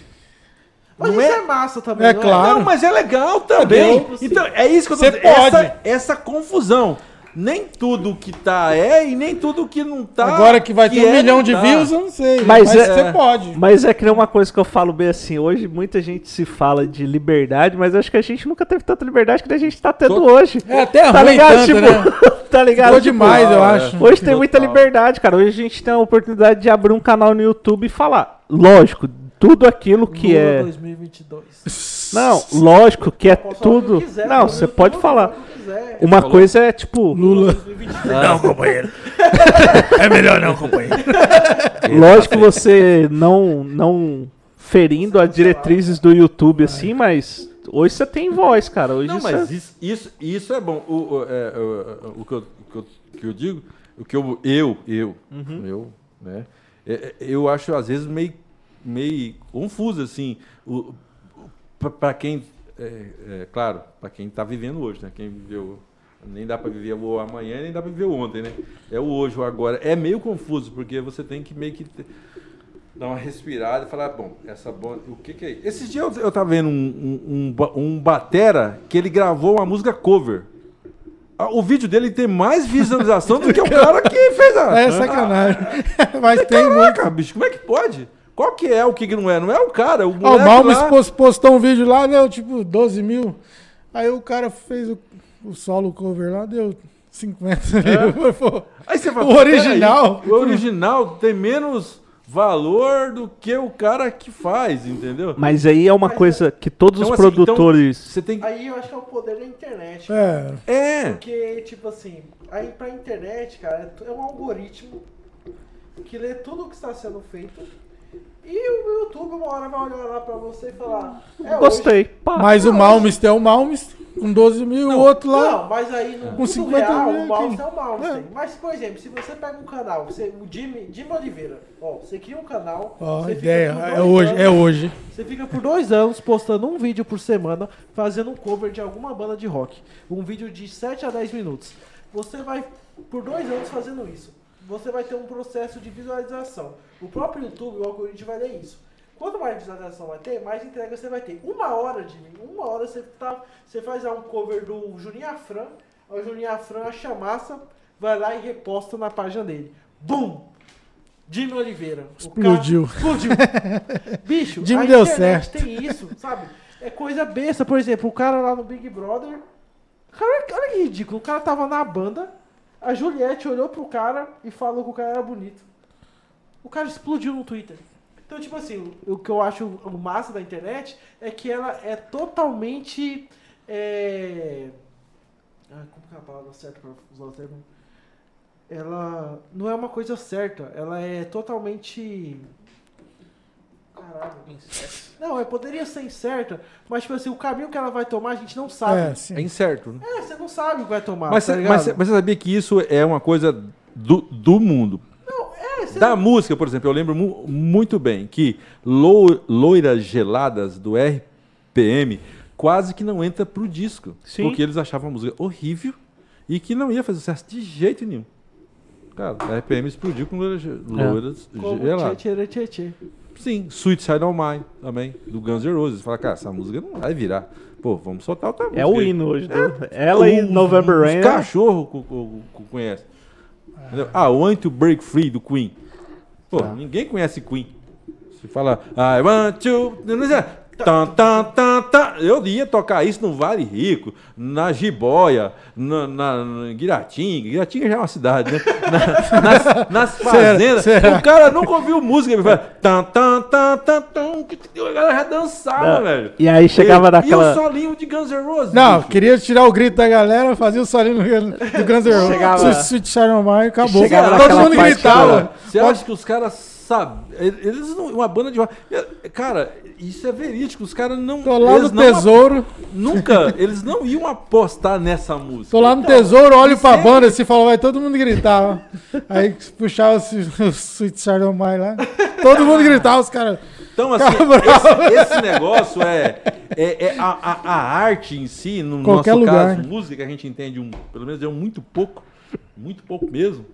Mas não isso é- é massa também, É não claro. Não, mas é legal também. Também. Então, é isso que eu tô Você dizendo. Essa, pode. essa confusão. Nem tudo que tá é e nem tudo que não tá. Agora que vai ter um é, milhão de tá. views, eu não sei. Mas Mas, é- você pode. Mas é que nem uma coisa que eu falo bem assim, hoje muita gente se fala de liberdade, mas eu acho que a gente nunca teve tanta liberdade que a gente tá tendo Tô- hoje. É até Tá ruim ligado? tanto, tipo, né? tá ligado? Ficou Tipo, demais, eu ah, acho. Hoje tem muita liberdade, cara. Hoje a gente tem a oportunidade de abrir um canal no YouTube e falar. Lógico, tudo aquilo que Lula é. 2022. Não, lógico que é que tudo. quiser, Não, você pode falar. Uma falou? coisa é tipo. Lula. 2022. Não, companheiro. É melhor não, companheiro. Lógico você não não ferindo as diretrizes do YouTube assim, mas hoje você tem voz, cara. Hoje Não, mas isso, isso, isso é bom. O, o, é, o, o que, eu, o que eu- que eu digo, o que eu, eu, eu, eu, né? é- é, eu acho às vezes meio, meio confuso assim, para quem, é, é, claro, para quem está vivendo hoje, né? Quem viveu nem dá para viver o amanhã, nem dá para viver o ontem, né? É o hoje, o agora. É meio confuso porque você tem que meio que dar uma respirada e falar, bom, essa banda, o que, que é isso? Esses dias eu, eu tava vendo um, um, um, um batera que ele gravou uma música cover. Ah, O vídeo dele tem mais visualização do que o cara que fez a. É sacanagem. Mas tem muito. Caraca, bicho, como é que pode? Qual que é o que que não é? Não é o cara, o Ó, o Malmes lá- pos- postou um vídeo lá, deu tipo 12 mil. Aí o cara fez o, o solo cover lá, deu 50 mil. Pô, Aí você fala, O original. "Peraí, o original tem menos valor do que o cara que faz, entendeu? Mas aí é uma coisa que todos Então, os assim, então, produtores. Você tem. Aí eu acho que é o poder da internet. É, É. Porque, tipo assim, aí pra internet, cara, é um algoritmo que lê tudo o que está sendo feito. E o YouTube uma hora vai olhar lá pra você e falar. É Gostei. Pá. mas o não, Malmes tem o Malmes com 12 mil, o outro lá. Não, mas aí no Com mundo 50 real, mil o aqui. é o mouse. É. Mas, por exemplo, se você pega um canal, você, o Jimmy, Jimmy Oliveira, ó, você cria um canal. Ó, você fica ideia. É hoje, anos- é hoje. Você fica por dois anos postando um vídeo por semana, fazendo um cover de alguma banda de rock. Um vídeo de 7 a 10 minutos. Você vai, por dois anos fazendo isso, você vai ter um processo de visualização. O próprio YouTube, o algoritmo vai ler isso. Quanto mais visualização vai ter, mais entrega você vai ter. Uma hora, Jimmy, uma hora você, tá, você faz lá um cover do Juninho Afran, o Juninho Afran acha massa, vai lá e reposta na página dele. Bum! Jimmy Oliveira. O Explodiu. cara- explodiu. Bicho, Jimmy a deu certo. tem isso, sabe? É coisa besta. Por exemplo, o cara lá no Big Brother. Cara, olha que ridículo. O cara tava na banda, a Juliette olhou pro cara e falou que o cara era bonito. O cara explodiu no Twitter. Então, tipo assim, o, que eu acho o massa da internet é que ela é totalmente. É... Ah, como que é a palavra certa pra usar o termo? Ela não é uma coisa certa, ela é totalmente. Caralho. Não, é, poderia ser incerta, mas tipo assim, o caminho que ela vai tomar a gente não sabe. É, É sim. incerto, né? É, você não sabe o que vai tomar. Mas, tá mas, mas você sabia que isso é uma coisa do, do mundo? Não, é, Da música, por exemplo, eu lembro mu- muito bem que Lou- Loiras Geladas do RPM quase que não entra pro disco. Sim. Porque eles achavam a música horrível e que não ia fazer sucesso de jeito nenhum. Cara, a RPM explodiu com Loiras, como Geladas. tchê, tchê, tchê, tchê. Sim, Side of Mine também, do Guns N' Roses. Fala, cara, essa música não vai virar. Pô, vamos soltar outra música. É o hino hoje. né? Ela e Os- November Rain. Os né? cachorros co- co- co- conhecem. Entendeu? Ah, Want to Break Free do Queen. Pô, Tá. ninguém conhece Queen. Se fala, I want to. Tan, tan, tan, tan. Eu ia tocar isso no Vale Rico, na Jiboia, na, na, na Guiratinga. Guiratinga já é uma cidade, né? Na- nas, nas fazendas. será? O cara nunca ouviu música. Ele fala, tan, tan, tan, tan, tan. A galera já dançava, Não. velho. E aí chegava e, naquela- E o solinho de Guns N' Roses. Não, bicho. queria tirar o grito da galera, fazia o solinho do Guns N' Roses. Chegava- Sweet, Sharon Mine, acabou. Chegava Todo mundo gritava. Você acha que os caras sabem? Eles não. Uma banda de rock. Cara, isso é verídico. Os caras não. Tô lá no tesouro, Nunca. Eles não iam apostar nessa música. tô lá no Então, tesouro, olho pra sempre- banda assim, falou, vai todo mundo gritar. Aí puxava o Sweet Sharon Mine lá. Todo mundo gritava, os caras. Então, assim, esse, esse negócio é, é, é a, a- a arte em si, no Qualquer nosso lugar. caso, música, a gente entende um, pelo menos um muito pouco, muito pouco mesmo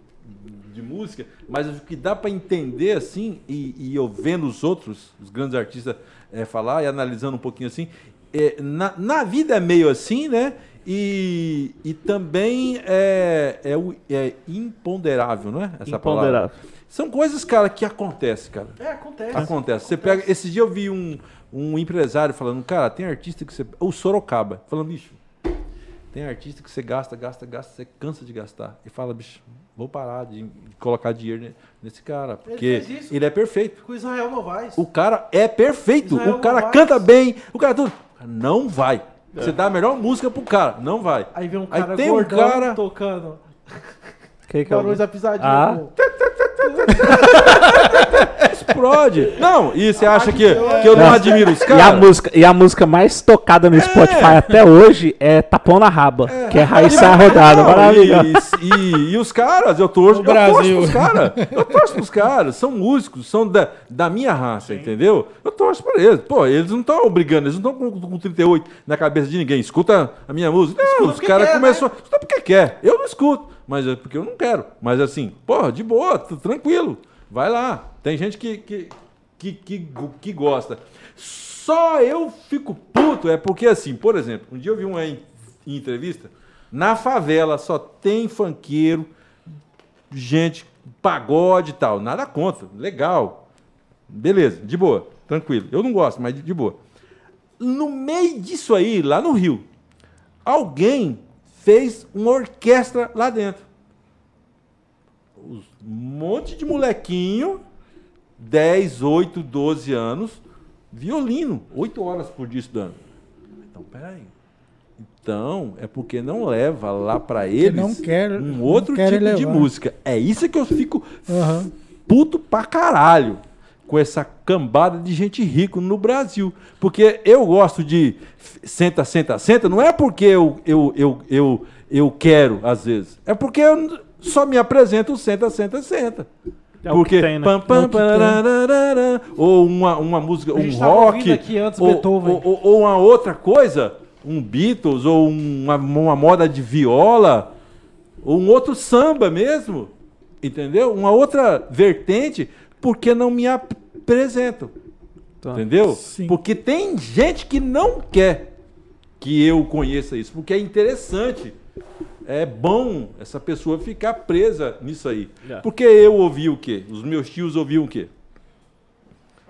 de música, mas o que dá para entender assim, e, e eu vendo os outros, os grandes artistas eh, falar e analisando um pouquinho assim, é, na, na vida é meio assim, né? E, e também é, é, o- é imponderável, não é? Essa palavra. Imponderável. São coisas, cara, que acontecem, cara. É, acontece. Acontece. Você pega. Esse dia eu vi um, um empresário falando, cara, tem artista que você. O Sorocaba, falando, bicho, tem artista que você gasta, gasta, gasta, você cansa de gastar. E fala, bicho, vou parar de colocar dinheiro ne- nesse cara. Porque fez isso. ele é perfeito. Com o Israel Novaes. O cara é perfeito. Israel o cara Novaes. canta bem. O cara tudo. Não vai. Você dá a melhor música pro cara. Não vai. Aí vem um Aí cara tem um cara- tocando. Que que é o- Barões da Pisadinha. Ah. Explode. Não, e você acha que, que eu não Não. admiro os E a, caras? música, e a música mais tocada no Spotify até hoje é Tapão na Raba, que é Raíssa Rodada. Não, Maravilhoso. E, e- e os caras, eu torço, No eu torço Brasil. pros caras. Eu torço pros caras. São músicos, são da, da minha raça, entendeu? Eu torço por eles. Pô, eles não estão obrigando, eles não estão com, com 38 na cabeça de ninguém. Escuta a minha música. Não, os caras quer, começaram. Escuta porque quer. Eu não escuto, mas é porque eu não quero. Mas assim, porra, de boa, tranquilo. Vai lá. Tem gente que, que, que, que, que gosta. Só eu fico puto, é porque assim, por exemplo, um dia eu vi uma em, em entrevista, na favela só tem funkeiro, gente, pagode e tal. Nada contra, legal. Beleza, de boa, tranquilo. Eu não gosto, mas de, de boa. No meio disso aí, lá no Rio, alguém fez uma orquestra lá dentro. Um monte de molequinho, 10, 8, 12 anos, violino, 8 horas por dia estudando. Então, peraí. Então, é porque não leva lá pra eles não quer- um outro tipo de levar. música. É isso que eu fico Aham. puto pra caralho com essa cambada de gente rica no Brasil. Porque eu gosto de senta, senta, senta, não é porque eu, eu, eu, eu, eu quero, às vezes. É porque eu só me apresento senta, senta, senta. É porque que tem, né? pam, pam, É que tem. parararara, ou uma, uma música, um rock, aqui antes ou, Beethoven. ou, ou- ou uma outra coisa, um Beatles, ou uma, uma moda de viola, ou um outro samba mesmo, entendeu? Uma outra vertente, porque não me apresentam, Tá. entendeu? Sim. Porque tem gente que não quer que eu conheça isso, porque é interessante é bom essa pessoa ficar presa nisso aí. É. Porque eu ouvi o quê? Os meus tios ouviam o quê?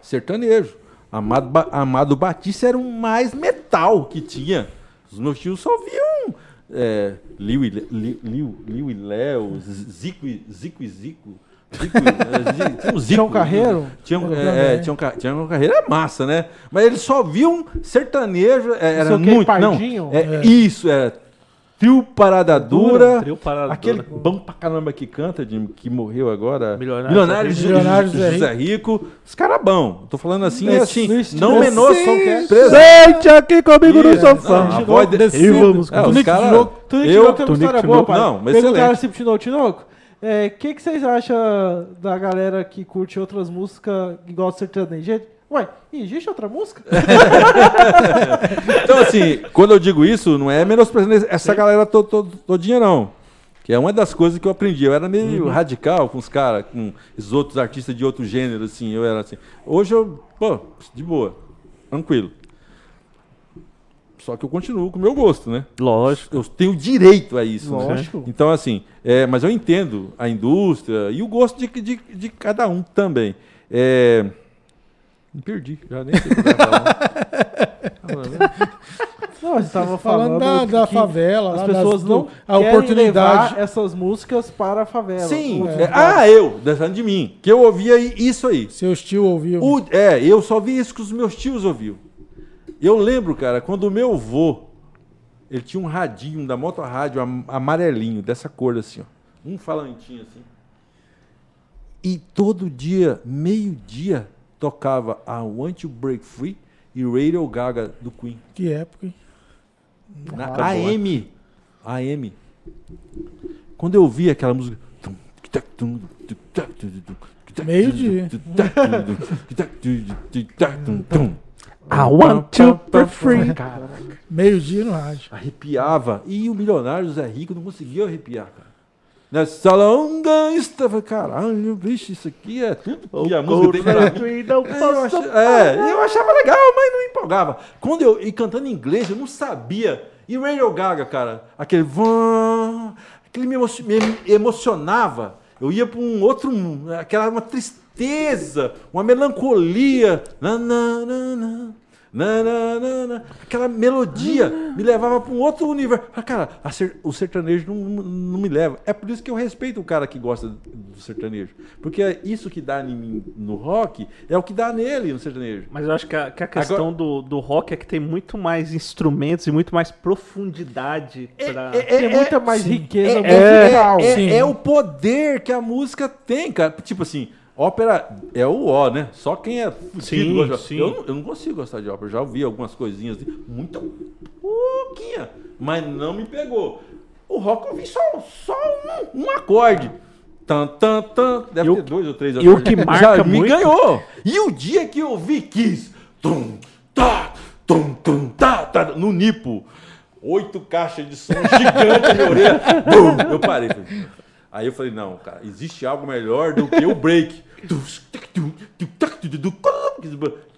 Sertanejo. Amado, Ba- Amado Batista era o mais metal que tinha. Os meus tios só ouviam é, e Liu e Léo, Zico e Zico. E Zico. Zico, é, Zi- tinha um Carreiro? Tinha, Era é, também. tinha, um, tinha uma carreira massa, né? Mas eles só viam sertanejo, é, era muito. Pardinho? Não, é, Isso, é. Trio Parada Dura. Trio Parada Aquele Dura. bom pra caramba que canta, de, que morreu agora. Milionário Milionário. Milionário Zé José Rico. Os caras bom. Tô falando assim, É, assim. Não Sim. som que é Sente aqui comigo no Isso. sofá. Não, a voz de- E vamos É, Tinoco. Tinoco tem uma história boa, pai. Não, mas Perguntaram excelente. se pro Tinoco Tinoco. É, O que, que vocês acham da galera que curte outras músicas igual sertanejo? Gente, Ué, existe outra música? Então, assim, quando eu digo isso, não é menosprezando essa galera to, to- todinha, não. Que é uma das coisas que eu aprendi. Eu era meio radical com os caras, com os outros artistas de outro gênero, assim. Eu era assim. Hoje eu, pô, de boa, tranquilo. Só que eu continuo com o meu gosto, né? Lógico. Eu tenho direito a isso. né? Lógico. Então, assim, é, mas eu entendo a indústria e o gosto de, de, de cada um também. É, me perdi, já nem sei o que. Não, a gente tava falando, Falando da, da favela, As pessoas das- não a querem oportunidade. levar essas músicas para a favela. Sim, é, ah, eu, deixando de mim, que eu ouvia isso aí. Seus tio ouviam. O- é, eu só vi isso que os meus tios ouviam. Eu lembro, cara, quando o meu avô, ele tinha um radinho da moto rádio am- amarelinho, dessa cor assim, ó. Um falantinho assim. E todo dia, meio-dia, tocava a Want to Break Free e Radio Gaga do Queen. Que época, hein? Na Acabou, AM. AM. Quando eu vi aquela música. Meio-dia. I want to be free. Meio-dia no rádio. Arrepiava. E o milionário José Rico não conseguia arrepiar, cara. Nessa longa estava. Caralho, bicho, isso aqui é tudo que a música mim. não É, eu, é, eu achava legal, mas não empolgava. Quando eu e cantando em inglês, eu não sabia. E Radio Gaga, cara, aquele van, aquele me, emo- me emocionava. Eu ia para um outro mundo, aquela uma tristeza, uma melancolia. Na, na, na, na, na, na, na, na. Aquela melodia me levava para um outro universo. Ah, Cara, a ser- o sertanejo não, não me leva. É por isso que eu respeito o cara que gosta do sertanejo. Porque é isso que dá em mim no rock é o que dá nele no sertanejo. Mas eu acho que a, que a questão do, do rock é que tem muito mais instrumentos e muito mais profundidade pra... Tem muita mais riqueza é, musical. é- sim. é o poder que a música tem, cara. Tipo assim, ópera é o ó, né? Só quem é fudido Sim, gosta. sim. Eu, não- eu não consigo gostar de ópera. Já ouvi algumas coisinhas, assim, muito pouquinha, mas não me pegou. O rock eu ouvi só, só um, um acorde. Tan, tan, tan. Deve E o- ter dois ou três e o acordes. que Já marca me muito- ganhou. E o dia que eu vi Kiss, tum, tá, tum, tum, tá, tá, no Nipo, oito caixas de som gigante na minha orelha, bum, eu parei. falei, Aí eu falei, não, cara, existe algo melhor do que o break.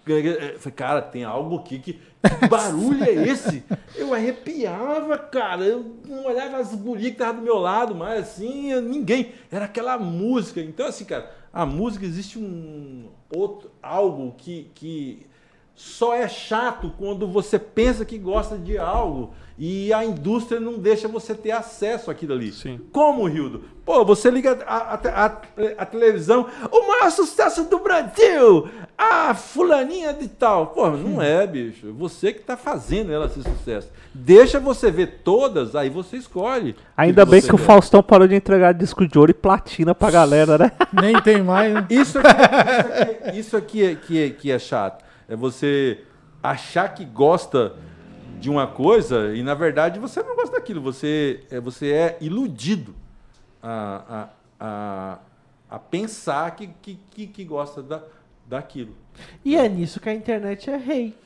Eu falei, cara, tem algo aqui que. Que barulho é esse? Eu arrepiava, cara. Eu não olhava as gurias que estavam do meu lado, mas assim, ninguém. Era aquela música. Então, assim, cara, a música existe um outro algo que, que só é chato quando você pensa que gosta de algo e a indústria não deixa você ter acesso àquilo ali. Sim. Como, Rildo? Pô, você liga a, a- a- a televisão, o maior sucesso do Brasil, a fulaninha de tal. Pô, não é, bicho. Você que tá fazendo ela ser sucesso. Deixa você ver todas, aí você escolhe. Ainda que bem que o. Faustão parou de entregar disco de ouro e platina pra galera, né? Nem tem mais, né? Isso aqui, isso aqui- isso aqui é, que, é, que é chato. É você achar que gosta de uma coisa e, na verdade, você não gosta daquilo. Você é, você é iludido a, a, a, a pensar que, que, que, gosta da, daquilo. E é nisso que a internet é rei.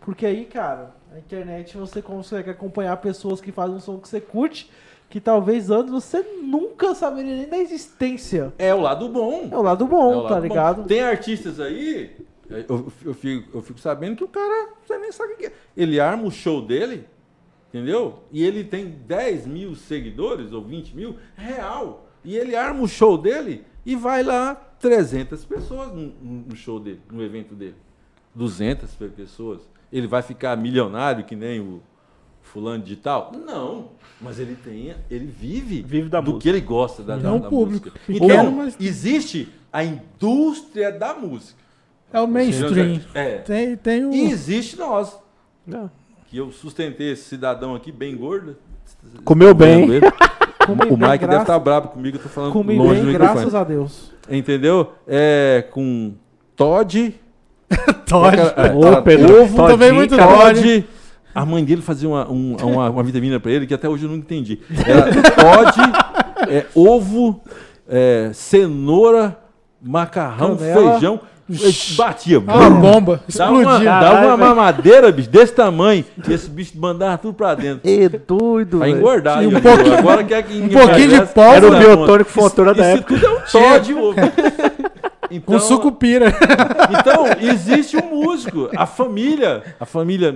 Porque aí, cara, a internet você consegue acompanhar pessoas que fazem um som que você curte, que talvez antes você nunca saberia nem da existência. É o lado bom. É o lado É bom, o lado tá bom. ligado? Tem artistas aí, eu, eu fico, eu fico sabendo que o cara, você nem sabe o que é. Ele arma o show dele, entendeu? E ele tem 10 mil seguidores ou 20 mil, real. E ele arma o show dele e vai lá 300 pessoas no, show dele, no evento dele. 200 pe- pessoas. Ele vai ficar milionário que nem o fulano de tal? Não. Mas ele tem, ele vive, Vive da do música. que ele gosta da, da, Não da público. música. Então, mas- existe a indústria da música. É o mainstream. É. Tem, tem o. E existe nós, Não. Que eu sustentei esse cidadão aqui bem gordo. Comeu bem. O Mike deve estar bravo comigo, eu tô falando Comi longe do bem, microfone. graças a Deus. Entendeu? É com Todd. Todd. É, Ô, era Pedro, ovo, também muito. Todd. A mãe dele fazia uma, um- uma, uma vitamina pra ele que até hoje eu não entendi. Era Todd, é, ovo, é, cenoura, macarrão, Canela. feijão. Batia. Uma bomba. Dava uma, Explodiu. dava Caralho, uma mamadeira, bicho, desse tamanho. E esse bicho mandava tudo pra dentro. É doido, Pra velho. engordar. E um pouquinho- agora quer que um pouquinho de pó, Era o biotônico fontura da isso época. tudo é um Todd ovo. Então, Com sucupira. então, existe um músico, a família, a família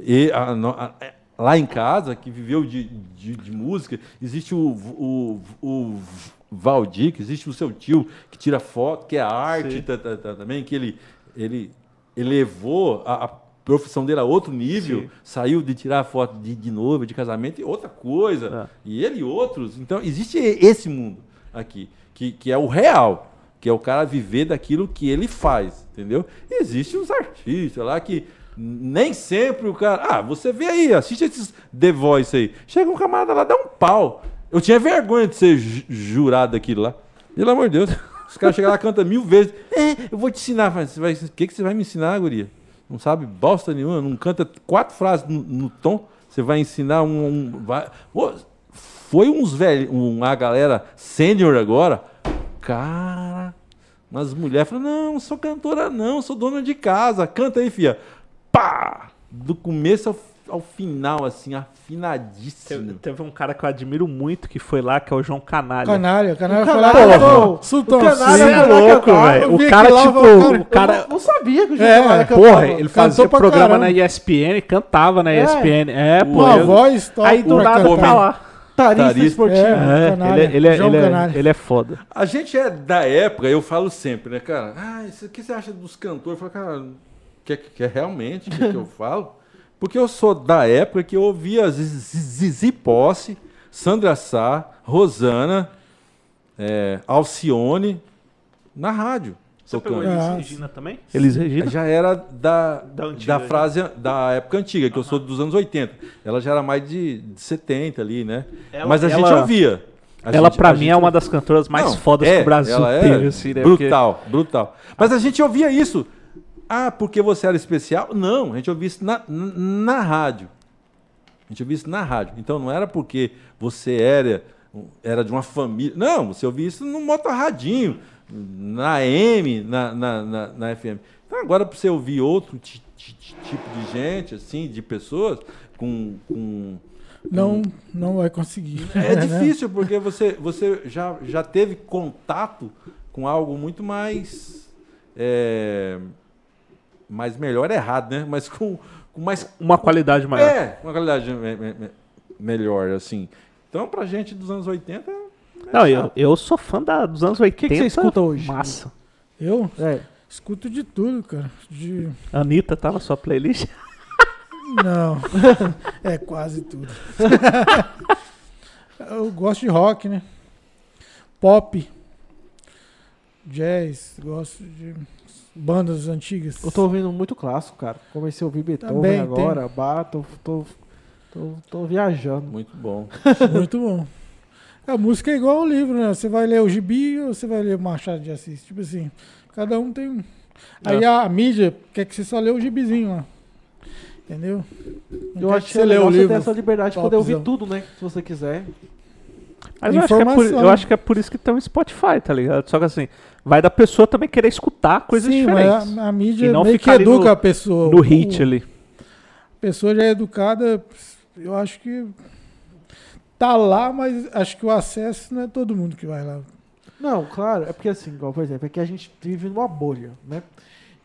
e a no- a- é, lá em casa, que viveu de, de, de música, existe o, o, o Valdir, que existe o seu tio, que tira foto, que é arte tá- tá- tá- também, que ele, ele elevou a, a profissão dele a outro nível, Sim. saiu de tirar foto de, de noiva, de casamento e outra coisa. É. E ele e outros. Então, existe esse mundo aqui, que, que é o real, que é o cara viver daquilo que ele faz, entendeu? E Existem uns artistas lá que nem sempre o cara. Ah, você vê aí, assiste esses The Voice aí. Chega um camarada lá, dá um pau. Eu tinha vergonha de ser ju- jurado daquilo lá. Pelo amor de Deus. Os caras chegam lá, cantam mil vezes. É, eu vou te ensinar. Você vai, o que, que você vai me ensinar, guria? Não sabe bosta nenhuma, não canta quatro frases no, no tom. Você vai ensinar um. um- vai- Pô, foi uns velhos, uma galera sênior agora. Cara, mas mulheres falam: não, sou cantora, não, sou dona de casa. Canta aí, filha. Pá! Do começo ao, ao final, assim, afinadíssimo. Teve, teve um cara que eu admiro muito que foi lá, que é o João Canalha. Canália. Canália O foi lá. Pô. Sultão. O sim. é louco, velho. eu O cara, lá, tipo, eu- o cara. Eu não, sabia que o É, Giovanni Porra, ele fazia programa caramba. na ESPN, cantava na É. ESPN. É, pô. Uma eu- voz top. Aí do nada cantar. tá lá. Tarista Tarista. esportivo. É. É, Canalha, ele, ele, é- João ele, é, Canalha. ele é foda. A gente é da época, eu falo sempre, né, cara? Ah, isso, o que você acha dos cantores? Eu falo, cara, que, que é realmente o que, que eu falo? Porque eu sou da época que eu ouvia Zizi Zizi Posse, Sandra Sá, Rosana, é, Alcione na rádio. Você pegou. Elis Ah, Regina também? Elis Regina? Já era da, Da antiga, da né? frase da época antiga, que eu sou dos anos 80. Ela já era mais de, de 70 ali, né? Ela- Mas a gente ela- ouvia. A ela, gente- pra a mim, gente é uma das cantoras mais não, fodas é, que o Brasil ela é teve. Assim, né? Porque- brutal, brutal. Mas a gente ouvia isso. Ah, porque você era especial? Não, a gente ouvia isso na, na, rádio. A gente ouvia isso na rádio. Então não era porque você era, era de uma família. Não, você ouvia isso no motorradinho, na M, na, na, na, na FM. Então agora para você ouvir outro ti- ti- ti- tipo de gente, assim, de pessoas, com- com Não, não vai conseguir. é né? difícil porque você, você já, já teve contato com algo muito mais. É, mais melhor é errado, né? Mas com, com mais. Uma qualidade maior. É, uma qualidade me- me- me- melhor, assim. Então, pra gente dos anos 80. Não, eu, eu sou fã da, dos anos 80. que você escuta hoje? Massa. Eu É. escuto de tudo, cara. De... Anitta tá na sua playlist? Não. é quase tudo. Eu gosto de rock, né? Pop. Jazz. Gosto de bandas antigas. Eu tô ouvindo muito clássico, cara. Comecei a ouvir Beethoven Também agora, Bach, tô, tô, tô, tô viajando. Muito bom. Muito bom. A música é igual ao livro, né? Você vai ler o gibi ou você vai ler o Machado de Assis? Tipo assim, cada um tem um. Aí a mídia quer que você só lê o gibizinho lá. Entendeu? Não Eu acho que você é lê o você ter livro. essa liberdade de poder ouvir tudo, né? Se você quiser. Mas eu acho, que é por, eu acho que é por isso que tem o Spotify, tá ligado? Só que assim, vai da pessoa também querer escutar coisas Sim, diferentes. mas a, a mídia E não meio que educa no- a pessoa. No O- hit ali. A pessoa já é educada, eu acho que tá lá, mas acho que o acesso não é todo mundo que vai lá. Não, claro, é porque assim, igual, por exemplo, é que a gente vive numa bolha, né?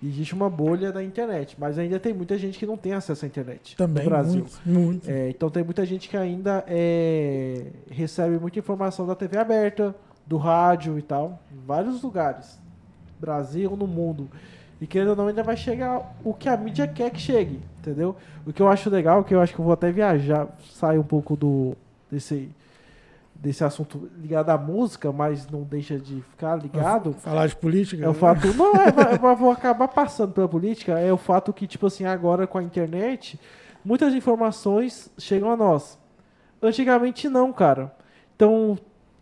Existe uma bolha da internet, mas ainda tem muita gente que não tem acesso à internet Também, no Brasil. muito, muito. É, então tem muita gente que ainda é, recebe muita informação da TV aberta, do rádio e tal, em vários lugares, Brasil, no mundo. E querendo ou não, ainda vai chegar o que a mídia quer que chegue, entendeu? O que eu acho legal, que eu acho que eu vou até viajar, sair um pouco do desse desse assunto ligado à música, mas não deixa de ficar ligado. Falar de política. É o né? fato. Não, é, vai- vou acabar passando pela política. É o fato que, tipo assim, agora com a internet, muitas informações chegam a nós. Antigamente não, cara. Então,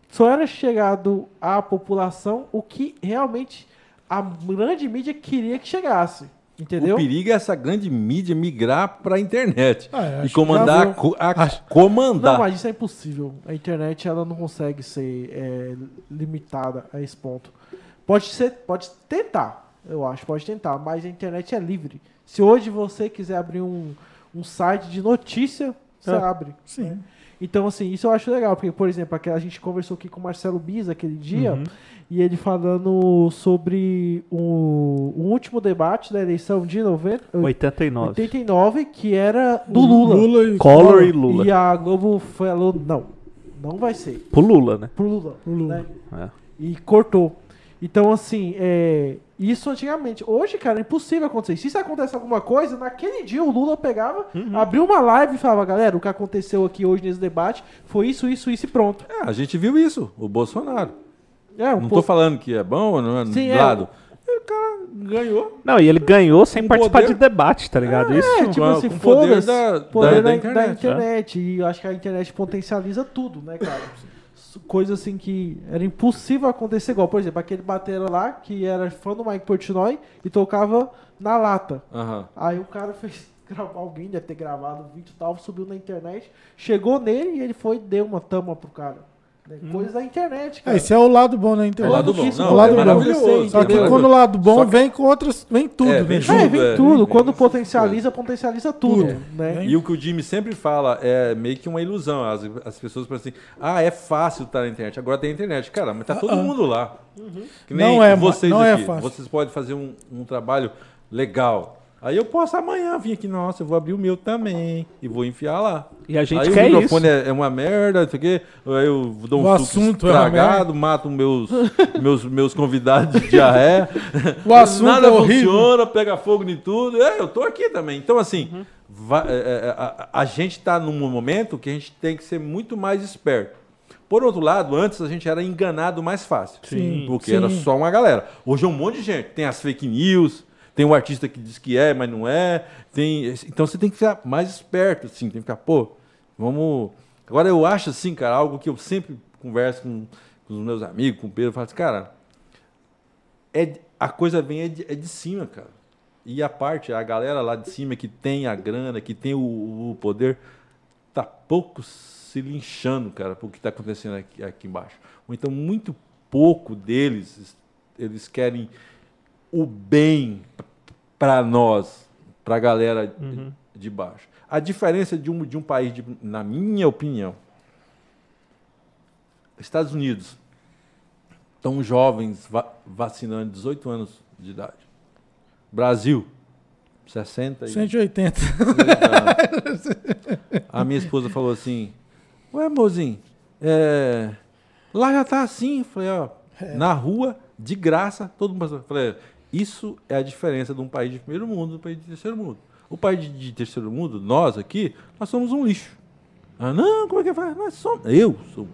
só era chegado à população o que realmente a grande mídia queria que chegasse. Entendeu? O perigo é essa grande mídia migrar para a internet Ah, acho e comandar, a co- a Acho- comandar. Não, mas isso é impossível. A internet ela não consegue ser é, limitada a esse ponto. Pode ser, pode tentar, eu acho, pode tentar, mas a internet é livre. Se hoje você quiser abrir um, um site de notícia, você É. abre. Sim. Então, assim, isso eu acho legal, porque, por exemplo, a gente conversou aqui com o Marcelo Biza aquele dia, Uhum. e ele falando sobre o, o último debate da eleição de 90, 89. 89, que era do O Lula. Lula e Collor e Lula. E a Globo falou, não, não vai ser. Pro Lula, né? Pro Lula. Pro Lula. né? É. E cortou. Então, assim, é, isso antigamente. Hoje, cara, é impossível acontecer. Se isso acontece alguma coisa, naquele dia o Lula pegava, Uhum. abriu uma live e falava, galera, o que aconteceu aqui hoje nesse debate foi isso, isso, isso e pronto. É, a gente viu isso, o Bolsonaro. É, um Não tô falando que é bom ou não é Sim, é. lado. E O cara ganhou. Não, e ele ganhou sem participar poder. de debate, tá ligado? Isso. É, tipo assim, o poder foda-se. da- Poder da- da, da da internet, internet. E eu acho que a internet potencializa tudo, né, cara? S- Coisa assim que era impossível acontecer igual. Por exemplo, aquele batera lá que era fã do Mike Portnoy e tocava na lata. Aham. Aí o cara fez gravar, alguém deve ter gravado o vídeo e tal, subiu na internet, chegou nele e ele foi e deu uma tama pro cara. Né? Coisa da internet, É, cara. esse é o lado bom da É o internet. lado bom. Não, o lado é bom. maravilhoso. Só que quando o lado bom que- vem com outras, vem tudo, É, vem vem junto. É, tudo, vem é. tudo. Quando potencializa, potencializa tudo. Tudo. Né? E o que o Jimmy sempre fala é meio que uma ilusão. As, as pessoas pensam assim, ah, é fácil estar na internet. Agora tem internet. Cara, mas tá todo Ah, ah. mundo lá. Uhum. Que nem Não é vocês não é aqui. fácil. Vocês podem fazer um, um trabalho legal. Aí eu posso amanhã vir aqui, nossa, eu vou abrir o meu também. E vou enfiar lá. E a gente aí quer o isso. microfone é, é uma merda, não sei o quê. Aí eu dou um O suco assunto é estragado, mato meus, meus, meus convidados de diarreia. O assunto Nada é horrível. funciona, pega fogo em tudo. É, eu tô aqui também. Então, assim, Uhum. va- é, é, a, a gente está num momento que a gente tem que ser muito mais esperto. Por outro lado, antes a gente era enganado mais fácil. Sim, Porque sim. era só uma galera. Hoje é um monte de gente. Tem as fake news, tem o artista que diz que é, mas não é. Tem, então você tem que ficar mais esperto, assim, tem que ficar, pô, vamos. Agora eu acho assim, cara, algo que eu sempre converso com, com os meus amigos, com o Pedro, eu falo assim, cara, é, a coisa vem é de, é de cima, cara. E a parte, a galera lá de cima que tem a grana, que tem o, o poder, tá pouco se linchando, cara, por que está acontecendo aqui, aqui embaixo. Ou então, muito pouco deles, eles querem o bem para nós, para a galera Uhum. de baixo. A diferença de um, de um país, de- na minha opinião, Estados Unidos, estão jovens va vacinando 18 anos de idade. Brasil, 60 e 180. a minha esposa falou assim: Ué, mozinho, é, lá já tá assim. Eu Falei, ó, na rua, de graça, todo mundo. Falei, isso é a diferença de um país de primeiro mundo e um país de terceiro mundo. O país de, terceiro mundo, nós aqui, nós somos um lixo. Ah, não, como é que faz? Nós somos. Eu sou.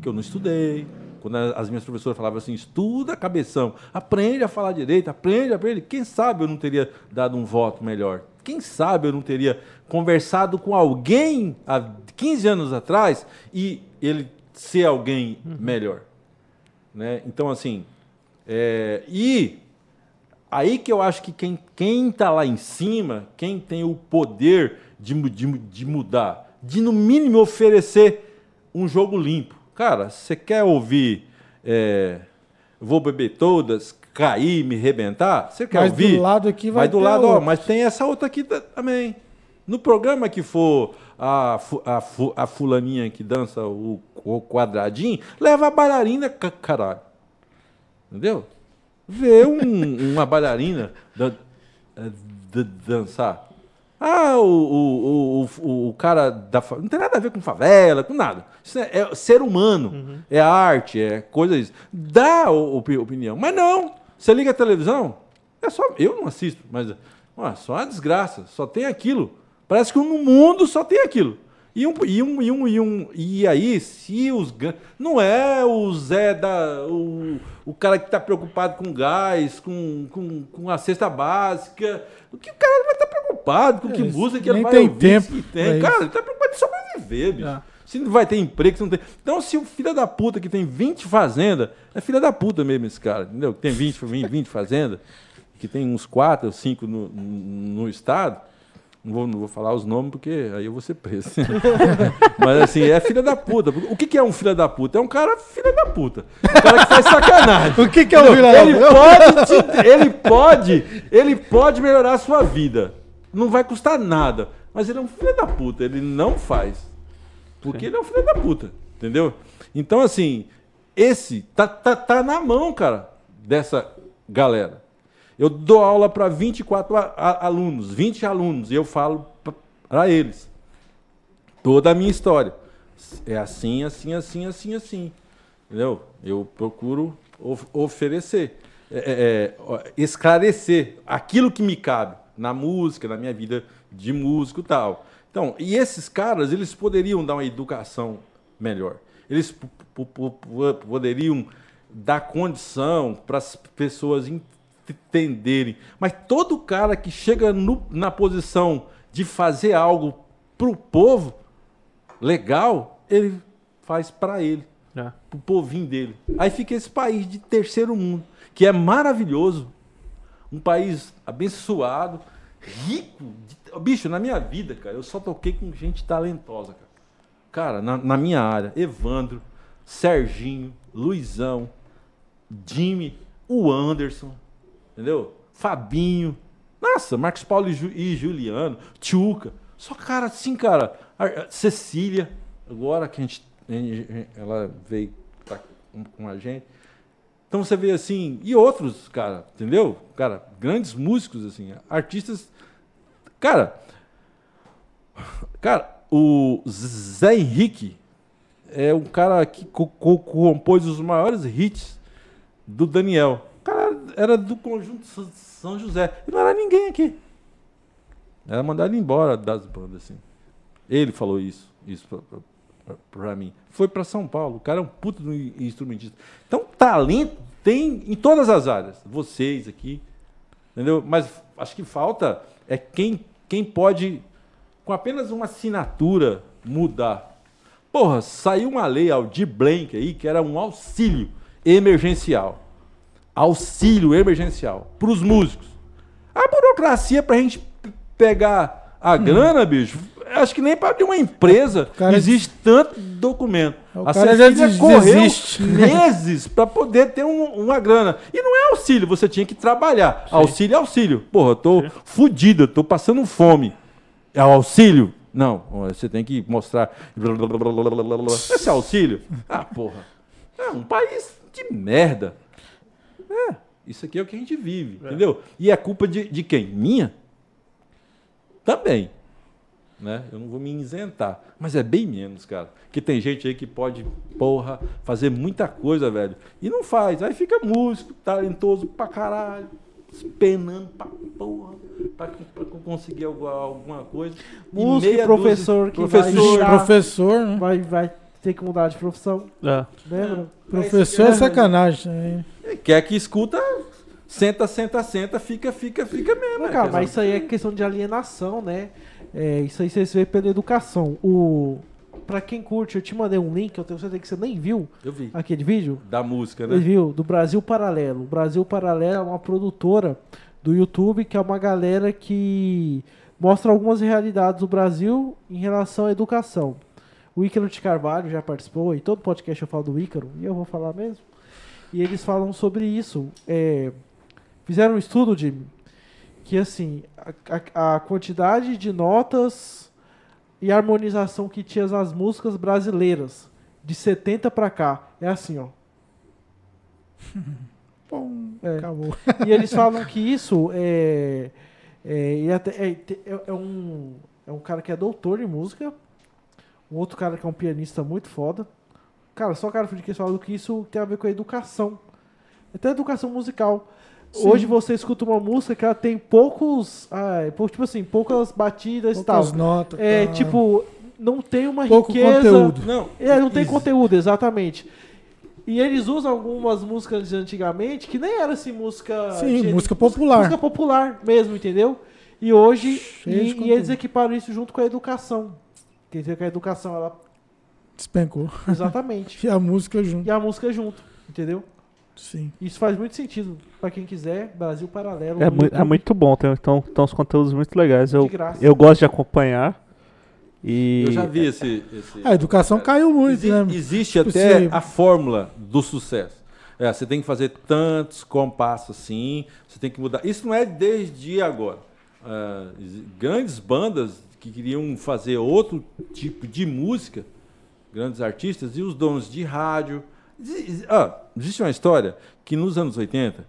Que eu não estudei. Quando a- as minhas professoras falavam assim, estuda cabeção, aprende a falar direito, aprende, aprende. Quem sabe eu não teria dado um voto melhor? Quem sabe eu não teria conversado com alguém há 15 anos atrás e ele ser alguém melhor? Né? Então, assim, é, e aí que eu acho que quem, quem tá lá em cima, quem tem o poder de, de, de mudar, de no mínimo oferecer um jogo limpo. Cara, você quer ouvir é, Vou Beber Todas, cair, me rebentar? Você quer Mas ouvir? do lado aqui vai Mas do ter lado, ó, mas tem essa outra aqui ta- também. No programa que for a, a, a fulaninha que dança o, o quadradinho, leva a bailarina, ca- caralho. Entendeu? Ver um- uma bailarina dan- eh, dan- dançar. Ah, o, o, o, o, cara da não tem nada a ver com favela, com nada. Isso é, é ser humano, é arte, é coisa isso. Dá o- opi- opinião, mas não. Você liga a televisão, é só eu não assisto, mas ó, só uma desgraça, só tem aquilo. Parece que no mundo só tem aquilo. E um, e um, e um, e um, e aí, se os não é o Zé da o, o cara que está preocupado com gás, com, com, com a cesta básica, o que o cara vai estar preocupado com que É, música que ele vai tem ouvir, tempo pra tem. Cara, ele tá preocupado em sobreviver, bicho. É. Se não vai ter emprego, se não tem. Então, se o filho da puta que tem 20 fazendas, é filho da puta mesmo esse cara, entendeu? Que tem 20, 20, 20 fazendas, que tem uns 4 ou 5 no, no estado. Não vou, não vou falar os nomes porque aí eu vou ser preso. Mas assim, é filha da puta. O que, que é um filho da puta? É um cara filha da puta. Um cara que faz sacanagem. O que, que é o Vila Ele pode, te- ele pode, ele pode melhorar a sua vida. Não vai custar nada. Mas ele é um filho da puta. Ele não faz. Porque ele é um filho da puta. Entendeu? Então, assim, esse tá, tá, tá na mão, cara, dessa galera. Eu dou aula para 24 a- a- alunos, 20 alunos, e eu falo para eles toda a minha história. É assim, assim, assim, assim, assim. Entendeu? Eu procuro of- oferecer, é, é, é, esclarecer aquilo que me cabe na música, na minha vida de músico e tal. Então, e esses caras, eles poderiam dar uma educação melhor. Eles poderiam dar condição para as pessoas entenderem. Mas todo cara que chega no- na posição de fazer algo para o povo legal, ele faz para ele É. pro povinho dele. Aí fica esse país de terceiro mundo, que é maravilhoso, um país abençoado, rico. de- Bicho, na minha vida, cara, eu só toquei com gente talentosa, cara. Cara, na, na minha área, Evandro, Serginho, Luizão, Jimmy, o Anderson, entendeu? Fabinho, nossa, Marcos Paulo e, Ju- e Juliano, Tchuca. Só cara assim, cara. Cecília, agora que a gente, ela veio tá com- com a gente. Então você vê assim, e outros, cara, entendeu? Cara, grandes músicos, assim, artistas. Cara, cara, o Zé Henrique é um cara que co- co- compôs os maiores hits do Daniel. Cara era do conjunto São José. E não era ninguém aqui. Era mandado embora das bandas, assim. Ele falou isso, isso pra, pra- pra mim. Foi pra São Paulo. O cara é um puto instrumentista. Então, talento tem em todas as áreas. Vocês aqui, entendeu? Mas acho que falta é quem, quem pode, com apenas uma assinatura, mudar. Porra, saiu uma lei, Aldir Blank aí, que era um auxílio emergencial. Auxílio emergencial para os músicos. A burocracia para a gente pegar a grana, bicho, acho que nem para abrir uma empresa existe tanto documento. O a cara já des- meses para poder ter um- uma grana. E não é auxílio, você tinha que trabalhar. Auxílio é auxílio. Porra, eu tô fudido, eu tô passando fome. É o auxílio? Não, você tem que mostrar. Esse é auxílio? Ah, porra. É um país de merda. É, isso aqui é o que a gente vive, entendeu? E é culpa de, de quem? Minha? Também. Né? Eu não vou me isentar. Mas é bem menos, cara. Que tem gente aí que pode, porra, fazer muita coisa, velho. E não faz. Aí fica músico, talentoso pra caralho, penando pra porra, pra, pra conseguir alguma, alguma coisa. Músico e meia professor dúzia- que vai professor, Já. Professor, né? Vai, vai ter que mudar de profissão, É. lembra? Professor é sacanagem. né? Quer que escuta, senta, senta, senta, fica, fica, fica mesmo. Não, né? cara, Quer mas isso aí é questão de alienação, né? É, isso aí vocês vê pela educação. O, pra quem curte, eu te mandei um link, eu tenho certeza que você nem viu Eu vi. aquele vídeo. Da música, Você né? viu? Do Brasil Paralelo. O Brasil Paralelo é uma produtora do YouTube que é uma galera que mostra algumas realidades do Brasil em relação à educação. O Ícaro de Carvalho já participou, e todo podcast eu falo do Ícaro, e eu vou falar mesmo. E eles falam sobre isso. É, fizeram um estudo de que assim a, a- quantidade de notas e harmonização que tinha nas músicas brasileiras de 70 pra cá é assim, ó. pum, É. acabou. E eles falam que isso é. É, e é, é- é um, é um cara que é doutor em música. Um outro cara que é um pianista muito foda. Cara, só cara que eles falam que isso tem a ver com a educação. Até a educação musical. Sim. Hoje você escuta uma música que ela tem poucos. Ah, tipo assim, poucas batidas e tal. Poucas notas. É, tá. tipo, não tem uma Pouco riqueza. conteúdo. Não, É, não tem Isso. conteúdo, exatamente. E eles usam algumas músicas de antigamente que nem era assim música. Sim, de- música popular. Música popular mesmo, entendeu? E hoje. E, e eles equiparam isso junto com a educação. Quer dizer que a educação, ela. Despencou. Exatamente. E a música junto. e a música junto, entendeu? Sim. Isso faz muito sentido pra quem quiser. Brasil Paralelo. É, no mui- é muito bom, tem, então, tem uns conteúdos muito legais. Eu, de graça. eu gosto de acompanhar. E eu já vi esse. esse A educação caiu muito, Exi- né? Existe Tipo, até a fórmula do sucesso. É, você tem que fazer tantos compassos assim, você tem que mudar. Isso não é desde agora. Exi- grandes bandas que queriam fazer outro tipo de música, grandes artistas, e os donos de rádio. Ah, existe uma história que nos anos 80,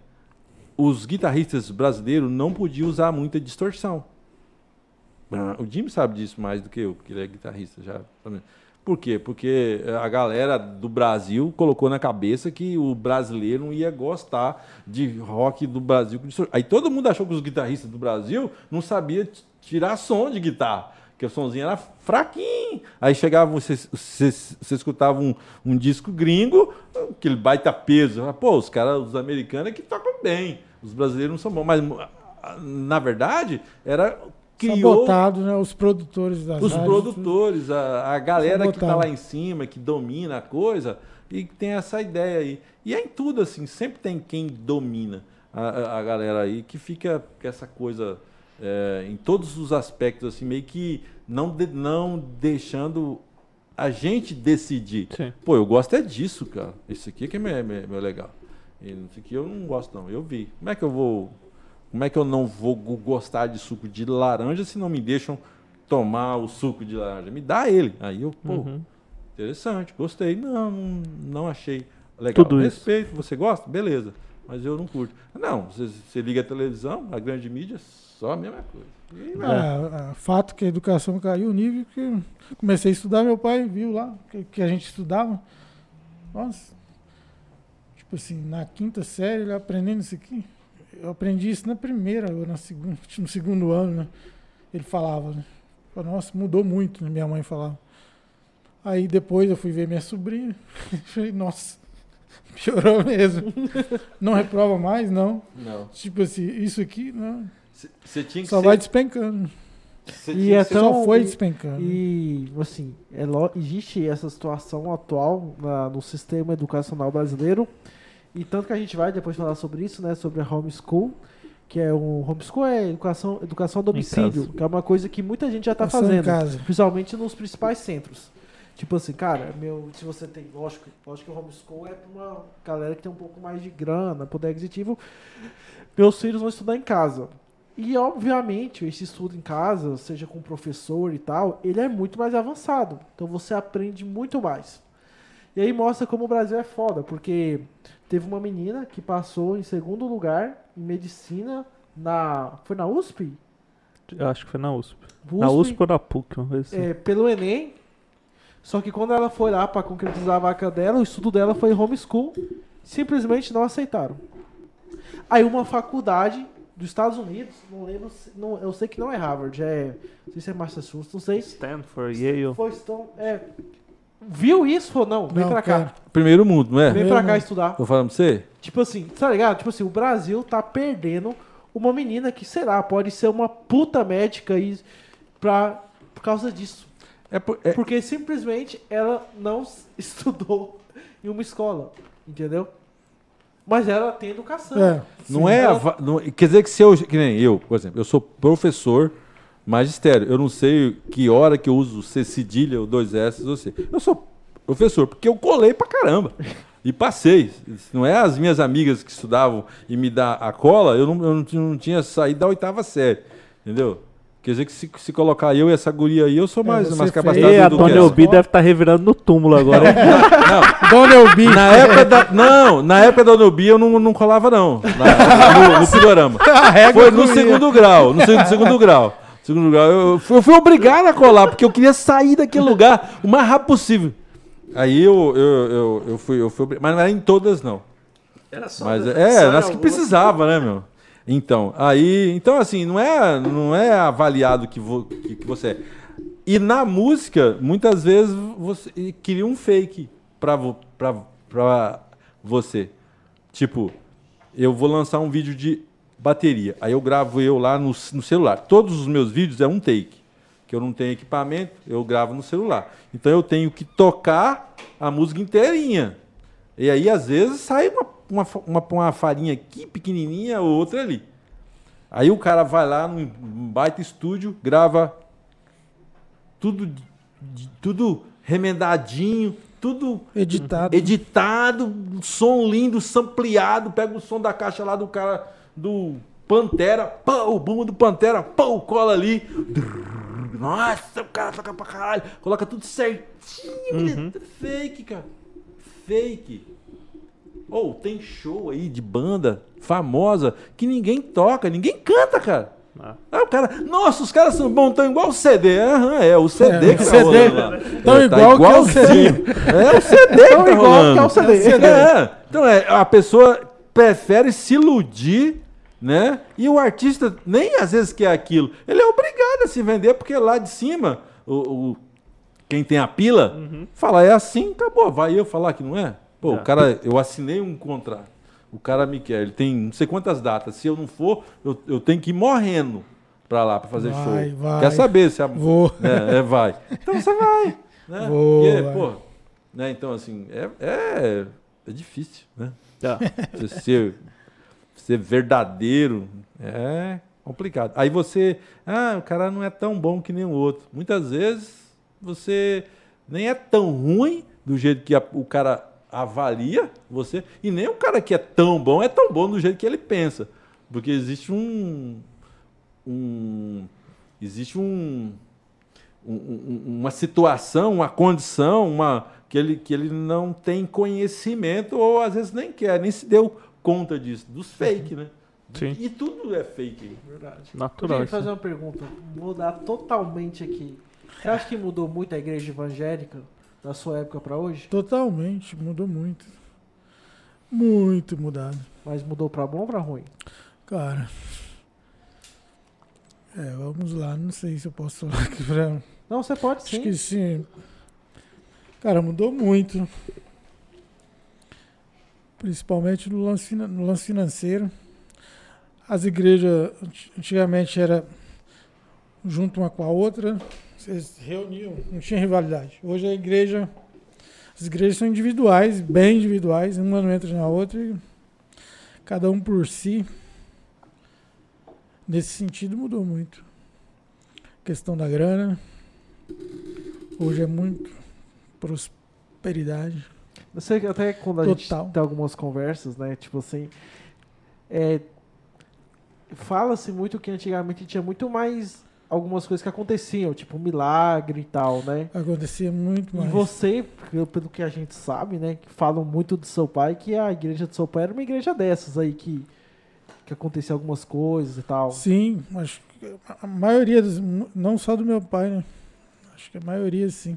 os guitarristas brasileiros não podiam usar muita distorção. Ah, O Jimmy sabe disso mais do que eu, porque ele é guitarrista já. Por quê? Porque a galera do Brasil colocou na cabeça que o brasileiro não ia gostar de rock do Brasil. Aí todo mundo achou que os guitarristas do Brasil não sabiam tirar som de guitarra, que o somzinho era fraquinho. Aí chegava, você, você, você escutava um, um disco gringo, aquele baita peso. Pô, os caras, os americanos é que tocam bem, os brasileiros não são bons. Mas, na verdade, era criou Sabotado, né? Os produtores das os rádios, produtores, a, a galera que está Sabotado. lá em cima, que domina a coisa, e que tem essa ideia aí. E é em tudo assim, sempre tem quem domina a- a galera aí, que fica com essa coisa é, em todos os aspectos, assim, meio que não, de- não deixando a gente decidir. Sim. Pô, eu gosto é disso, cara. Esse aqui que é meu, meu- meu legal. E não sei o que eu não gosto, não. Eu vi. Como é que eu vou. Como é que eu não vou go- gostar de suco de laranja se não me deixam tomar o suco de laranja? Me dá ele. Aí eu, pô, Uhum. interessante, gostei. Não, não, achei legal. Tudo isso. Respeito, você gosta? Beleza. Mas eu não curto. Não, você, você liga a televisão, a grande mídia, só a mesma coisa. E. Ah, ah, fato que a educação caiu o nível que comecei a estudar, meu pai viu lá que, que a gente estudava. Nossa. Tipo assim, na quinta série, ele aprendendo isso aqui. Eu aprendi isso na primeira ou na segunda, que no segundo ano, né? Ele falava, né? Nossa, mudou muito, né? minha mãe falava. Aí depois eu fui ver minha sobrinha. Falei, nossa, piorou mesmo. Não reprova mais, não. Não. Tipo assim, isso aqui, não. Você- Você tinha que Só ser- vai despencando. você E tinha é que ser- tão- Só foi despencando. E, assim, é lo- existe essa situação atual na- no sistema educacional brasileiro. E tanto que a gente vai depois falar sobre isso, né? Sobre a homeschool. Que é um homeschool é educação, educação a domicílio, que é uma coisa que muita gente já está fazendo. casa. Principalmente nos principais centros. Tipo assim, cara, meu, se você tem. Lógico, lógico que o homeschool é para uma galera que tem um pouco mais de grana, poder aquisitivo. Meus filhos vão estudar em casa. E, obviamente, esse estudo em casa, seja com professor e tal, ele é muito mais avançado. Então você aprende muito mais. E aí mostra como o Brasil é foda, porque teve uma menina que passou em segundo lugar em medicina na. Foi na USP? Eu acho que foi na USP. Na USP ou na PUC, uma coisa assim. é, pelo Enem. Só que quando ela foi lá para concretizar a vaca dela, o estudo dela foi homeschool. Simplesmente não aceitaram. Aí uma faculdade dos Estados Unidos, não lembro, se- não, eu sei que não é Harvard, é, não sei se é Massachusetts, não sei. Stanford, Yale. Foi Stone, é, viu isso ou não? Vem Não, pra cá. cara. Primeiro mundo, não é? Vem pra cá estudar. Tô falando pra você? Tipo assim, tá ligado? Tipo assim, o Brasil tá perdendo uma menina que, sei lá, pode ser uma puta médica e pra, por causa disso. É, por- é- Porque simplesmente ela não estudou em uma escola, entendeu? Mas ela tem educação. É, Não é. Ela- va- não- quer dizer que se eu. Que nem eu, por exemplo, eu sou professor magistério. Eu não sei que hora que eu uso C cedilha ou dois S ou C. Eu sou professor, porque eu colei pra caramba. E passei. Não é as minhas amigas que estudavam e me dá a cola, eu não, eu não tinha saído da oitava série. Entendeu? Quer dizer que se, se colocar eu e essa guria aí, eu sou É, mais, você mais capacitado E a do que ela. Obi deve estar revirando no túmulo agora. Não, Dona Elbi. na época da, não, na época da Onobi eu não, não colava não, na- no, no. A Foi no segundo grau, no segundo, segundo grau. Segundo grau, eu, fui- eu fui obrigado a colar, porque eu queria sair daquele lugar o mais rápido possível. Aí eu, eu, eu, eu fui, eu fui, obri- mas não era em todas não. Era só Mas é, nas que precisava, né, meu? Então, aí, então assim, não é, não é avaliado que, vo, que, que você é. E na música, muitas vezes você queria um fake pra, pra, pra você. Tipo, eu vou lançar um vídeo de bateria. Aí eu gravo eu lá no, no celular. Todos os meus vídeos é um take. Que eu não tenho equipamento, eu gravo no celular. Então eu tenho que tocar a música inteirinha. E aí, às vezes, sai uma, uma, uma, uma farinha aqui, pequenininha, ou outra ali. Aí o cara vai lá num baita estúdio, grava tudo, tudo remendadinho, tudo Editado. editado, som lindo, sampleado, pega o som da caixa lá do cara do Pantera, pô, o bumbo do Pantera, pô, cola ali. Nossa, o cara toca pra caralho, coloca tudo certinho, fake, cara. Fake. Ou tem show aí de banda famosa que ninguém toca, ninguém canta, cara. Ah. O cara, nossa, os caras são bons, tão igual o CD. Aham, é, o CD É, que tá CD. rolando. Tão É, tá igual que é o igualzinho. É o CD que Tão tá igual rolando. que é o CD. É, então é, a pessoa prefere se iludir, né? E o artista nem às vezes quer aquilo. Ele é obrigado a se vender porque lá de cima, o, o- quem tem a pila, fala é assim, acabou. Vai eu falar que não é? Pô, É. o cara, eu assinei um contrato. O cara me quer, ele tem não sei quantas datas. Se eu não for, eu, eu tenho que ir morrendo pra lá pra fazer Vai, show. vai. Quer saber se a Vou. é, é, vai. Então você vai. Né? Vou, Porque, vai. pô, né? Então, assim, é, é, é difícil, né? Tá. Você ser, ser verdadeiro é complicado. Aí você, ah, o cara não é tão bom que nem o outro. Muitas vezes você nem é tão ruim do jeito que a- o cara avalia você, e nem o cara que é tão bom é tão bom do jeito que ele pensa. Porque existe um. um existe um, um- um- uma situação, uma condição, uma, que, ele, que ele não tem conhecimento ou às vezes nem quer, nem se deu conta disso, dos fake, né? Sim. E tudo é fake. Verdade. Natural. Deixa eu fazer uma pergunta. Mudar totalmente aqui. Você acha que mudou muito a igreja evangélica da sua época pra hoje? Totalmente, mudou muito. Muito mudado. Mas mudou pra bom ou pra ruim? Cara. É, vamos lá, não sei se eu posso falar aqui pra. Não, você pode Acho sim. que sim. Cara, mudou muito. Principalmente no lance, no lance financeiro. As igrejas anti- antigamente era junto uma com a outra, vocês reuniam, não tinha rivalidade. Hoje a igreja, as igrejas são individuais, bem individuais, uma não entra na outra e cada um por si. Nesse sentido mudou muito. Questão da grana. Hoje é muito prosperidade. Eu sei que até quando a gente Total. tem algumas conversas, né? Tipo assim. É, Fala-se muito que antigamente tinha muito mais algumas coisas que aconteciam, tipo milagre e tal, né? Acontecia muito E mais. você, pelo- que a gente sabe, né? Que falam muito do seu pai, que a igreja do seu pai era uma igreja dessas aí que, que acontecia algumas coisas e tal. Sim, acho que a maioria, dos, não só do meu pai, né? Acho que a maioria, sim.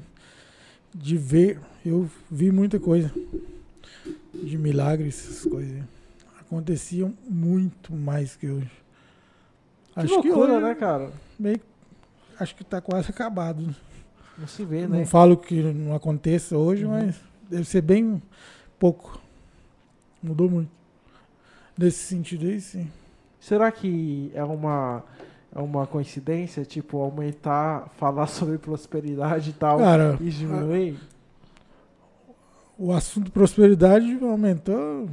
De ver, eu vi muita coisa. De milagres, essas coisas. Aconteciam muito mais que hoje. Que Acho que loucura, hoje, né, cara? meio, acho que tá quase acabado. Não se vê, né? Não falo que não aconteça hoje, Uhum. mas deve ser bem pouco. Mudou muito. Nesse sentido aí, sim. Será que é uma, é uma coincidência, tipo, aumentar, falar sobre prosperidade e tal Cara, e diminuir? o assunto prosperidade aumentou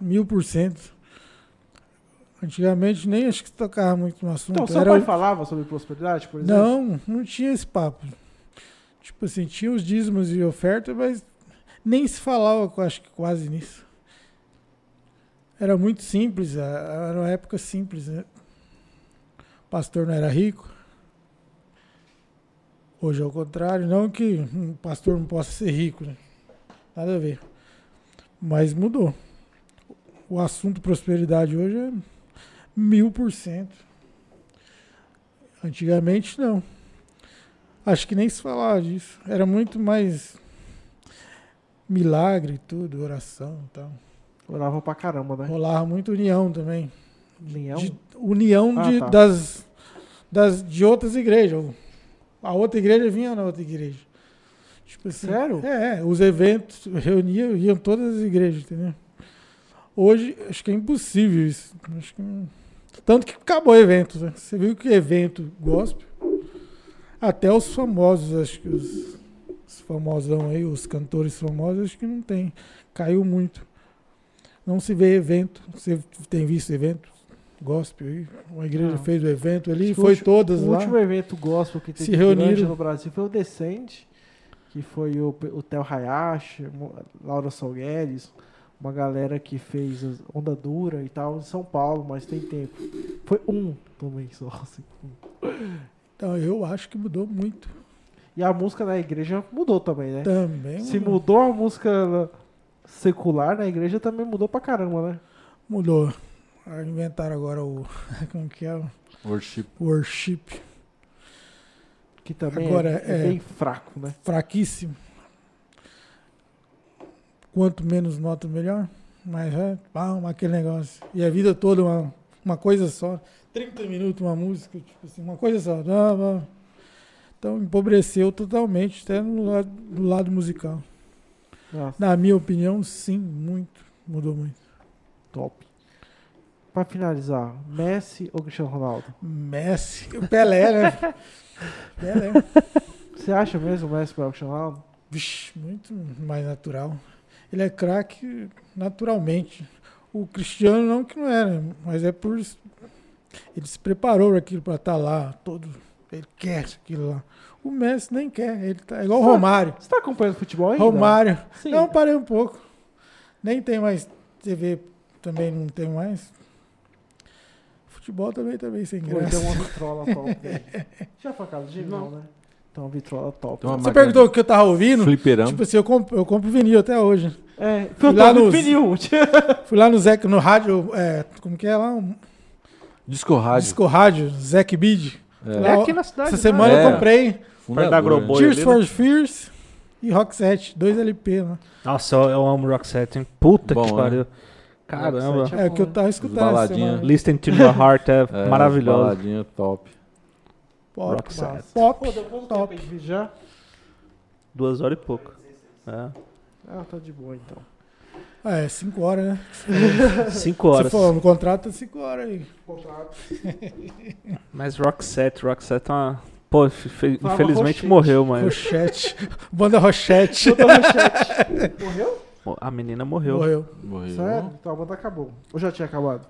mil por cento. Antigamente nem acho que se tocava muito no assunto. Então, seu Era pai o- falava sobre prosperidade, por exemplo? Não, não tinha esse papo. Tipo assim, tinha os dízimos e oferta, mas nem se falava, acho que quase nisso. Era muito simples, era uma época simples, né? O pastor não era rico, Hoje é o contrário. Não que um pastor não possa ser rico, né? Nada a ver. Mas mudou. O assunto prosperidade hoje é mil por cento. Antigamente não. Acho que nem se falava disso. Era muito mais milagre tudo, oração e tal. Orava pra caramba, né? Rolava muito união também. Leão? De- união Ah, de, tá. das, das, de outras igrejas. A outra igreja vinha na outra igreja. Tipo assim, Sério? É, é, os eventos reuniam, iam todas as igrejas, entendeu? Hoje, acho que é impossível isso. Acho que não- Tanto que acabou o evento. Né? Você viu que evento gospel, até os famosos, acho que os, os famosão aí, os cantores famosos, acho que não tem. Caiu muito. Não se vê evento. Você tem visto evento gospel aí? Uma igreja Não. fez o evento ali, Acho o foi todas O lá. último evento gospel que Se teve grande reuniram. no Brasil foi o Descende, que foi o, o Theo Hayashi, Laura Salgueres, uma galera que fez Onda Dura e tal em São Paulo, mas tem tempo. Foi um também só. assim. Então eu acho que mudou muito. E a música na igreja mudou também, né? Também Se mudou. mudou a música secular na igreja, também mudou pra caramba, né? Mudou. Inventaram agora o. Como que é? Worship. Worship. Que também Agora, é, é é- bem fraco, né? Fraquíssimo. Quanto menos nota, melhor. Mas é, pá, aquele negócio. E a vida toda uma, uma coisa só. 30 minutos uma música, tipo assim, uma coisa só. Então empobreceu totalmente, até no lado, do lado musical. Nossa, Na minha opinião, sim, muito. Mudou muito. top. Pra finalizar, Messi ou Cristiano Ronaldo? Messi, Pelé, né? Pelé. Você acha mesmo o Messi para o Cristiano Ronaldo? Vixe, muito mais natural. Ele é craque naturalmente. O Cristiano não que não era, mas é por ele se preparou para aquilo para estar lá, todo ele quer aquilo lá. O Messi nem quer, ele tá é igual o Romário. Você tá acompanhando futebol ainda? Romário. Sim. Não, parei um pouco. Nem tem mais TV, também não tem mais. Futebol também também sem Pô, graça. tem uma vitrola top. né? Já foi a casa de não, né? Tem uma vitrola top. Uma Você máquina perguntou o que eu tava ouvindo? Fliperama. Tipo assim, eu compro, eu compro vinil até hoje. É, Fui eu lá tô no nos- vinil. Fui lá no Zec, no rádio, é, como que é lá? Um Disco rádio. disco rádio, Zec Bid. É. É aqui na cidade. Essa né? semana É. eu comprei Fundador, da Agroboi. né? Tears ali, for Fears e Rock 7, dois LP, né? Nossa, eu, eu amo Rock Set, hein? Puta Bom, que né? pariu. Caramba. Rock Set É o que eu tava escutando essa baladinha. semana. Listen to Your Heart é, É, maravilhoso. Baladinha top. Pop, Rock Set. pop, Pô, deu quanto top. tempo aí de já? Duas horas e pouco. É. Ah, tá de boa então. Ah, é, 5 horas, né? Cinco Se horas. for no contrato, é 5 horas aí. Mas Rock Set, Rock Set é uma. Pô, infelizmente morreu, mas. Rochette. Banda Rochette. Morreu? Pô, A menina morreu. Morreu. Morreu. Sério? Então a banda acabou. Ou já tinha acabado?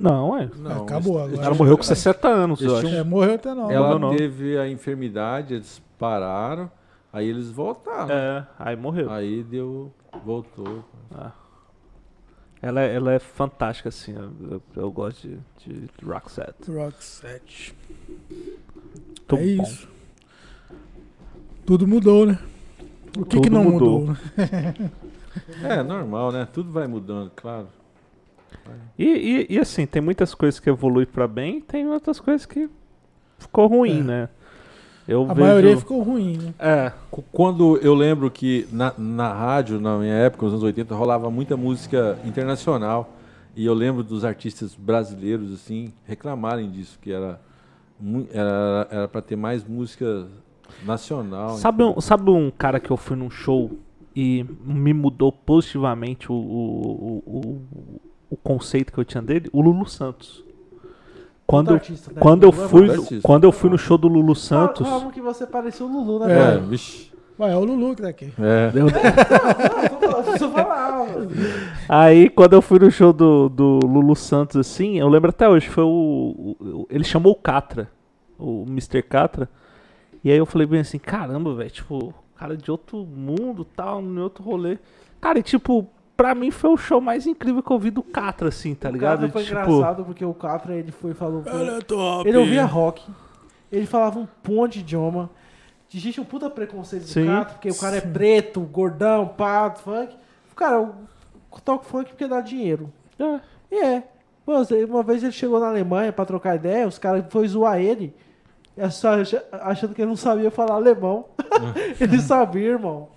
Não, é. Não, Acabou agora. Ela morreu com 60 anos, eu acho. tinham- É, morreu até não. Ela não. teve a enfermidade, eles pararam, aí eles voltaram. É, aí morreu. Aí deu. Voltou. Ah. Ela, é- ela é fantástica, assim. Eu, eu- gosto de, de Rock Set. Rock 7. Muito é bom. isso. Tudo mudou, né? O que, Tudo que não mudou. mudou? né? É normal, né? Tudo vai mudando, claro. E, e, e, assim, tem muitas coisas que evoluem pra bem, tem outras coisas que ficou ruim, É. né? Eu A vejo... maioria ficou ruim, né? É, Qu- Quando eu lembro que na, na rádio, na minha época, nos anos 80, rolava muita música internacional. E eu lembro dos artistas brasileiros, assim, reclamarem disso, que era era era para ter mais música nacional. Sabe um, sabe um cara que eu fui num show e me mudou positivamente o, o, o, o, o conceito que eu tinha dele? O Lulu Santos. Quando, artista, né? quando, eu é fui, quando eu fui no show do Lulu Santos. Falavam que você parecia o Lulu, É. né? É, vixi. Ué, é o Lulu que tá aqui. É. eu- falava. Aí, quando eu fui no show do, do Lulu Santos, assim, eu lembro até hoje, foi o. o- o- ele chamou o Catra, o Mr. Catra. E aí eu falei bem assim, caramba, velho, tipo, cara de outro mundo, tal, em outro rolê. Cara, e tipo, pra mim foi o show mais incrível que eu vi do Catra, assim, tá o ligado? Catra foi tipo, engraçado porque o Catra ele foi falou. top. Ele ouvia rock, ele falava um monte de idioma. existe um puta preconceito Sim. do Catra, porque o cara é preto, gordão, pato, funk. Cara, eu toco funk porque dá dinheiro. É. E é. Uma vez ele chegou na Alemanha pra trocar ideia, os caras foram zoar ele, é achando que ele não sabia falar alemão. ele sabia, irmão.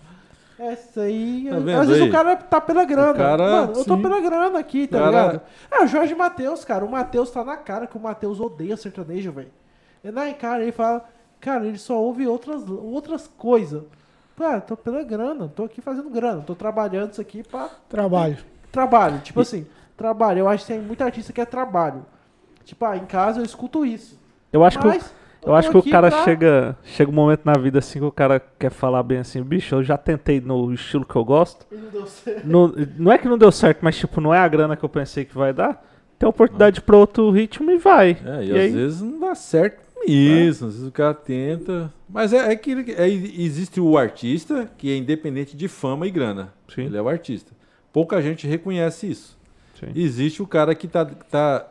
É isso aí. Tá vendo Às vezes aí? o cara tá pela grana. Cara- Mano, eu tô sim. pela grana aqui, tá Cara- ligado? É, o Jorge Matheus, cara. O Matheus tá na cara que o Matheus odeia sertanejo, velho. Ele na cara, ele fala, cara, ele só ouve outras, outras coisas. Cara, tô pela grana, tô aqui fazendo grana, tô trabalhando isso aqui pra Trabalho. trabalho. Tipo assim, trabalho. Eu acho que tem muita artista que é trabalho. Tipo, ah, em casa eu escuto isso. Eu acho que, o- Mas eu acho que o cara pra- chega, chega um momento na vida assim que o cara quer falar bem assim, bicho, eu já tentei no estilo que eu gosto. Não deu certo. Não, não é que não deu certo, mas tipo, não é a grana que eu pensei que vai dar. Tem oportunidade pra outro ritmo e vai. É, e, E às aí? vezes não dá certo mesmo. Às vezes o cara tenta. Mas é, é que é, existe o artista que é independente de fama e grana. Sim. Ele é o artista. Pouca gente reconhece isso. Sim. Existe o cara que tá, tá,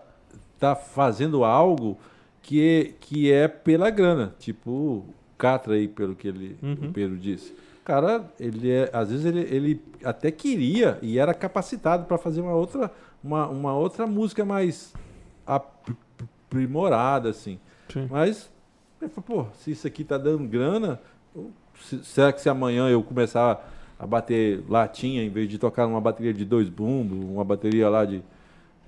tá fazendo algo que é, que é pela grana. Tipo o Catra aí, pelo que ele, Uhum. o Pedro disse. O cara, ele é, às vezes ele, ele até queria e era capacitado para fazer uma outra, uma, uma outra música mais aprimorada, assim. Sim. Mas, ele falou, pô, se isso aqui tá dando grana, será que se amanhã eu começar a bater latinha, em vez de tocar numa bateria de dois bumbos, uma bateria lá de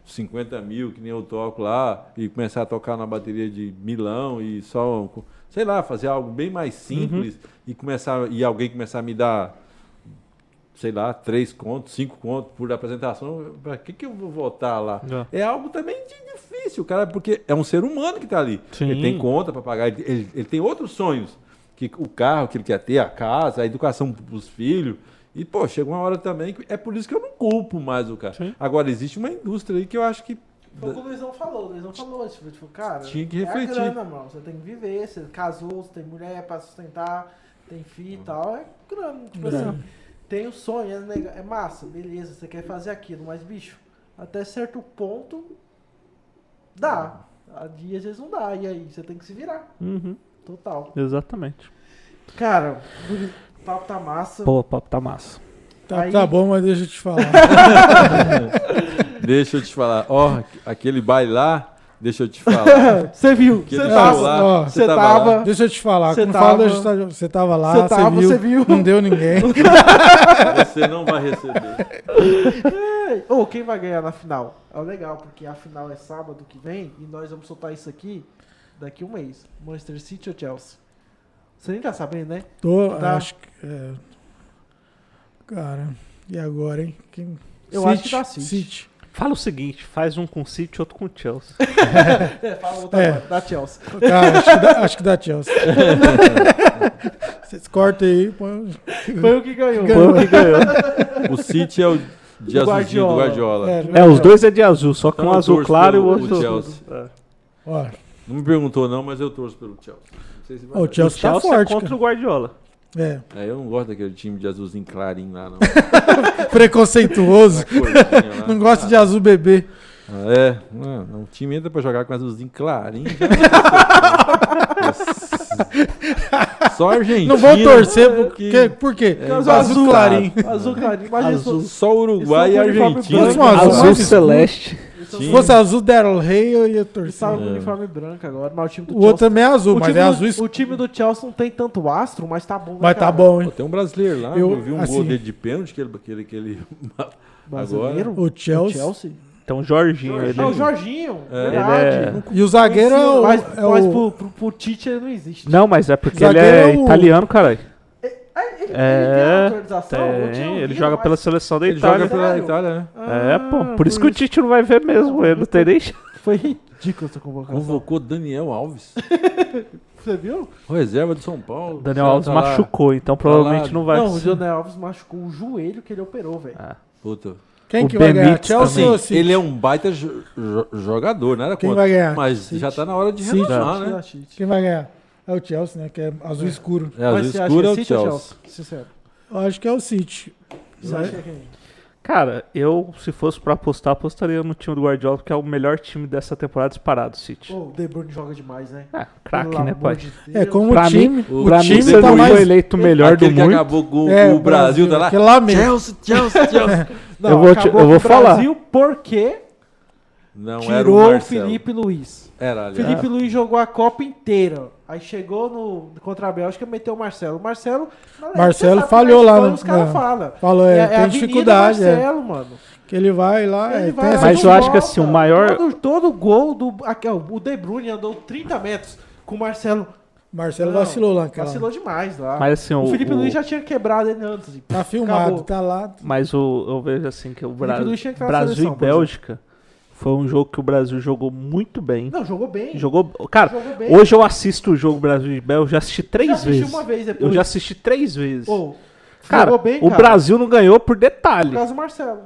50 mil, que nem eu toco lá, e começar a tocar na bateria de milão e só, sei lá, fazer algo bem mais simples e começar e alguém começar a me dar sei lá, três contos, cinco contos por apresentação, para que que eu vou votar lá? É algo também de difícil, cara, porque é um ser humano que tá ali. Sim. Ele tem conta para pagar, ele, ele- ele tem outros sonhos, que o carro que ele quer ter, a casa, a educação para os filhos. E, pô, chega uma hora também que é por isso que eu não culpo mais o cara. Sim. Agora, existe uma indústria aí que eu acho que. Foi o que o Luizão falou. O Luizão falou, tipo, tipo, cara, Tinha que é a refletir. grana, mano. Você tem que viver, você casou, você tem mulher pra sustentar, tem filho e tal. É grana. Tipo Grana. assim, tem o sonho, é, é massa, beleza, você quer fazer aquilo, mas, bicho, até certo ponto dá. A dia às vezes não dá, e aí você tem que se virar. Uhum, Total. exatamente. Cara, papo tá massa. Pô, o papo tá massa. Tá, Aí- tá bom, mas deixa eu te falar. Deixa eu te falar. Ó, aquele baile lá, deixa eu te falar. Você viu, você tava, você tava tava. Deixa eu te falar. Cê Quando tava- fala, você tava lá, Cê você tava, viu, viu. não deu ninguém. Você não vai receber. Ei, Ô, quem vai ganhar na final? É legal, porque a final é sábado que vem e nós vamos soltar isso aqui daqui a um mês. Manchester City ou Chelsea? Você nem tá sabendo, né? Tô, Tá. acho que. é, Cara, e agora, hein? Quem... Eu acho que dá City. Fala o seguinte, faz um com o City e outro com o Chelsea. É, fala outra É. agora, da Chelsea. Cara, acho que dá, acho que dá Chelsea. Vocês cortam aí, põe. Foi o que ganhou. Foi o que ganhou. O City é o de azulzinho do Guardiola. Guardiola. É, os dois é de azul, só que Então um azul claro e o outro... o Chelsea. É. Ó, Não me perguntou não, mas eu torço pelo Chelsea. Não sei se o. Chelsea, o tá Chelsea forte. é contra o Guardiola. cara. É, É, eu não gosto daquele time de azulzinho clarinho lá, não. preconceituoso. Lá. Não gosta de azul bebê. Ah, é, não, o time entra pra jogar com azulzinho clarinho. Só Argentina. Não vão torcer que- porque, por quê? É, azul, azul clarinho. Azul clarinho. Imagina Azul. Só Uruguai e Argentina. Azul Azul celeste. Eles Se fosse azul Daryl Rey, eu ia Eles torcer. estavam com É. uniforme branco agora, mas o time do O outro Chelsea... também é azul, o mas time é do- azul escuro. O time do Chelsea não tem tanto astro, mas tá bom. né, Mas tá cara? bom, Pô, hein? tem um brasileiro lá, Eu- eu, vi um assim- gol dele de pênalti que ele, que ele, que ele Brasileiro? O Chelsea. Chelsea? Então, Jorginho, ele... Não, o Jorginho. É. Verdade. Ele é- Não E o zagueiro é o. mas é mas o- pro, pro, pro Tite ele não existe. Não, mas é porque ele Zagueiro é é o- italiano, caralho. É, ele, ele É, tem autorização? Tem, ele joga mas- pela seleção da Ele Itália. joga pela? Itália, né? É, pô. Ah, Por isso que o Tite não vai ver mesmo ele, não tem nem chance. Foi ridículo essa convocação. Convocou Daniel Alves, Você viu? o reserva de São Paulo. Daniel Alves tá lá. machucou, então provavelmente lá. não vai. não, o Daniel Alves machucou o joelho que ele operou, velho. Ah, Puta. Quem o que vai ganhar? Chelsea Assim, ou City? ele é um baita jo- jo- jogador, nada Quem contra. vai ganhar? Mas City. já tá na hora de City. renovar, né? Quem vai ganhar? É o Chelsea, né? Que é azul escuro. É, azul Mas você acha escuro é o City ou Chelsea. Sincero. Eu acho que é o City. Você acha que é quem? Cara, eu, se fosse pra apostar, apostaria no time do Guardiola, que é o melhor time dessa temporada disparado, City. Pô, o De Bruyne joga demais, né? É, craque, né, pai? de É, como Pra o time, o- o pra time mim, tá mais... foi eleito o melhor do Aquele que mundo. acabou com É, o Brasil, tá lá. aquele lá mesmo. Chelsea, Chelsea, Chelsea. Não, Eu vou te- eu vou o falar. Brasil porque Não era o tirou o. Felipe Luiz. Era, aliás. Felipe Luiz jogou a Copa inteira. Aí chegou no contra a Bélgica e meteu o Marcelo. O Marcelo. Marcelo você sabe, falhou lá no- Os caras é. falam. Falou, é, É, é tem dificuldade. é. Marcelo, mano. Que ele vai lá, é, Ele tem vai, Mas eu acho que volta. assim, o maior- Todo, todo gol do. Aqui, ó, o De Bruyne andou 30 metros com o Marcelo. Marcelo Não, vacilou lá. Aquela... Vacilou demais lá. Mas assim, o, o, Felipe o- Luiz já tinha quebrado ele antes. Tá filmado, Acabou. tá lá. Mas o, eu vejo assim que o Bra- Brasil seleção, e Bélgica foi um jogo que o Brasil jogou muito bem. Não, jogou bem. Jogou. Cara, Jogou bem. hoje eu assisto o jogo Brasil e Bélgica, eu já assisti três Já assisti vezes. uma vez depois. Eu já assisti três vezes. Pô, cara, jogou bem, o cara. Brasil não ganhou por Por detalhe. causa do Marcelo.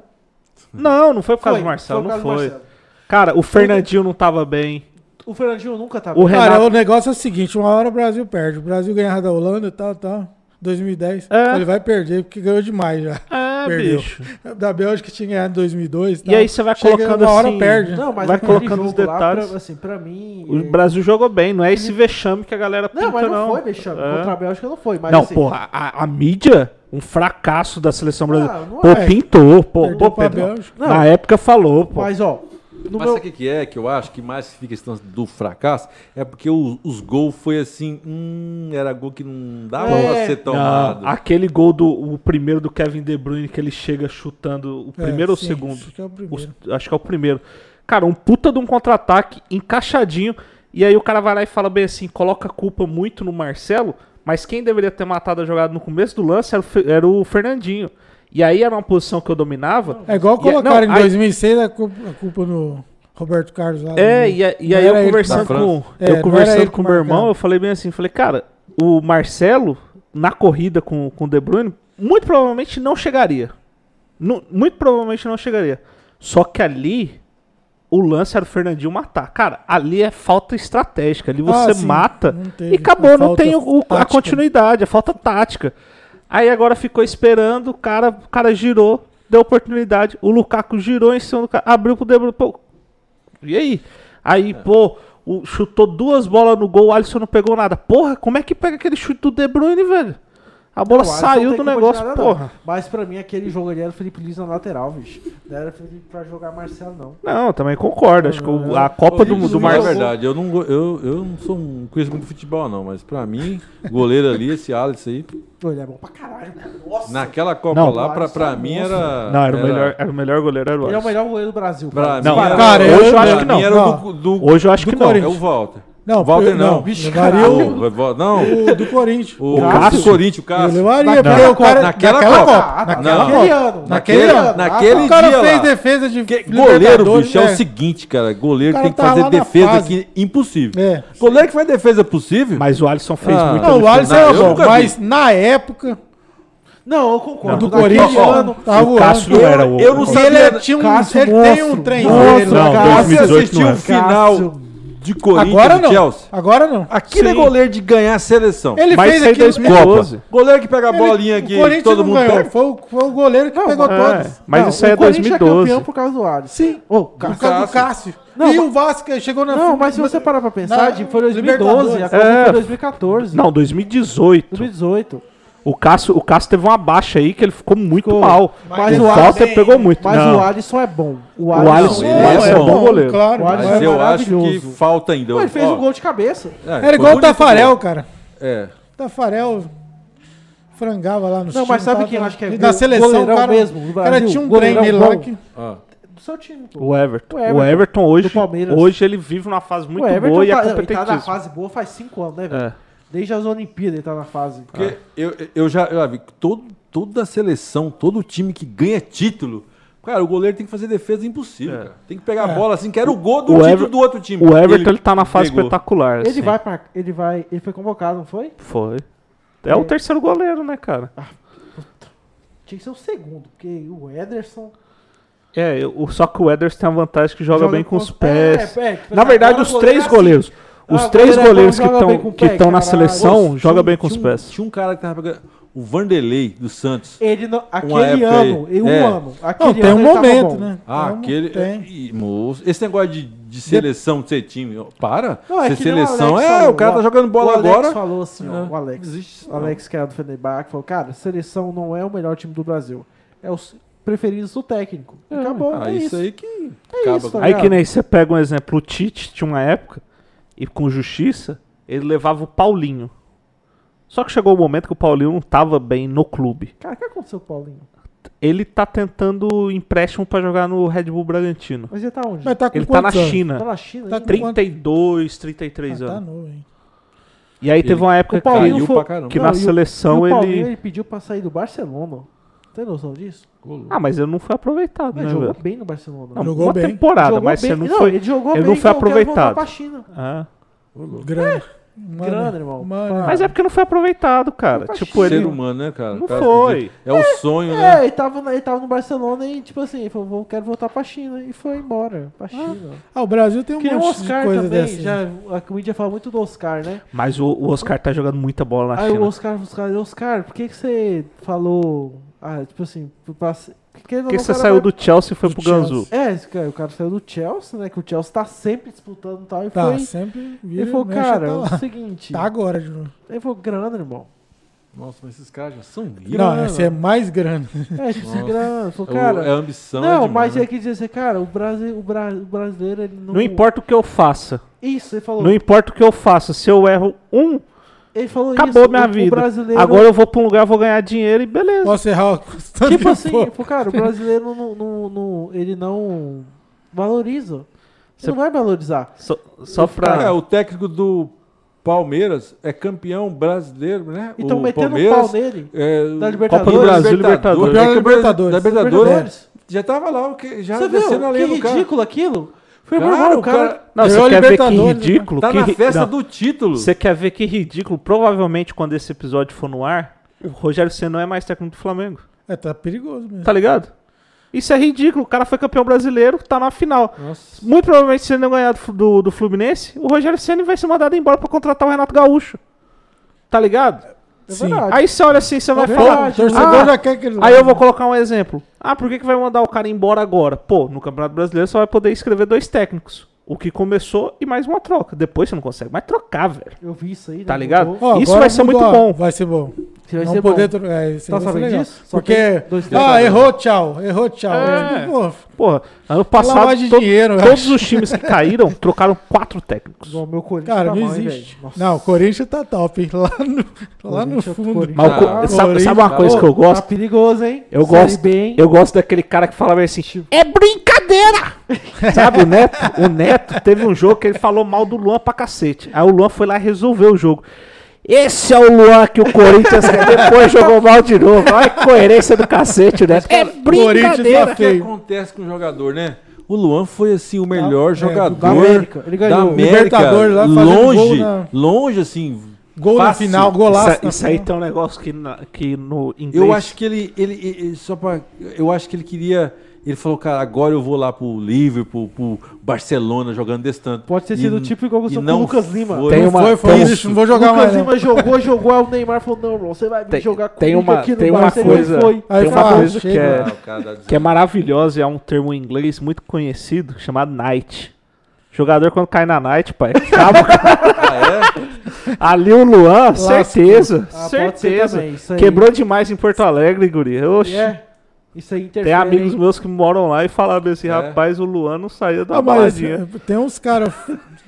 Não, não foi por causa Foi, do Marcelo, por não causa do foi. Marcelo. Cara, o Fernandinho não tava bem. O Fernandinho nunca tá O bem. Renato- Cara, o negócio é o seguinte, uma hora o Brasil perde. O Brasil ganhava da Holanda e tal, tal. 2010. É. Ele vai perder, porque ganhou demais já. É, Perdeu. bicho. Da Bélgica tinha ganhado em 2002 E aí você vai Chega colocando uma hora assim, perde. Não, mas Vai colocando os jogo lá, detalhes. pra, assim, pra mim... O é- Brasil jogou bem, não é esse vexame que a galera pinta, Não, mas não, não. foi vexame. É. Contra a Bélgica não foi. Mas, não, assim, porra, a, a mídia, um fracasso da seleção brasileira. não pô, é. pintou, pô, pô, Pedro. Na época falou, pô. Mas, ó... No Mas meu... sabe o que, é que eu acho que mais fica esse lance do fracasso? É porque o- os gols foi assim, hum, era gol que não dava É. pra ser tomado. Não, aquele gol do o primeiro do Kevin De Bruyne que ele chega chutando o É, primeiro ou o sim, segundo? Acho que é o primeiro. Os- acho que é o primeiro. Cara, um puta de um contra-ataque encaixadinho. E aí o cara vai lá e fala bem assim, coloca a culpa muito no Marcelo, mas quem deveria ter matado a jogada no começo do lance era o, era o Fernandinho. E aí era uma posição que eu dominava. É igual é- colocaram não, em aí- 2006 a culpa, a culpa no Roberto Carlos lá. É, no- e, a- e aí eu conversando com, É, eu conversando com meu irmão, eu falei bem assim, falei, cara, o Marcelo, na corrida com, com o De Bruyne, muito provavelmente não chegaria. Nu- muito provavelmente não chegaria. Só que ali, o lance era o Fernandinho matar. Cara, ali é falta estratégica. Ali você Ah, mata e acabou, A não tem o- a continuidade, a falta tática. Aí agora ficou esperando, o cara, o cara girou, deu oportunidade. O Lukaku girou em cima do cara, abriu pro De Bruyne. Pô, e aí? Aí, pô, o- chutou duas bolas no gol, o Alisson não pegou nada. Porra, como é que pega aquele chute do De Bruyne, velho? A bola O Alisson saiu não do negócio, nada, não. porra. Mas pra mim, aquele jogo ali era o Felipe Luiz na lateral, bicho. Não era Felipe pra jogar Marcelo, não. Não, eu também concordo. Acho que o- a Copa do, do Marcelo. É verdade, eu não, eu, eu não sou um conheço muito futebol, não, mas pra mim, goleiro ali, esse Alisson aí, Pô, ele é bom pra caralho. cara. Nossa. naquela Copa Não. lá, pra, pra Alisson, mim nossa. era. Não, era o, melhor, era o melhor goleiro, era o Ele é o Alisson. melhor goleiro do Brasil. Pra cara. mim Não, era, cara, eu- hoje eu acho pra que não. Não. Hoje eu acho que não. é o Walter. Não, Walter não. não. Vixe, levaria o, não, o do Corinthians. o, O Cássio? Corinthians, o Eu Cássio. levaria, Naquela porque o Copa, cara... naquela naquela Copa. Copa. Ah, Naquela Não. naquele Copa. ano. Naquele Naquele, ano. naquele O cara dia fez lá. defesa de Que- goleiro, bicho, é. é. o seguinte, cara. Goleiro tem que tá fazer defesa fase. aqui impossível. É. Goleiro que faz defesa possível. Mas o Alisson fez Ah. muita Não, o. Alisson Não, era eu bom, mas na época Não, eu concordo. do Corinthians, o Cássio não era o... eu não sei- Ele sabia- tinha um, Cássio ele tem um trem. Não, lá. Cássio. Você 2018 assistiu não é. o final. De Corinthians Agora e não. Chelsea? Agora não. Aquele é goleiro de ganhar a seleção. Ele Mas fez isso aí aquilo. 2012. Copa. Goleiro que pega a bolinha o aqui, Corinthians todo não mundo ganhou. pega. Foi, o- foi o goleiro que Não, pegou É, todos. mas Não, isso aí é o Corinthians 2012. campeão por causa do Alisson. Sim. Por Cássio. causa do Cássio. Não, e o Vasco chegou na Não, mas se você parar pra pensar, Na- foi 2012, a. Copa É. foi 2014. Não, 2018. 2018. O Cássio, o Cássio teve uma baixa aí que ele ficou muito Ficou. mal. Mas o o Walter Alisson- pegou muito. Mas Não. o Alisson é bom. O O Alisson, Alisson- ele o Alisson é bom goleiro. Claro. O mas- Alisson Mas é eu acho que falta ainda. Pô, ele fez Ó, um gol de cabeça. é, Era igual o Tafarel, gol. cara. É. Tafarel frangava lá no Não, mas sabe quem eu acho que é Na seleção, cara, mesmo, cara tinha um trem lá bom. que... ó. Do seu time, pô. O Everton. O O Everton. Everton, hoje, hoje ele vive numa fase muito Everton boa e é tá, ele tá na competentíssimo. fase boa faz 5 anos, né, velho? É. Desde as Olimpíadas ele tá na fase. Porque eu, eu já, eu vi todo, toda a seleção, todo time que ganha título, cara, o goleiro tem que fazer defesa impossível, É. cara. Tem que pegar a bola assim, que era o gol do O título Ever- do outro time. O Everton, ele, tá na fase pegou. espetacular. Ele assim. vai pra. Ele vai. Ele foi convocado, não foi? Foi. É o terceiro goleiro, né, cara? Tinha que ser o segundo, porque o Ederson. É, o, só que o Ederson tem a vantagem que joga, bem com os É, pés. é, tipo, Na verdade, agora os três é assim. Goleiros. Os Ah, três goleiro é bom, goleiros que joga estão na seleção Pô, jogam tinha bem um- com os tinha um- pés. Tinha um cara que tava pegando. o Vanderlei do Santos. Ele não, aquele época ano, aí. em um É. ano. Aquele Não, tem ano um ele tava momento, né? Ah, Tem um- aquele. Tem. Moço, esse negócio de, de seleção, de ser time. Para. Não, é ser o seleção. É, falou, o cara tá o- jogando bola o Alex agora. falou assim, ó, É, o Alex. existe O Alex, que era do Fenerbahçe, falou, cara, seleção não é o melhor time do Brasil. É os preferidos do técnico. Acabou, Ah, é isso isso. aí que É acaba isso, tá Aí que nem você pega um exemplo, o Tite tinha uma época, e com justiça, ele levava o Paulinho. Só que chegou o momento que o Paulinho não tava bem no clube. Cara, o que aconteceu com o Paulinho? Ele tá tentando empréstimo pra jogar no Red Bull Bragantino. Mas ele tá onde? Mas tá com Ele tá na anos? China. Tá na China? Tá ainda? com- 32, 33 Ah, tá anos. novo, hein? E aí teve uma época caiu foi- pra caramba. que Não, na e o- seleção e o Paulinho, ele... ele pediu pra sair do Barcelona. Tem noção disso? Ah, mas ele não foi aproveitado, Ele né, jogou velho? bem no Barcelona. Não, Jogou uma bem. temporada, Jogou mas bem. você não, foi... ele jogou ele bem não foi aproveitado. pra China. Ah. Grana. Mano, Grana, irmão. mano. Mas é porque não foi aproveitado, cara. Foi Tipo, Ser ele... humano, né, cara? Não cara foi. É o sonho, né? É, ele tava, ele tava no Barcelona e, tipo assim, ele falou, "Vou- quero voltar pra China. E foi embora pra China. Ah, o Brasil tem um que nem o monte de Oscar coisa também. dessa. Já, a mídia fala muito do Oscar, né? Mas o, o Oscar tá jogando muita bola na Aí o China. Oscar, Oscar, Oscar, por que, que você falou. Ah, tipo assim, porque Por que você saiu do Chelsea e foi do pro Ganzu? É, cara, o cara saiu do Chelsea, né? Que o Chelsea tá sempre disputando e tal. E Tá, foi. sempre vira Ele falou, cara, tá é o seguinte. Tá agora de novo. Ele falou, grana, irmão. Nossa, mas esses caras já são ricos. Não, Grana. esse é mais grana. É, tipo assim, Nossa. grana. Falou, É o- cara. é ambição. não, é mas demais, ele quis dizer assim, cara, o, Brasil, o, Bra- o brasileiro, ele não. Não importa o que eu faça. Isso, ele falou. Não importa o que eu faça. Se eu erro um, Ele falou acabou isso. minha o, vida. O brasileiro. Agora eu vou pra um lugar, vou ganhar dinheiro e beleza. Posso errar o Tipo que assim, for. pô, cara, o brasileiro não, não, não- ele não valoriza. Ele Você- não vai valorizar. Só, só pra. É, o técnico do Palmeiras é campeão brasileiro, né? Então o metendo um Palmeiras, pau nele. é, Da Libertadores. Copa do Brasil, Libertadores. É, Libertadores. Da Libertadores. Libertadores. Já tava lá, o que- já Você descendo viu? a Que lenha cara. ridículo aquilo. Foi normal, o cara Não, você quer ver que né? ridículo? tá que na festa não. do título. Você quer ver que ridículo? Provavelmente quando esse episódio for no ar, o Rogério Senna não é mais técnico do Flamengo. É, tá perigoso mesmo. Tá ligado? Isso é ridículo. O cara foi campeão brasileiro, tá na final. Nossa. Muito provavelmente, se ele não ganhar do, do, do Fluminense, o Rogério Senna vai ser mandado embora pra contratar o Renato Gaúcho. Tá ligado? É Sim. verdade. Aí você olha assim, você vai É falar. verdade. Torcedor Ah, já quer que ele Aí eu vou colocar um exemplo. Ah, por que, que vai mandar o cara embora agora? Pô, no Campeonato Brasileiro só vai poder escrever dois técnicos. O que começou e mais uma troca. Depois você não consegue mais trocar, velho. Eu vi isso aí. né? Tá ligado? Mudou. Ó, Isso vai ser muito bom. Vai ser bom. Você vai não ser poder bom. é, Tá sabendo disso? Só Porque, dois ah, errou, tchau. Errou, tchau. É. Pô, Porra, ano passado, passado de to- dinheiro. todos acho. os times que caíram trocaram quatro técnicos. O meu Corinthians Cara, tá não mal, hein, existe. Nossa. Não, o Corinthians tá top, hein? Lá no, lá no Corinthians- fundo. Mas Ah, sabe, sabe uma coisa que eu Tá gosto? perigoso, hein? Eu gosto, hein? eu gosto daquele cara que fala assim, é brincadeira! Sabe, o Neto, o Neto teve um jogo que ele falou mal do Luan pra cacete. Aí o Luan foi lá e resolveu o jogo. Esse é o Luan que o Corinthians depois jogou mal de novo. Olha que coerência do cacete, né? É brincadeira. tá O que acontece com o jogador, né? O Luan foi assim o melhor é, jogador da América. Ele ganhou. da América, Libertadores lá, longe, gol na- longe assim. Gol na fácil. final, golaço. Isso, na isso aí tem um negócio que, na- que no inglês... Eu acho que ele, ele, ele- só para, eu acho que ele queria, ele falou, cara, agora eu vou lá pro Liverpool, pro Barcelona jogando desse tanto. Pode ter sido tipo igual e aconteceu com não o Lucas Lima. foi. Tem Não uma- foi, foi tem- isso, não vou jogar Lucas mais. não. Lima jogou, jogou, aí o Neymar falou, não, irmão, você vai Tem- jogar tem comigo uma- aqui no tem uma coisa- foi. Aí Tem uma fala, coisa que é- Ah, cara dá que é maravilhosa e é um termo em inglês muito conhecido, chamado night. Jogador quando cai na night, pai, acaba. Ah, é? Ali o Luan, certeza, Ah, certeza. também. Quebrou demais em Porto Alegre, guri. Oxi. É. Isso aí interfere. Tem amigos hein? meus que moram lá e falaram assim, É. rapaz, o Luan não saía da Ah, baladinha. é, tem uns caras,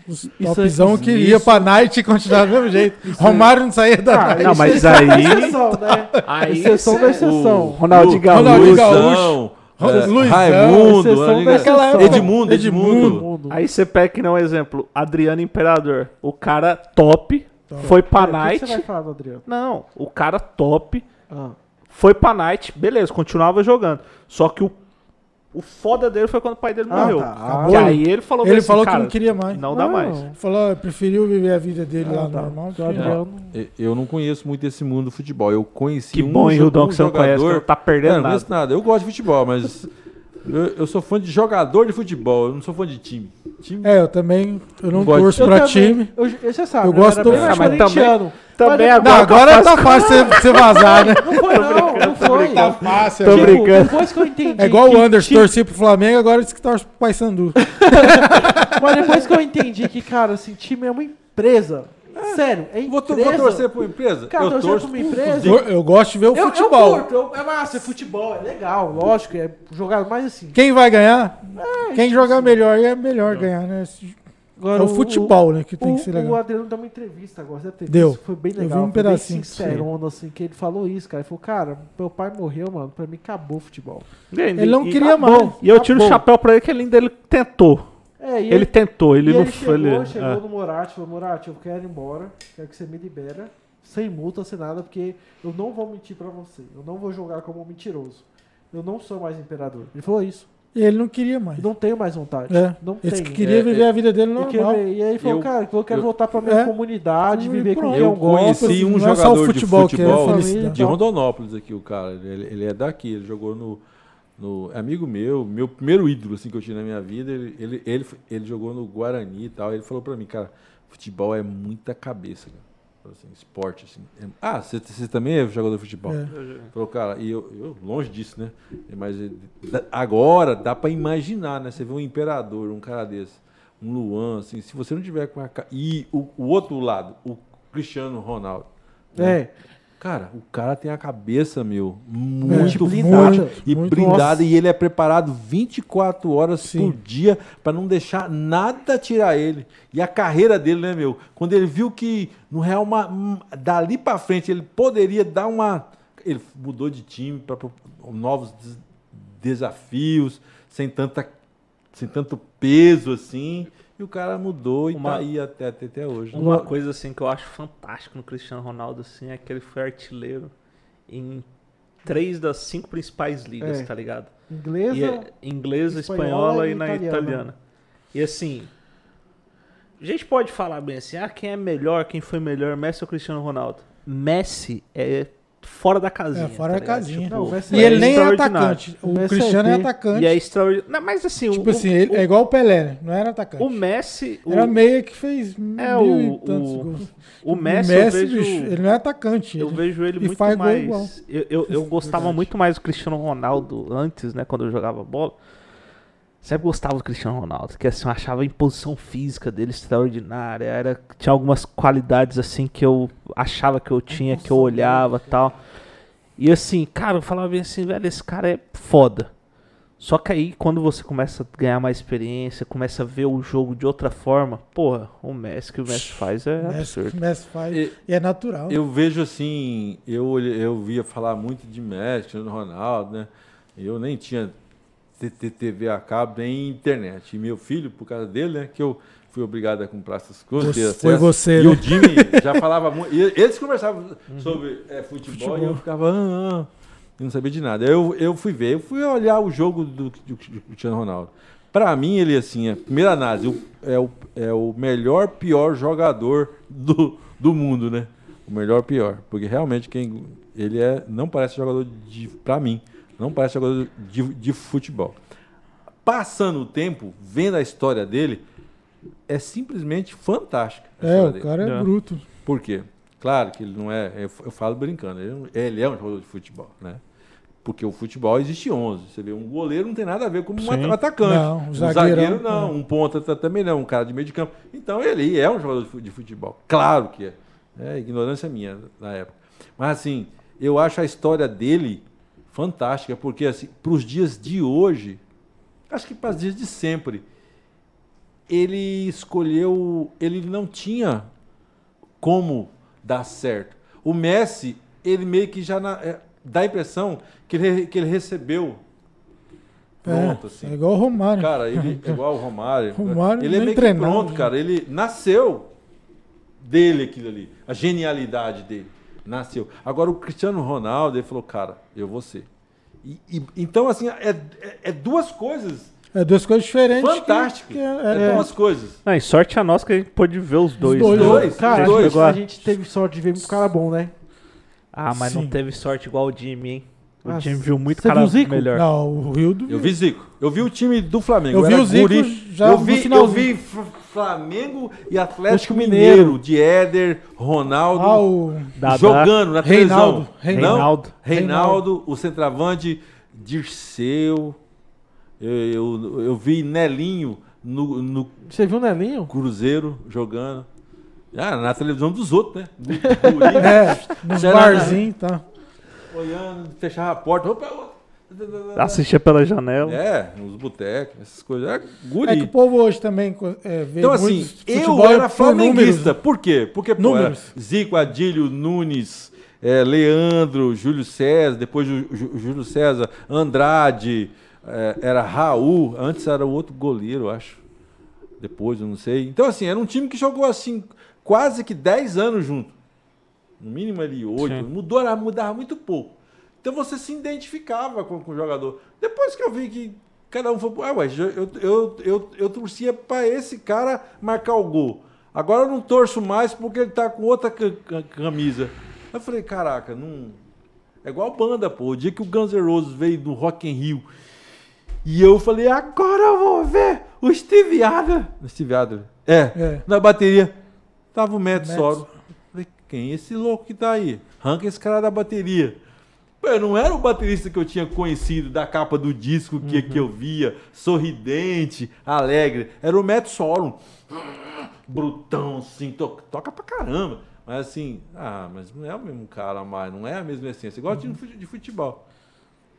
os Isso- topzão que isso- ia pra night e continuava do mesmo jeito. Romário não saía da Ah, night. Não, mas isso é aí- exceção, né? Aí exceção da exceção. Ronaldinho Gaúcho. Ronaldinho Gaúcho. é, Luizão, Raimundo. Edmundo, Edmundo. Edmundo. Aí você pega que não um exemplo, Adriano Imperador. O cara top, foi pra O que que night. você vai falar do Adriano? Não, o cara top, Ah. Foi pra night, beleza, continuava jogando. Só que o, o foda dele foi quando o pai dele Ah, morreu. tá. Que Ah, aí ele falou Ele assim, falou cara, que não queria mais. Não dá mais. Ele falou, preferiu viver a vida dele Ah, lá tá. normal. Que o que- Adriano- E- Eu não conheço muito esse mundo do futebol. Eu conheci Que um, bom, hein, jo- Rudão, um que você não conhece, jogador. não tá Não, perdendo não nada. conheço nada. Eu gosto de futebol, mas eu, eu sou fã de jogador de futebol. Eu não sou fã de time. Time É, eu também, eu não Não gosto torço Eu pra também- time. Eu, você sabe, Eu gosto do- Ah, mas corintiano. Também Mas- agora. Não, agora tá fácil você, você vazar, né? Não foi, não, não foi. Tá fácil. Tô. Tipo, brincando. depois que eu entendi. É igual que o Anderson time- torcia pro Flamengo, agora diz que torce pro Paysandu. Mas depois que eu entendi que, cara, assim, time é uma empresa. Sério, é Vou, to- empresa. vou torcer pra uma empresa? Cara, eu torcer pra uma empresa. Eu, eu gosto de ver o Eu, futebol. eu curto, eu- é massa, é futebol, é legal, lógico, é jogar mais assim. Quem vai ganhar? Quem jogar melhor é melhor ganhar, né? Agora, É o futebol, né? Que tem O, que ser o legal. Adriano deu uma entrevista agora, você teve Deu. isso, foi bem Eu vi legal. um foi pedacinho. Bem sincerona, assim, que ele falou isso, cara. Ele falou, cara, meu pai morreu, mano, pra mim acabou o futebol. Ele não E- queria acabou. mais. E eu tiro o Acabou. chapéu pra ele que ele ainda ele tentou. É, e Ele tentou, ele e não ele foi. chegou, ele- chegou é. no Moratti, falou, Moratti, eu quero ir embora, quero que você me libera, sem multa, sem nada, porque eu não vou mentir pra você, eu não vou jogar como um mentiroso. Eu não sou mais imperador. Ele falou isso. E ele não queria mais. Não tenho mais vontade. É. Não tenho. que queria É, viver é. a vida dele normal. quero- e aí ele falou, Eu- cara, eu quero eu- voltar pra minha É. comunidade, E viver com quem eu Eu gosto. conheci um é jogador futebol de que é futebol felicidade. de Rondonópolis aqui, o cara. Ele, ele é daqui, ele jogou no, no. é Amigo meu, meu primeiro ídolo assim, que eu tinha na minha vida. Ele, ele, ele, ele jogou no Guarani e tal. Ele falou pra mim, cara, futebol é muita cabeça, cara. Assim, esporte, assim. Ah, você, você também é jogador de futebol? É. Falou, cara, e eu, eu longe disso, né? Mas eh, agora dá pra imaginar, né? Você vê um imperador, um cara desse, um Luan, assim, se você não tiver com a. E o, o outro lado, o Cristiano Ronaldo. né? É. Cara, o cara tem a cabeça, meu, muito blindada. forte e Muito- blindada. nossa. E ele é preparado 24 horas Sim. por dia pra não deixar nada tirar ele. E a carreira dele, né, meu? Quando ele viu que no Real, Ma- hum, dali pra frente, ele poderia dar uma. Ele mudou de time para novos des- desafios, sem, tanta, sem tanto peso assim. E o cara mudou e Uma- tá aí até, até, até hoje. Uma coisa assim que eu acho fantástico no Cristiano Ronaldo assim é que ele foi artilheiro em três das cinco principais ligas, É. tá ligado? Inglesa. E é inglesa, espanhola espanhola, e e na italiana. italiana. E assim, a gente pode falar bem assim, ah, quem é melhor, quem foi melhor, Messi ou Cristiano Ronaldo? Messi é fora da casinha. É, fora tá da ligado? casinha. Tipo, Não, Messi E é ele nem é atacante. O O Messi Cristiano é é atacante. E é extraordinário. Não, Mas assim, Tipo o, assim, o, ele, é igual o Pelé, né? Não era atacante. o Messi. O, Era meia que fez É, mil o- e tantos o- gols. o Messi, eu vejo, bicho, ele não é atacante. Eu ele- vejo ele muito faz gol igual. mais. Eu, eu, eu gostava Verdade. muito mais do Cristiano Ronaldo antes, né? Quando eu jogava bola. Sempre gostava do Cristiano Ronaldo, que assim, eu achava a imposição física dele extraordinária. Era, tinha algumas qualidades assim que eu achava que eu tinha, que eu olhava e tal. E assim, cara, eu falava bem assim, velho, esse cara é foda. Só que aí, quando você começa a ganhar mais experiência, começa a ver o jogo de outra forma, porra, o Messi que o Messi faz é Messi, absurdo. Messi faz. E- E é natural. Eu vejo assim, eu, eu via falar muito de Messi, Cristiano Ronaldo, né? Eu nem tinha TV a cabo nem internet. E meu filho, por causa dele, né? Que eu fui obrigado a comprar essas coisas. Você- foi você, E né? o Jimmy já falava muito. Eles conversavam sobre é, futebol, Futebol. e eu ficava. Ah, ah, eu não sabia de nada. Eu, eu fui ver, eu fui olhar o jogo do, do, Cristiano Ronaldo. Pra mim, ele assim, a primeira análise, o- é o, é o melhor, pior jogador do, do mundo, né? O melhor, pior. Porque realmente quem ele é, não parece jogador de. Pra mim, não parece jogador de, de futebol. Passando o tempo, vendo a história dele, é simplesmente fantástica. É, o dele. cara é É. bruto. Por quê? Claro que ele não é. Eu, eu falo brincando, ele, não- ele é um jogador de futebol, né? Porque o futebol existe 11. Você vê, um goleiro não tem nada a ver com um Sim. at- atacante. Não, um um zagueirão, zagueiro não, é. um ponta ta- também não, um cara de meio de campo. Então ele é um jogador de futebol. Claro que é. É ignorância minha na época. Mas assim, eu acho a história dele fantástica, porque assim, para os dias de hoje, acho que para os dias de sempre, ele escolheu, ele não tinha como dar certo. O Messi, ele meio que já na- é, dá a impressão que ele, que ele recebeu pronto, é, assim. é igual o Romário. Cara, ele é igual o Romário. Romário ele é meio que treinava, pronto, né? cara. Ele nasceu dele aquilo ali. A genialidade dele. Nasceu. Agora o Cristiano Ronaldo, ele falou, cara, eu vou ser. E- e- então, assim, é, é- é duas coisas É duas coisas diferentes. que- fantásticas. que é, é- é- duas coisas. Ah, e sorte a nós que a gente pôde ver os dois. dois, né? dois. Cara, dois. a gente teve sorte de ver muito cara bom, né? Ah, mas Sim. não teve sorte igual o Jimmy, hein? O Ah, time viu muito cara viu melhor. Não, o Rildo. Eu vi Zico. Eu vi o time do Flamengo. Eu vi o Zico guri. já eu no vi, eu vi Flamengo e Atlético Mineiro. Mineiro. De Éder, Ronaldo. Ah, o jogando na televisão. Reinaldo. Não? Reinaldo. Reinaldo, o centroavante Dirceu. Eu, eu, eu vi Nelinho no, no Você viu o Nelinho? Cruzeiro jogando. Ah, na televisão dos outros, né? Do, do Guri, É, nos barzinhos, tá. olhando, fechava a porta. Opa, opa. Assistia pela janela. É, nos botecos, essas coisas. É, É guri. que o povo hoje também é, vê Então, assim, eu era flamenguista. Por quê? Porque, pô. Zico, Adílio, Nunes, eh, Leandro, Júlio César, depois Júlio César, Andrade, eh, era Raul, antes era o outro goleiro, acho. Depois, eu não sei. Então, assim, era um time que jogou, assim, quase que 10 anos junto. No mínimo ali, 8. Sim. Mudou, mudava muito pouco. Então você se identificava com, com o jogador. Depois que eu vi que cada um foi. Ah, ué, eu, eu, eu, eu torcia para esse cara marcar o gol. Agora eu não torço mais porque ele tá com outra ca- ca- camisa. Eu falei, caraca, não. É igual banda, pô. O dia que o Guns N' Roses veio do Rock in Rio. E eu falei, agora eu vou ver o Steve Adler. O Steve Adler. É, É. na bateria. Tava o Matt Matt Soro. Falei, quem é esse louco que tá aí? Arranca esse cara da bateria. Pô, eu não era o baterista que eu tinha conhecido da capa do disco que, que eu via, sorridente, alegre. Era o Matt Sorum. Brutão, assim, to- toca pra caramba. Mas assim, ah, mas não é o mesmo cara mais, não é a mesma essência. Igual time fute- de futebol.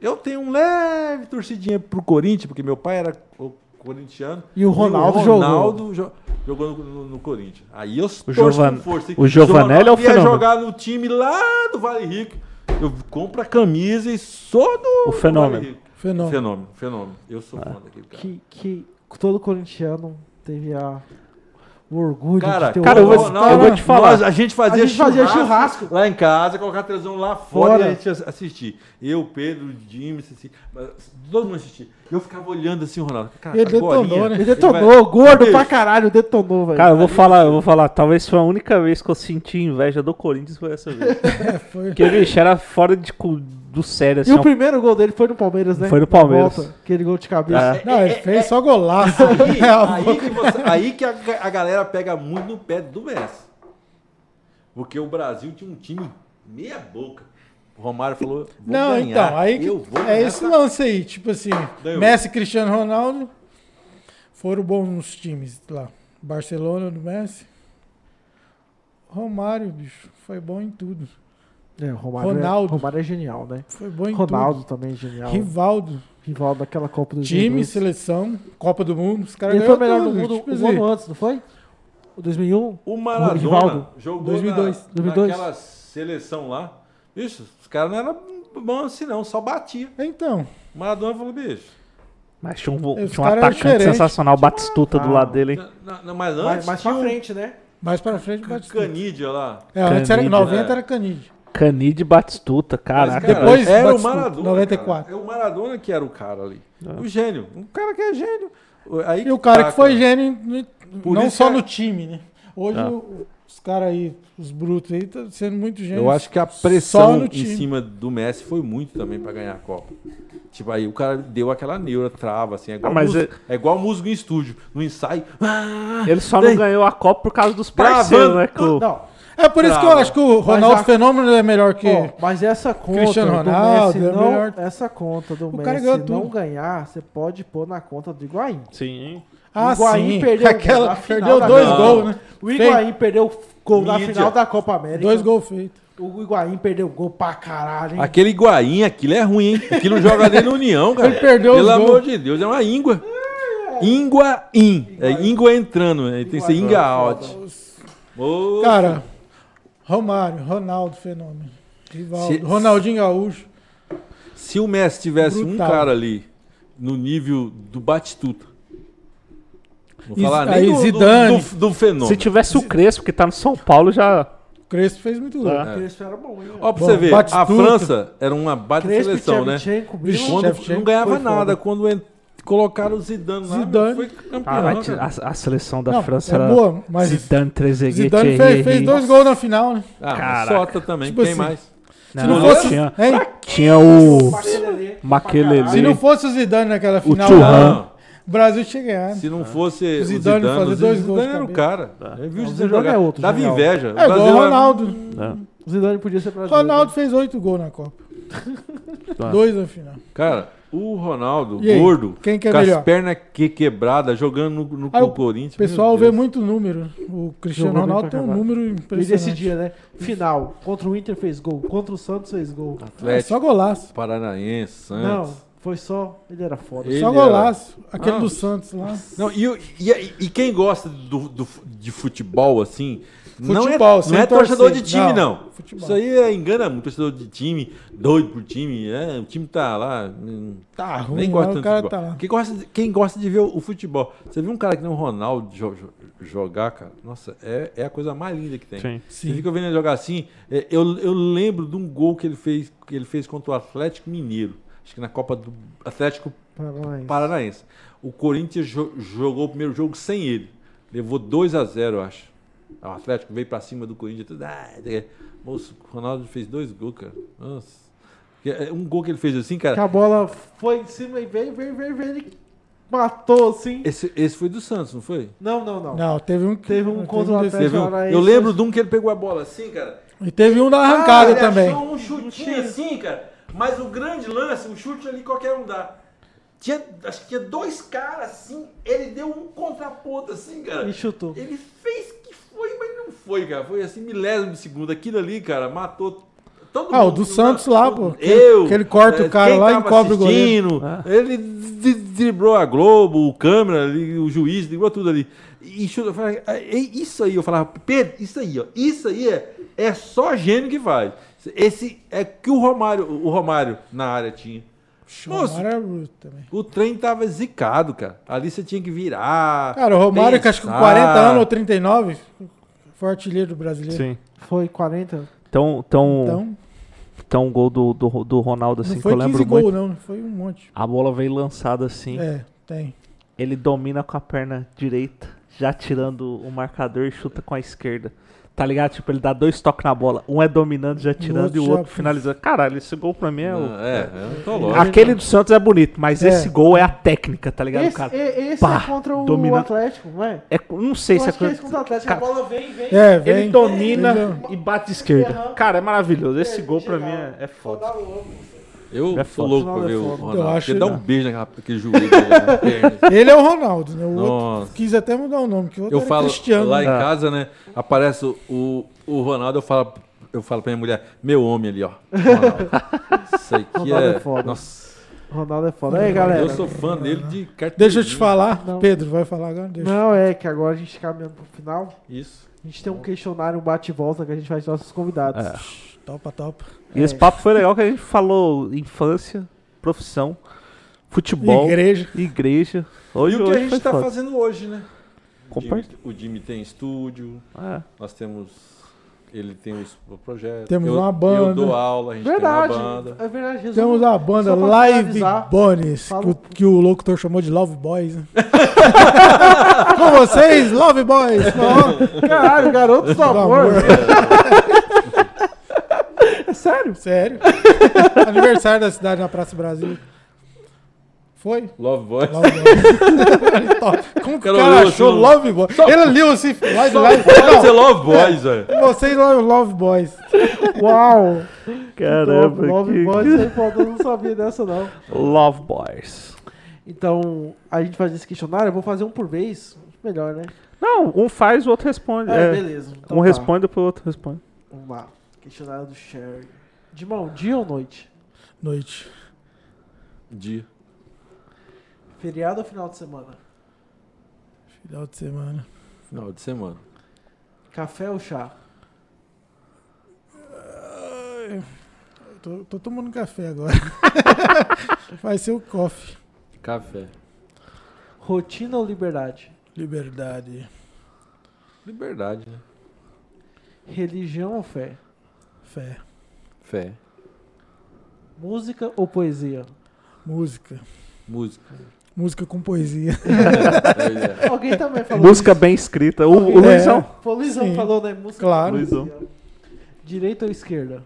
Eu tenho um leve torcidinha pro Corinthians, porque meu pai era co- corintiano. E o Ronaldo o jogou. Ronaldo jo- jogou no, no- no Corinthians. Aí eu torço Jovan- com força. o Giovanelli é o Ronaldo ia fenômeno. jogar no time lá do Vale Rico. Eu compro a camisa e sou do O do fenômeno. Vale Rico. Fenômeno. Fenômeno, fenômeno. Eu sou fã daquele cara. Que, que todo corintiano teve a, o orgulho Cara, de ter cara, o eu vou- Ronaldo. eu vou te falar. nós- a gente fazia, A gente fazia churrasco, churrasco. lá em casa, colocar a televisão lá fora, Fora. e a gente assistir. Eu, Pedro, Jimmy, assim, todo mundo assistia. Eu ficava olhando assim Ronaldo. Cara, Ele detonou, né? Ele vai- detonou, gordo Bicho, pra caralho, detonou, velho. Cara, eu vou falar, eu vou falar, talvez foi a única vez que eu senti inveja do Corinthians foi essa vez. É, foi. Porque, bicho, era fora de, do sério, e assim. o ó. primeiro gol dele foi no Palmeiras, né? Foi no Palmeiras. volta, aquele gol de cabeça. É. Não, ele fez só golaço. Aí, É, a aí que você- aí que a, a galera pega muito no pé do Messi. Porque o Brasil tinha um time meia boca. O Romário falou, vou Não, ganhar, então, aí que- eu vou é esse essa- lance aí, tipo assim, Ganhou. Messi e Cristiano Ronaldo foram bons nos times lá. Barcelona do Messi. Romário, bicho, foi bom em tudo. É, Romário, Ronaldo. É, Romário é genial, né? Foi bom em Ronaldo também é tudo. genial. Rivaldo, Rival daquela Copa do time, seleção, Copa do Mundo, os caras Ele foi melhor do tudo, mundo tipo um assim. ano antes, não foi? O 2001? O Maradona Rivaldo. jogou 2002. na, 2002. naquela seleção lá. Bicho, os caras não eram bons assim não, só batia. Então, O Maradona falou, bicho... Mas tinha um, tinha um atacante sensacional, Batistuta do Ah, lado dele. hein? Não, não, mas Mais, antes mais tinha pra frente, né? mais pra frente, bate tudo. Canídia lá. É, antes era, Canide, 90 é. era Canide. Canide e Batistuta, caraca. Mas, cara, depois era o Batistuta, Maradona. 94. cara. É o Maradona que era o cara ali. O gênio. Um cara que é gênio. Aí E o cara tá, que foi cara. gênio, Por não só é- no time, né? Hoje Ah. o- os caras aí, os brutos aí, tá sendo muito gênio. Eu acho que a pressão em cima do Messi foi muito também pra ganhar a Copa. Tipo, aí o cara deu aquela neura, trava, assim. É igual, Ah, mas músico, é... igual músico em estúdio. No ensaio. Ah, Ele só não Ei. ganhou a Copa por causa dos parceiros, né? Que o- Não, É por isso que eu acho que o Ronaldo a- Fenômeno é melhor que. ó, mas essa conta Cristiano do Ronaldo Messi é não, melhor. essa conta do O cara Messi ganhou não tudo. ganhar, você pode pôr na conta do Higuaín. Sim. ah, o Higuaín sim. perdeu Aquela, perdeu dois gols, né? O Higuaín perdeu gol na Mídia. final da Copa América. Dois gols feitos. O Higuaín perdeu gol pra caralho, hein? Aquele Higuaín, aquilo é ruim, hein? Aquilo não joga nem na União, cara. Ele perdeu Pelo os amor gols. de Deus, é uma íngua. Ínguaim. É íngua entrando, né? Tem que ser inga out. Cara, Romário, Ronaldo Fenômeno. Rivaldo, Se- Ronaldinho Gaúcho. Se o Messi tivesse Brutal. um cara ali no nível do Batistuta. Vou falar aí, nem do, Zidane. do, do, do fenômeno. Se tivesse o Crespo, que tá no São Paulo, já. O Crespo fez muito gol. É. Aquele era bom, hein? Ó, pra Bom, você ver, a Batistuta. França era uma baita Crespo, seleção, né? Bicho, quando não ganhava nada, foda. quando en- colocaram o Zidane lá, Zidane. foi campeão. Caralho, cara. a, a seleção da Não, França é era boa, mas Zidane, Trezeguet, Zidane fez, fez dois gols na final, né? Ah, Caraca. Sota também, Tipo quem assim, mais? Não, não não fosse- tinha, Hein? tinha o Maquelele. Se não fosse o Zidane naquela O final, Thuram. lá, o Brasil tinha ganhado. Se não fosse o Zidane Zidane, fazer o dois Zidane gols de era o cara. Tá. Eu vi o O Zidane Zidane jogar. é outro, Dava genial. inveja. É igual o Ronaldo. É. O Zidane podia ser brasileiro. Ronaldo fez oito gols na Copa. Tá. Dois na final. Cara, o Ronaldo, E aí, gordo, quem que é com as melhor? pernas que quebradas, jogando no, no Aí o Corinthians. O pessoal vê muito número. O Cristiano Jogou bem Ronaldo pra tem um número E desse impressionante. dia, né? Final. Contra o Inter fez gol. Contra o Santos fez gol. É Atlético, só golaço. Paranaense, Santos. Não, foi só. Ele era foda. Ele só era- golaço. Aquele Ah. do Santos lá. Não, e, o- e- e quem gosta do, do- de futebol, assim, não é, Futebol, não é torcedor torcer. de time, não. Não, futebol. Isso aí é, engana muito torcedor de time, doido por time. É, o time tá lá. hum, Tá ruim, nem gosta o cara de tá futebol. lá. Quem gosta, de, quem gosta de ver o, o futebol. Você viu um cara que nem o Ronaldo jo- jo- jogar, cara? Nossa, é, é a coisa mais linda que tem. Sim. Você Sim. fica vendo ele jogar assim. é, eu, eu lembro de um gol que ele fez, que ele fez contra o Atlético Mineiro. Acho que na Copa do Atlético Paranaense. Paranaense. O Corinthians jo- jogou o primeiro jogo sem ele. Levou 2 a 0 eu acho. O Atlético veio pra cima do Corinthians. Tudo, ah, é. Moço, o Ronaldo fez dois gols, cara. Nossa. Que é Um gol que ele fez assim, Que cara. a bola foi em cima e veio, veio, veio, veio. Ele matou assim. Esse, esse foi do Santos, não foi? Não, não, não. Não, teve um, Teve um contra o Teve um- eu lembro de um que ele pegou a bola assim, cara. E teve um da arrancada Ah, ele também. achou um chutinho assim, cara. Mas o grande lance, o chute ali qualquer um dá. Tinha, acho que tinha dois caras assim, ele deu um contraponto assim, cara. E chutou. Ele fez que foi, mas não foi, cara. Foi assim, milésimo de segundo. Aquilo ali, cara, matou todo Ah, mundo. o do Santos lá, pô. Eu. que ele corta eh, o cara lá e encobre o goleiro. Ah. Ele driblou a Globo, o câmera, ali, o juiz, driblou tudo ali. E chuta, eu falei, "Ah, é isso aí, eu falava, Pedro, isso aí, ó. Isso aí é, é só gênio que faz. Esse é que o Romário, o Romário na área tinha. Moço, Romário era bruto também. o trem tava zicado, cara. Ali você tinha que virar. Cara, o Romário, que acho que com pensar. 40 anos ou 39, foi artilheiro brasileiro. Sim. Foi 40. Então, então, Então, então um gol do, do, do Ronaldo, assim, não que eu 15 lembro gols, muito. não. Foi um monte. A bola veio lançada assim. É, tem. Ele domina com a perna direita, já tirando o marcador e chuta com a esquerda. Tá ligado? Tipo, ele dá dois toques na bola. Um é dominando, já tirando, outro e o já- outro finalizando. Caralho, esse gol pra mim é o. Não, é, eu não tô louco. Aquele do Santos é bonito, mas É. esse gol é a técnica, tá ligado, Esse, cara? esse Pá, é contra o domina- Atlético, não é? É, não sei Eu se é é coisa. esse contra o Atlético. Cara, a bola vem, vem. É, vem. Ele domina Ele- e bate de esquerda. Cara, é maravilhoso. Esse É, gol pra mim é, é foda. Eu É foda. louco pra ver o. Ronaldo. Eu acho dá um beijo naquele joelho dele, perna. Ele é o Ronaldo, né? O outro Nossa. quis até mudar o nome, que o outro Eu era falo Cristiano. lá em Ah. casa, né? Aparece o, o, Ronaldo, eu falo, eu falo pra minha mulher, meu homem ali, ó. Ronaldo. Isso aqui Ronaldo é. é foda. Nossa, Ronaldo é foda. Aí, galera. eu sou fã dele de carteirinha. Deixa eu te falar. Não. Pedro, vai falar agora? Deixa. Não, é que agora a gente caminhando pro final. Isso. A gente tem um questionário, um bate-volta que a gente faz nossos convidados. É. Topa, topa. E esse papo foi legal que a gente falou infância, profissão, futebol, Igreja. igreja. Hoje, e o que hoje a gente tá foda. fazendo hoje, né? O Jimmy, o Jimmy tem estúdio, É. nós temos. Ele tem os o projeto. Temos eu, uma Eu banda. dou aula, a gente Verdade. tem uma banda. É verdade. resumo- Temos a banda Live Bones, que, fala- que o locutor chamou de Love Boys. né? Com vocês, Love Boys. Caralho, garotos do do amor. amor. É sério? Sério. Aniversário da cidade na Praça Brasil. Foi? Love Boy. Love Boys. Top. Como que o cara achou assim, Love Boys? Ele liu assim, live, live. Pode ser Love Boys, velho. Vocês Love, Love Boys. Uau! Caramba, Love que- Boys eu não sabia dessa não. Love Boys. Então, a gente faz esse questionário, eu vou fazer um por vez. Melhor, né? Não, um faz, o outro responde. É, É, beleza. Então um tá. responde, depois o outro responde. Vamos lá. Questionário do Sherry. Dimão, dia ou noite? Noite. Dia. Feriado ou final de semana? Final de semana. Final de semana. Café ou chá? Ai, Tô, tô tomando café agora. Vai ser o coffee. Café. Rotina ou liberdade? Liberdade. Liberdade, né? Religião ou fé? Fé. Fé. Música ou poesia? Música. Música. Música com poesia. É, é. Alguém também falou Música isso. bem escrita. O, o É. Luizão. Foi o Luizão Sim. falou, né? Música Claro. com poesia. Direita ou esquerda?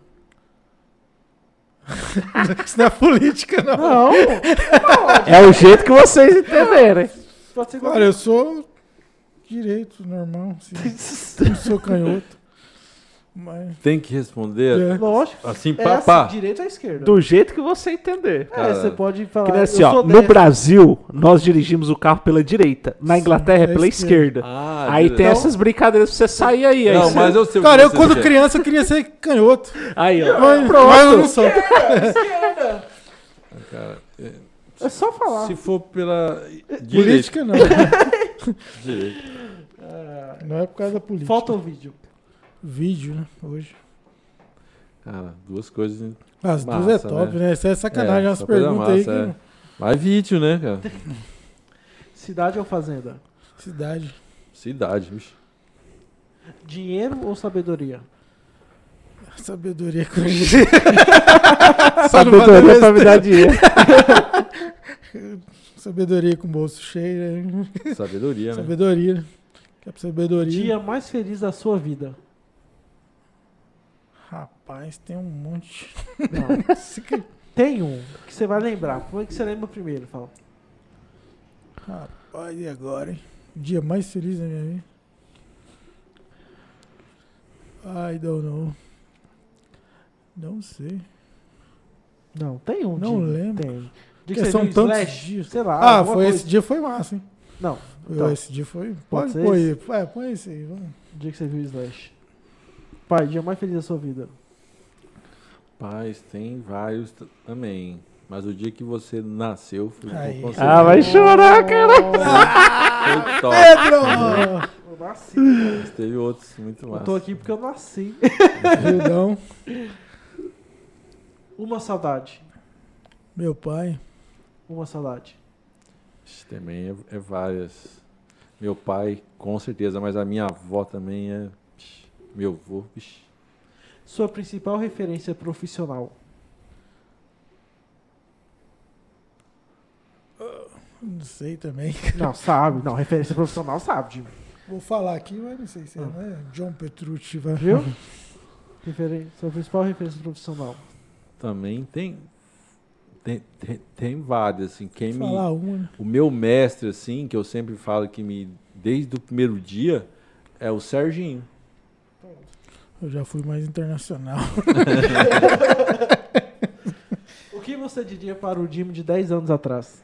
Isso não é política, não. Não, É o jeito que vocês entenderem. pode ser Cara, eu sou direito, normal. Assim. Não sou canhoto. Mas. Tem que responder É. Lógico. assim, É pá, assim, pá. direito à esquerda. Do jeito que você entender. É, Cara, você pode falar. Que assim, ó, no. Brasil, nós dirigimos o carro pela direita. Na Sim, Inglaterra é é pela esquerda. esquerda. Ah, Aí direito. tem essas brincadeiras pra você sair aí. aí Não, você- mas eu sei Cara, eu quando quer. criança queria ser canhoto. Aí, ó. Mas, mas eu não sou. Cara, é, É só falar. se for pela direito, Política não. direito. Não é por causa da política. Falta o vídeo. Vídeo, né? Hoje. Cara, duas coisas. As duas Massa, é top, né? né? Isso é sacanagem, É, umas perguntas aí que. é. Mas vídeo, né, cara? Cidade ou fazenda? Cidade. Cidade, bicho. Dinheiro ou sabedoria? Sabedoria cruzeirense. Sabedoria pra me dar dinheiro. Sabedoria com o bolso cheio. né? Sabedoria, né? Sabedoria. né? É sabedoria. Dia mais feliz da sua vida. Rapaz, tem um monte. Não. Esse Tem um que você vai lembrar. Como é que você lembra primeiro? Fala. Rapaz, e agora, hein? O dia mais feliz da minha vida. I don't know. Não sei. Não, tem um. Não dia. lembro. Tem. Dia que são tantos Slash, dias. Sei lá. Ah, foi coisa. esse dia foi massa, hein? Não. Então, Esse dia foi. Pode Pode ser pôr aí. É, põe esse aí. Vamos. dia que você viu Slash. Pai, dia mais feliz da sua vida. Paz, tem vários também. Mas o dia que você nasceu foi Aí. com Ah, vai chorar, cara. Foi top. Pedro! Eu nasci. Mas teve outros muito Eu massa. tô aqui porque eu nasci. Perdão. Uma saudade. Meu pai. Uma saudade. Ixi, Também é, é várias. Meu pai, com certeza, mas a minha avó também é. Meu avô, ixi. Sua principal referência profissional. Não sei também. Não, sabe. Não, referência profissional sabe, Jimmy. Vou falar aqui, mas não sei se é, Ah. né? John Petrucci. Vai. Viu? Referen- Sua principal referência profissional. Também tem. Tem, tem, tem várias, assim. Quem me, Falar uma, né? o meu mestre, assim, que eu sempre falo que me. Desde o primeiro dia, é o Serginho. Eu já fui mais internacional. O que você diria para o Jimmy de 10 anos atrás?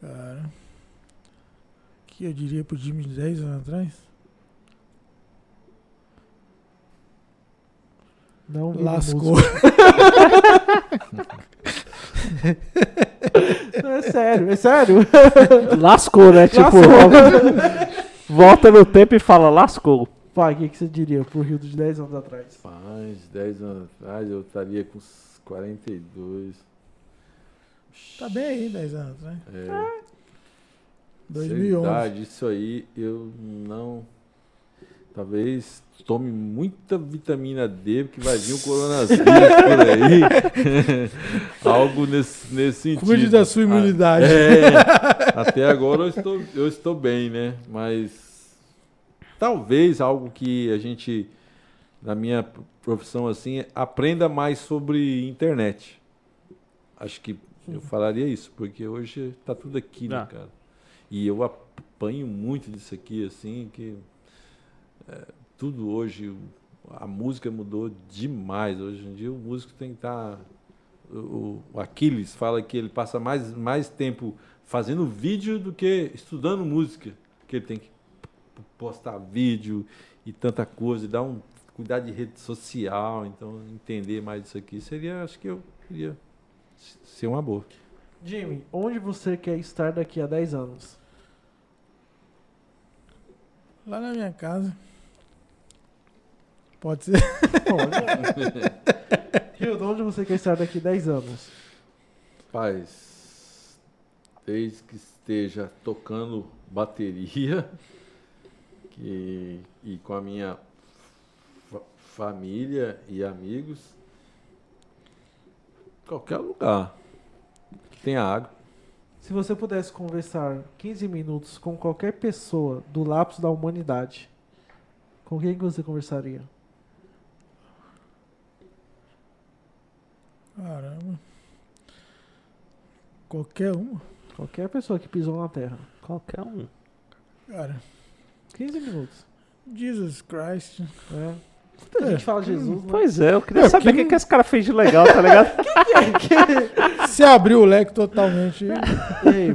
Cara. O que eu diria pro Jimmy de 10 anos atrás? Não Lascou. é sério, é sério. Lascou, né? Tipo, Lascou. volta- volta no tempo e fala, lascou. Pai, o que, que você diria pro Rio de 10 anos atrás? Faz 10 anos atrás, eu estaria com uns 42. Tá bem aí, 10 anos atrás. É, 2011. Verdade, isso aí eu não. Talvez tome muita vitamina D, porque vai vir um coronavírus por aí. Algo nesse, nesse sentido. Cuide da sua imunidade. Ah, é, até agora eu estou, eu estou bem, né? Mas talvez algo que a gente, na minha profissão assim, aprenda mais sobre internet. Acho que eu falaria isso, porque hoje tá tudo aqui, né, Ah. cara? E eu apanho muito disso aqui, assim, que é, tudo hoje, a música mudou demais. Hoje em dia o músico tem que estar. o, o Aquiles fala que ele passa mais, mais tempo fazendo vídeo do que estudando música. Que ele tem que postar vídeo e tanta coisa, e dar um cuidar de rede social, então entender mais disso aqui seria, acho que eu queria ser uma boa. Jimmy, onde você quer estar daqui a 10 anos? Lá na minha casa. Pode ser. Rio, onde você quer estar daqui a 10 anos? Paz, desde que esteja tocando bateria que, e com a minha fa- família e amigos, qualquer lugar que tenha água. Se você pudesse conversar 15 minutos com qualquer pessoa do lapso da humanidade, Com quem que você conversaria? Caramba. Qualquer uma. Qualquer pessoa que pisou na Terra. Qualquer um. Cara, 15 minutos. Jesus Christ. É. Muita É. gente fala Jesus, né? Pois é, eu queria É, saber o que- que, que esse cara fez de legal, tá ligado? Se abriu o leque totalmente. E aí,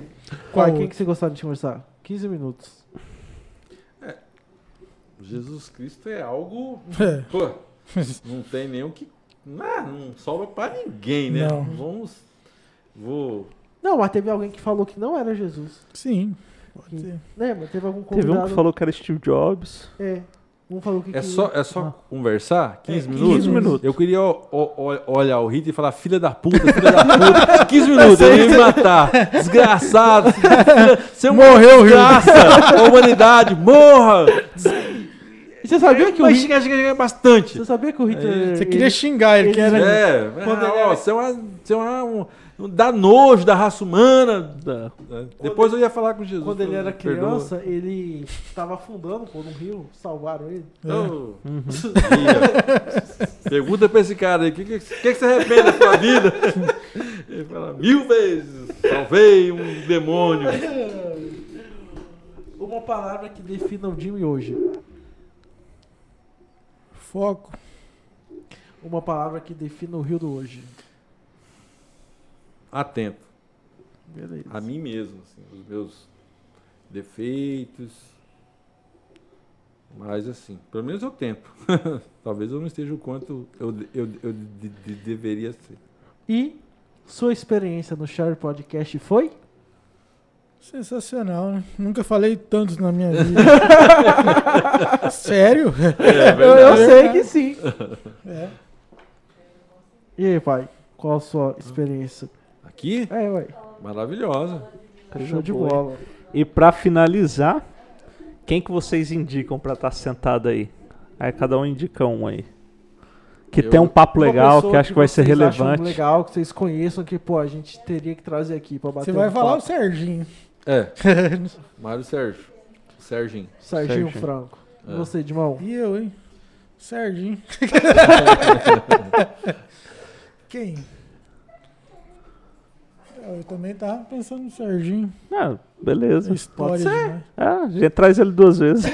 Qual qual, quem que você gostaria de conversar? 15 minutos. Jesus Cristo é algo. É. Pô, não tem nem o que. Não, não sobra pra ninguém, né? Não. Vamos. Vou. Não, mas teve alguém que falou que não era Jesus. Sim. Pode ser. Lembra? Teve algum Teve convidado. um que falou que era Steve Jobs. É. Um falou que É que- só, é só conversar? 15 É, minutos? 15 minutos. Eu queria ó- ó- olhar o Rita e falar: filha da puta, filha da puta. 15 minutos, ele ia me matar. Desgraçado. Você Morreu, Rita. desgraça. A humanidade, morra. E Você sabia que o Hitler... xingar, xingar, xingar bastante. Você sabia que o Hitler... Você ele- queria xingar ele. ele era- É, Quando ah, ele ó, era- você é uma. Você é uma um, um- dá nojo da raça humana. Da- É, Depois eu ia falar com Jesus. Quando ele era Perdoa. criança, ele tava afundando pô, num rio, salvaram ele. É. Oh. Ia. Pergunta pra esse cara aí, o que, que, que, que você arrepende da sua vida? Ele fala, mil vezes, salvei um demônio. Uma palavra que defina o Jimmy hoje. Foco. Uma palavra que defina o Rio do hoje. Atento Beleza. a mim mesmo, assim, os meus defeitos. Mas assim, pelo menos eu tento. Talvez eu não esteja o quanto eu, eu, eu de- de- deveria ser. E sua experiência no Share Podcast foi? Sensacional, né? Nunca falei tantos na minha vida. Sério? É eu, eu sei que sim. É. E aí, pai? Qual a sua experiência? Aqui, É, ué. maravilhosa. Show de bola. E pra finalizar, quem que vocês indicam pra estar sentado aí? Aí cada um indica um aí. Que Eu- tem um papo legal, que acho que vai ser relevante. legal, que vocês conheçam, que, pô, a gente teria que trazer aqui pra bater Você vai um falar o papo. Serginho. É, Mário Sérgio. Serginho. Serginho Serginho. Franco. É. você, Dimão? E eu, hein? Serginho. Quem? Eu também tava pensando no Serginho. Ah, beleza. História ser. demais. Ah, a gente traz ele duas vezes.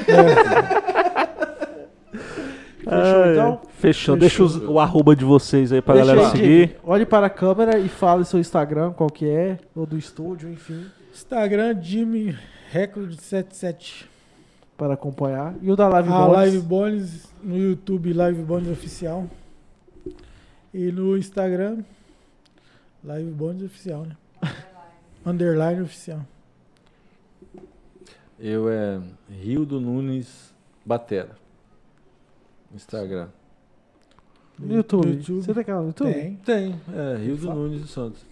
Fechou, Ah, é. então? Fechou. Deixa os- o arroba de vocês aí pra Deixa galera aí, seguir. Olhe para a câmera e fale seu Instagram, qual que é, ou do estúdio, enfim, Instagram, Jimmy Record 77. para acompanhar. E o da Live A Bones. Live Bones no YouTube, Live Bones Oficial. E no Instagram, Live Bones Oficial, né? Underline Oficial. Eu é Rio do Nunes Batera. Instagram. No YouTube. YouTube. Você tem canal no YouTube? Tem. Tem, é Rio do. Nunes Santos.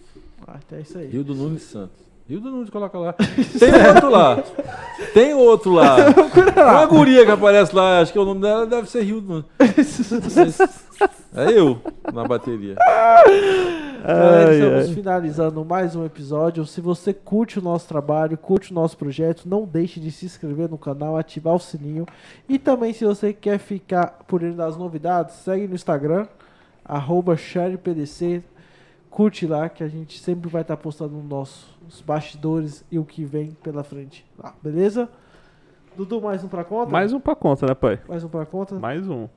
Ah, então é isso aí. Rio do Nunes Santos. Rio do Nunes, coloca lá. Tem outro lá. Tem outro lá. Uma guria que aparece lá, acho que o nome dela deve ser Rio do Nunes. É eu, na bateria. Galera, Ai, estamos ai. finalizando mais um episódio. Se você curte o nosso trabalho, curte o nosso projeto, não deixe de se inscrever no canal, ativar o sininho. E também, se você quer ficar por dentro das novidades, segue no Instagram, arroba. Curte lá, que a gente sempre vai estar postando os nossos bastidores e o que vem pela frente. lá, beleza? Dudu, mais um pra conta? Mais um pra conta, né, pai? Mais um pra conta? Mais um.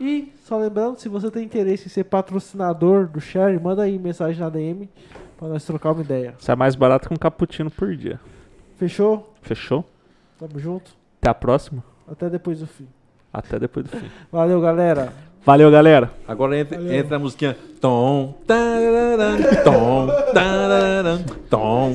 E só lembrando, se você tem interesse em ser patrocinador do Share, manda aí mensagem na DM pra nós trocar uma ideia. Isso é mais barato que um cappuccino por dia. Fechou? Fechou? Tamo junto. Até a próxima. Até depois do fim. Até depois do fim. Valeu, galera. Valeu, galera. Agora entra, Valeu. entra a musiquinha. Tom, tararam, tom, tararam, tom.